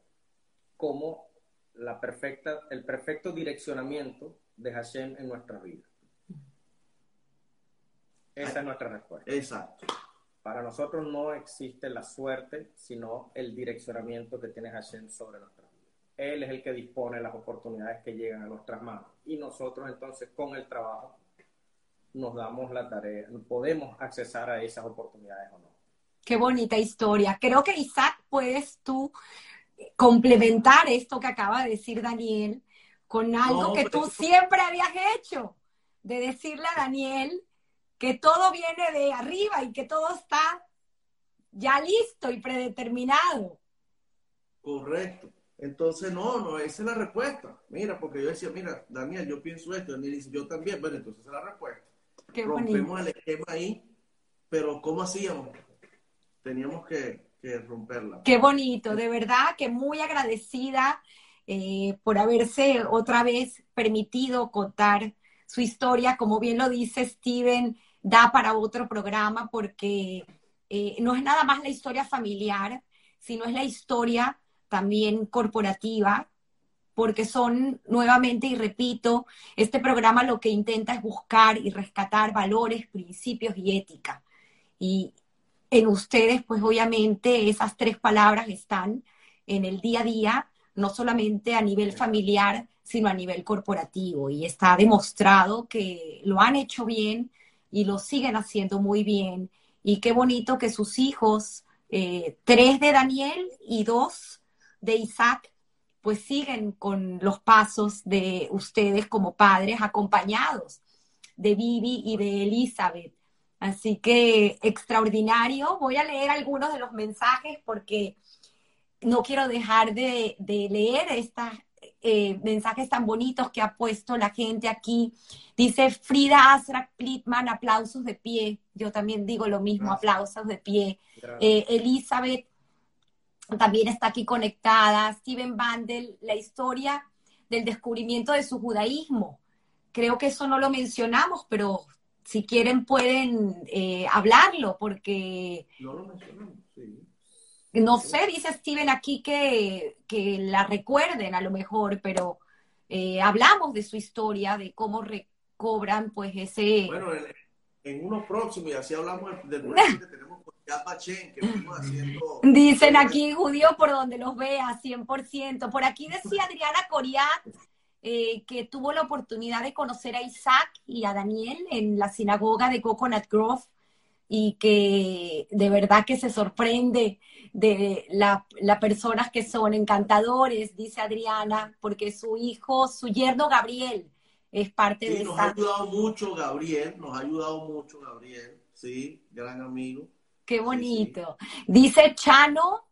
C: como la perfecta, el perfecto direccionamiento de Hashem en nuestra vida. Esa es nuestra respuesta.
B: Exacto.
C: Para nosotros no existe la suerte, sino el direccionamiento que tiene Hashem sobre nuestra vida. Él es el que dispone las oportunidades que llegan a nuestras manos. Y nosotros entonces con el trabajo nos damos la tarea, podemos accesar a esas oportunidades o no.
A: Qué bonita historia. Creo que Isaac, puedes tú complementar esto que acaba de decir Daniel con algo que tú siempre habías hecho, de decirle a Daniel que todo viene de arriba y que todo está ya listo y predeterminado.
B: Correcto. Entonces, no, no, esa es la respuesta. Mira, porque yo decía, mira, Daniel, yo pienso esto. Daniel dice, yo también. Bueno, entonces esa es la respuesta. Qué Rompemos el esquema ahí, pero ¿cómo hacíamos? Teníamos que, que romperla.
A: Qué bonito, de verdad que muy agradecida eh, por haberse otra vez permitido contar su historia. Como bien lo dice Steven, da para otro programa porque eh, no es nada más la historia familiar, sino es la historia también corporativa, porque son nuevamente, y repito, este programa lo que intenta es buscar y rescatar valores, principios y ética. Y en ustedes, pues obviamente esas tres palabras están en el día a día, no solamente a nivel familiar, sino a nivel corporativo. Y está demostrado que lo han hecho bien y lo siguen haciendo muy bien. Y qué bonito que sus hijos, eh, tres de Daniel y dos de Isaac, pues siguen con los pasos de ustedes como padres acompañados de Vivi y de Elizabeth. Así que extraordinario. Voy a leer algunos de los mensajes porque no quiero dejar de, de leer estas eh, mensajes tan bonitos que ha puesto la gente aquí. Dice Frida Asra Plitman, aplausos de pie. Yo también digo lo mismo, aplausos de pie. Eh, Elizabeth también está aquí conectada. Steven Bandel, la historia del descubrimiento de su judaísmo. Creo que eso no lo mencionamos, pero si quieren pueden eh, hablarlo, porque...
B: No lo mencionamos, sí.
A: No sé, dice Steven aquí que, la recuerden a lo mejor, pero eh, hablamos de su historia, de cómo cobran pues ese...
B: Bueno, en, en uno próximo, y así hablamos del proyecto que tenemos con Bachen, que fuimos haciendo... (laughs)
A: Dicen aquí, judío por donde los vea, 100%. Por aquí decía Adriana Coriat, eh, que tuvo la oportunidad de conocer a Isaac y a Daniel en la sinagoga de Coconut Grove y que de verdad que se sorprende de las la personas que son encantadores, dice Adriana, porque su hijo, su yerno Gabriel, es parte
B: Sí,
A: de
B: nos ha ayudado mucho Gabriel, nos ha ayudado mucho Gabriel, sí, gran amigo.
A: Qué bonito. Dice Chano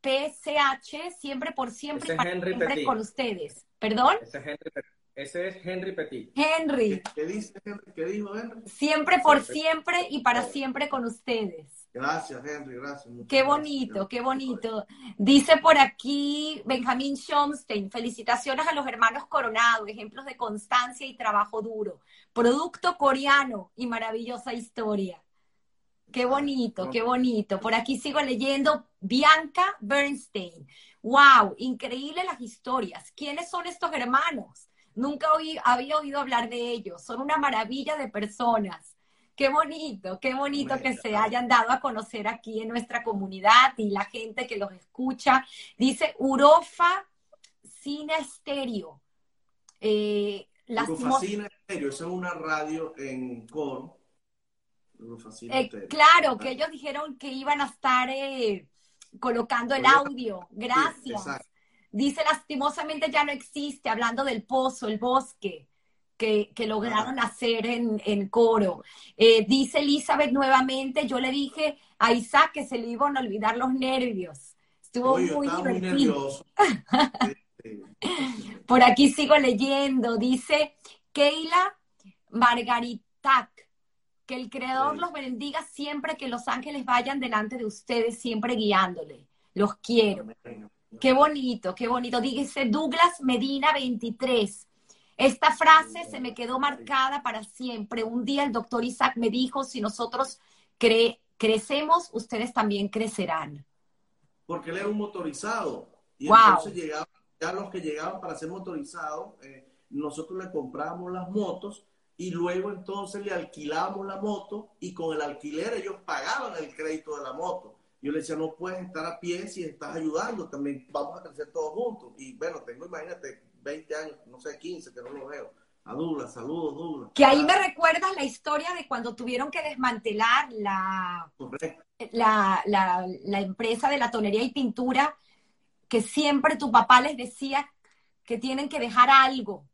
A: PCH, siempre por siempre,
C: Ese
A: para
C: Henry
A: siempre
C: Petit.
A: con ustedes. ¿Perdón?
C: Ese es Henry, Petit. Ese es Henry Petit.
A: Henry,
B: ¿Qué, qué dice Henry? ¿Qué dijo Henry?
A: siempre por
C: Siempre.
A: siempre y para siempre con ustedes.
B: Gracias, Henry, gracias.
A: Qué
B: gracias.
A: bonito, qué bonito. Dice por aquí Benjamín Schomstein, felicitaciones a los hermanos Coronado, ejemplos de constancia y trabajo duro. Producto coreano y maravillosa historia. Qué bonito, qué bonito. Por aquí sigo leyendo Bianca Bernstein. Wow, increíble las historias. ¿Quiénes son estos hermanos? Nunca oí- había oído hablar de ellos. Son una maravilla de personas. Qué bonito, qué bonito que se hayan dado a conocer aquí en nuestra comunidad y la gente que los escucha. Dice Urofa Cine Estéreo. Eh, lastimo-
B: Urufacina Estéreo, esa es una radio en Coro.
A: Eh, claro, que ellos dijeron que iban a estar eh, colocando el audio. Gracias.
B: exacto.
A: Dice, lastimosamente ya no existe, hablando del pozo, el bosque, que, que lograron hacer en, en coro. Eh, dice Elizabeth nuevamente, yo le dije a Isaac que se le iban a olvidar los nervios. Estuvo
B: Oye,
A: muy divertido.
B: nervioso. (laughs) Este,
A: Por aquí sigo leyendo. Dice Keila Margaritac. Que el Creador
B: Sí.
A: los bendiga siempre que los ángeles vayan delante de ustedes, siempre guiándole. Los quiero. Qué bonito, qué bonito. Dice Douglas Medina 23. Esta frase se me quedó marcada para siempre. Un día el doctor Isaac me dijo, si nosotros cre- crecemos, ustedes también crecerán.
B: porque él era un motorizado. Y
A: Wow.
B: entonces llegaban, ya los que llegaban para ser motorizados, eh, nosotros le comprábamos las motos y luego entonces le alquilábamos la moto y con el alquiler ellos pagaban el crédito de la moto. Yo le decía, no puedes estar a pie si estás ayudando, también vamos a crecer todos juntos. Y bueno, tengo, imagínate, 20 años, no sé, 15, que no lo veo. A Douglas, saludos, Douglas.
A: Que ahí me recuerdas la historia de cuando tuvieron que desmantelar la, la, la, la empresa de la tonería y pintura, que siempre tu papá les decía que tienen que dejar algo,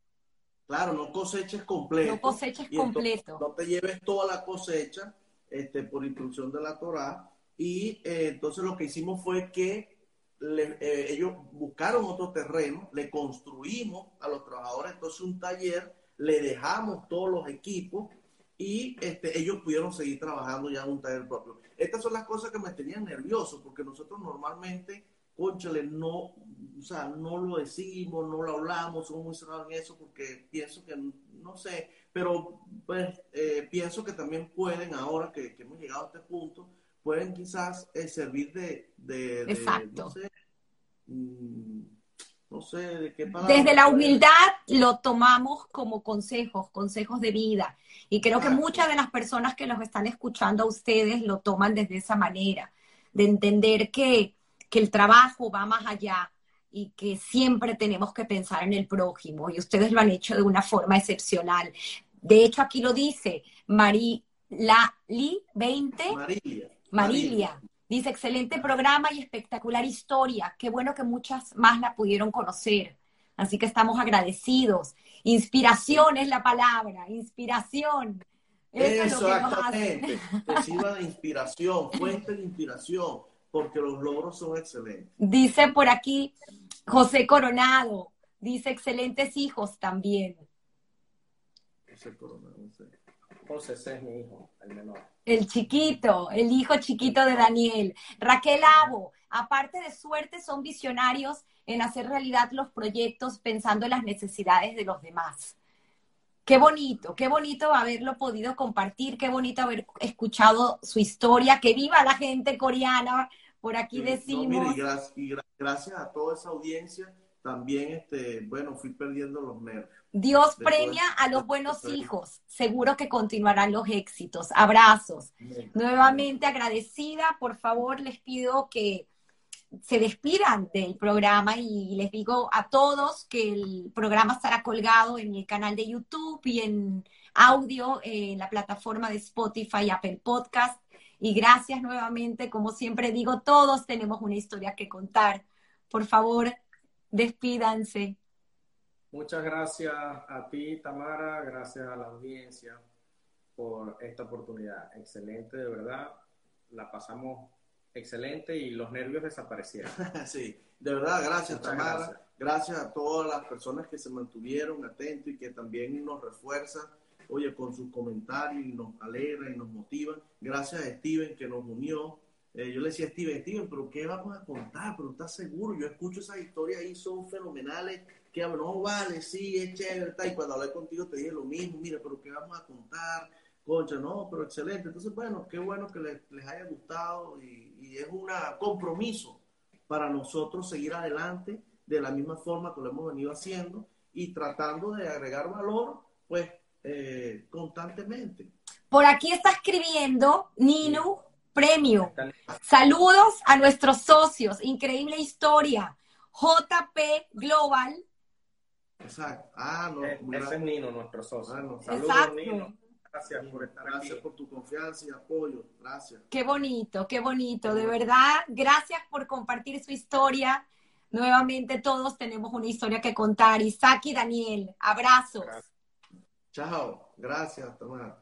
B: Claro, no coseches completo.
A: no coseches completo.
B: no te lleves toda la cosecha este, por instrucción de la Torá. Y eh, entonces lo que hicimos fue que eh, ellos buscaron otro terreno, le construimos a los trabajadores entonces un taller, le dejamos todos los equipos y este, ellos pudieron seguir trabajando ya en un taller propio. Estas son las cosas que me tenían nervioso porque nosotros normalmente, conchale, no, o sea, no lo decimos, no lo hablamos, somos muy cerrados en eso porque pienso que, no sé, pero pues eh, pienso que también pueden, ahora que hemos llegado a este punto, pueden quizás eh, servir de, de, de,
A: Exacto.
B: no sé, mm, no sé de qué palabra.
A: Desde la humildad lo tomamos como consejos, consejos de vida. Y creo que muchas de las personas que los están escuchando a ustedes lo toman desde esa manera, de entender que, que el trabajo va más allá y que siempre tenemos que pensar en el prójimo. Y ustedes lo han hecho de una forma excepcional. De hecho, aquí lo dice Marí Lali 20.
B: Marilia.
A: Marilia. Dice, excelente programa y espectacular historia. Qué bueno que muchas más la pudieron conocer. Así que estamos agradecidos. Inspiración es la palabra, inspiración. Eso, es que nos hace.
B: Exactamente. Te sirva de inspiración, (laughs) fuente de inspiración, porque los logros son excelentes.
A: Dice por aquí José Coronado. Dice, excelentes hijos también.
B: Ese corona, no
C: José ese es mi hijo, el menor.
A: El chiquito, el hijo chiquito de Daniel. Raquel Abo, aparte de suerte, son visionarios en hacer realidad los proyectos pensando en las necesidades de los demás. Qué bonito, qué bonito haberlo podido compartir, qué bonito haber escuchado su historia, que viva la gente coreana, por aquí
B: Sí, no,
A: decimos.
B: mire, y, gracias, y gra- gracias a toda esa audiencia también, este, bueno, fui perdiendo los nervios.
A: Dios premia a los buenos hijos. Seguro que continuarán los éxitos. Abrazos. Nuevamente agradecida. Por favor, les pido que se despidan del programa y les digo a todos que el programa estará colgado en el canal de YouTube y en audio en la plataforma de Spotify y Apple Podcast. Y gracias nuevamente, como siempre digo, todos tenemos una historia que contar. Por favor, despídanse.
C: Muchas gracias a ti, Tamara, gracias a la audiencia por esta oportunidad. Excelente, de verdad. La pasamos excelente y los nervios desaparecieron. (laughs)
B: sí, de verdad, gracias, Tamara. Gracias. a todas las personas que se mantuvieron atentos y que también nos refuerzan, oye, con sus comentarios y nos alegra y nos motiva. Gracias a Steven que nos unió. Eh, yo le decía a Steven, Steven, pero ¿qué vamos a contar? Pero estás seguro, yo escucho esas historias ahí, son fenomenales que no vale, sí, es chévere, y cuando hablé contigo te dije lo mismo, mira, pero ¿qué vamos a contar? Concha, no, pero excelente. Entonces, bueno, qué bueno que les, haya gustado y, es un compromiso para nosotros seguir adelante de la misma forma que lo hemos venido haciendo y tratando de agregar valor, pues, eh, constantemente.
A: Por aquí está escribiendo Nino Premio. Saludos a nuestros socios. Increíble historia. JP Global
B: Exacto. Ah, no.
C: Eh, ese gracias. es Nino, nuestro socio.
A: Ah, Saludos, Exacto.
C: Nino. Gracias por estar
B: aquí. Gracias por tu confianza y apoyo. Gracias.
A: Qué bonito, qué bonito. De verdad, gracias por compartir su historia. Nuevamente todos tenemos una historia que contar. Isaac y Daniel, abrazos.
B: Chao. Gracias, Tomás.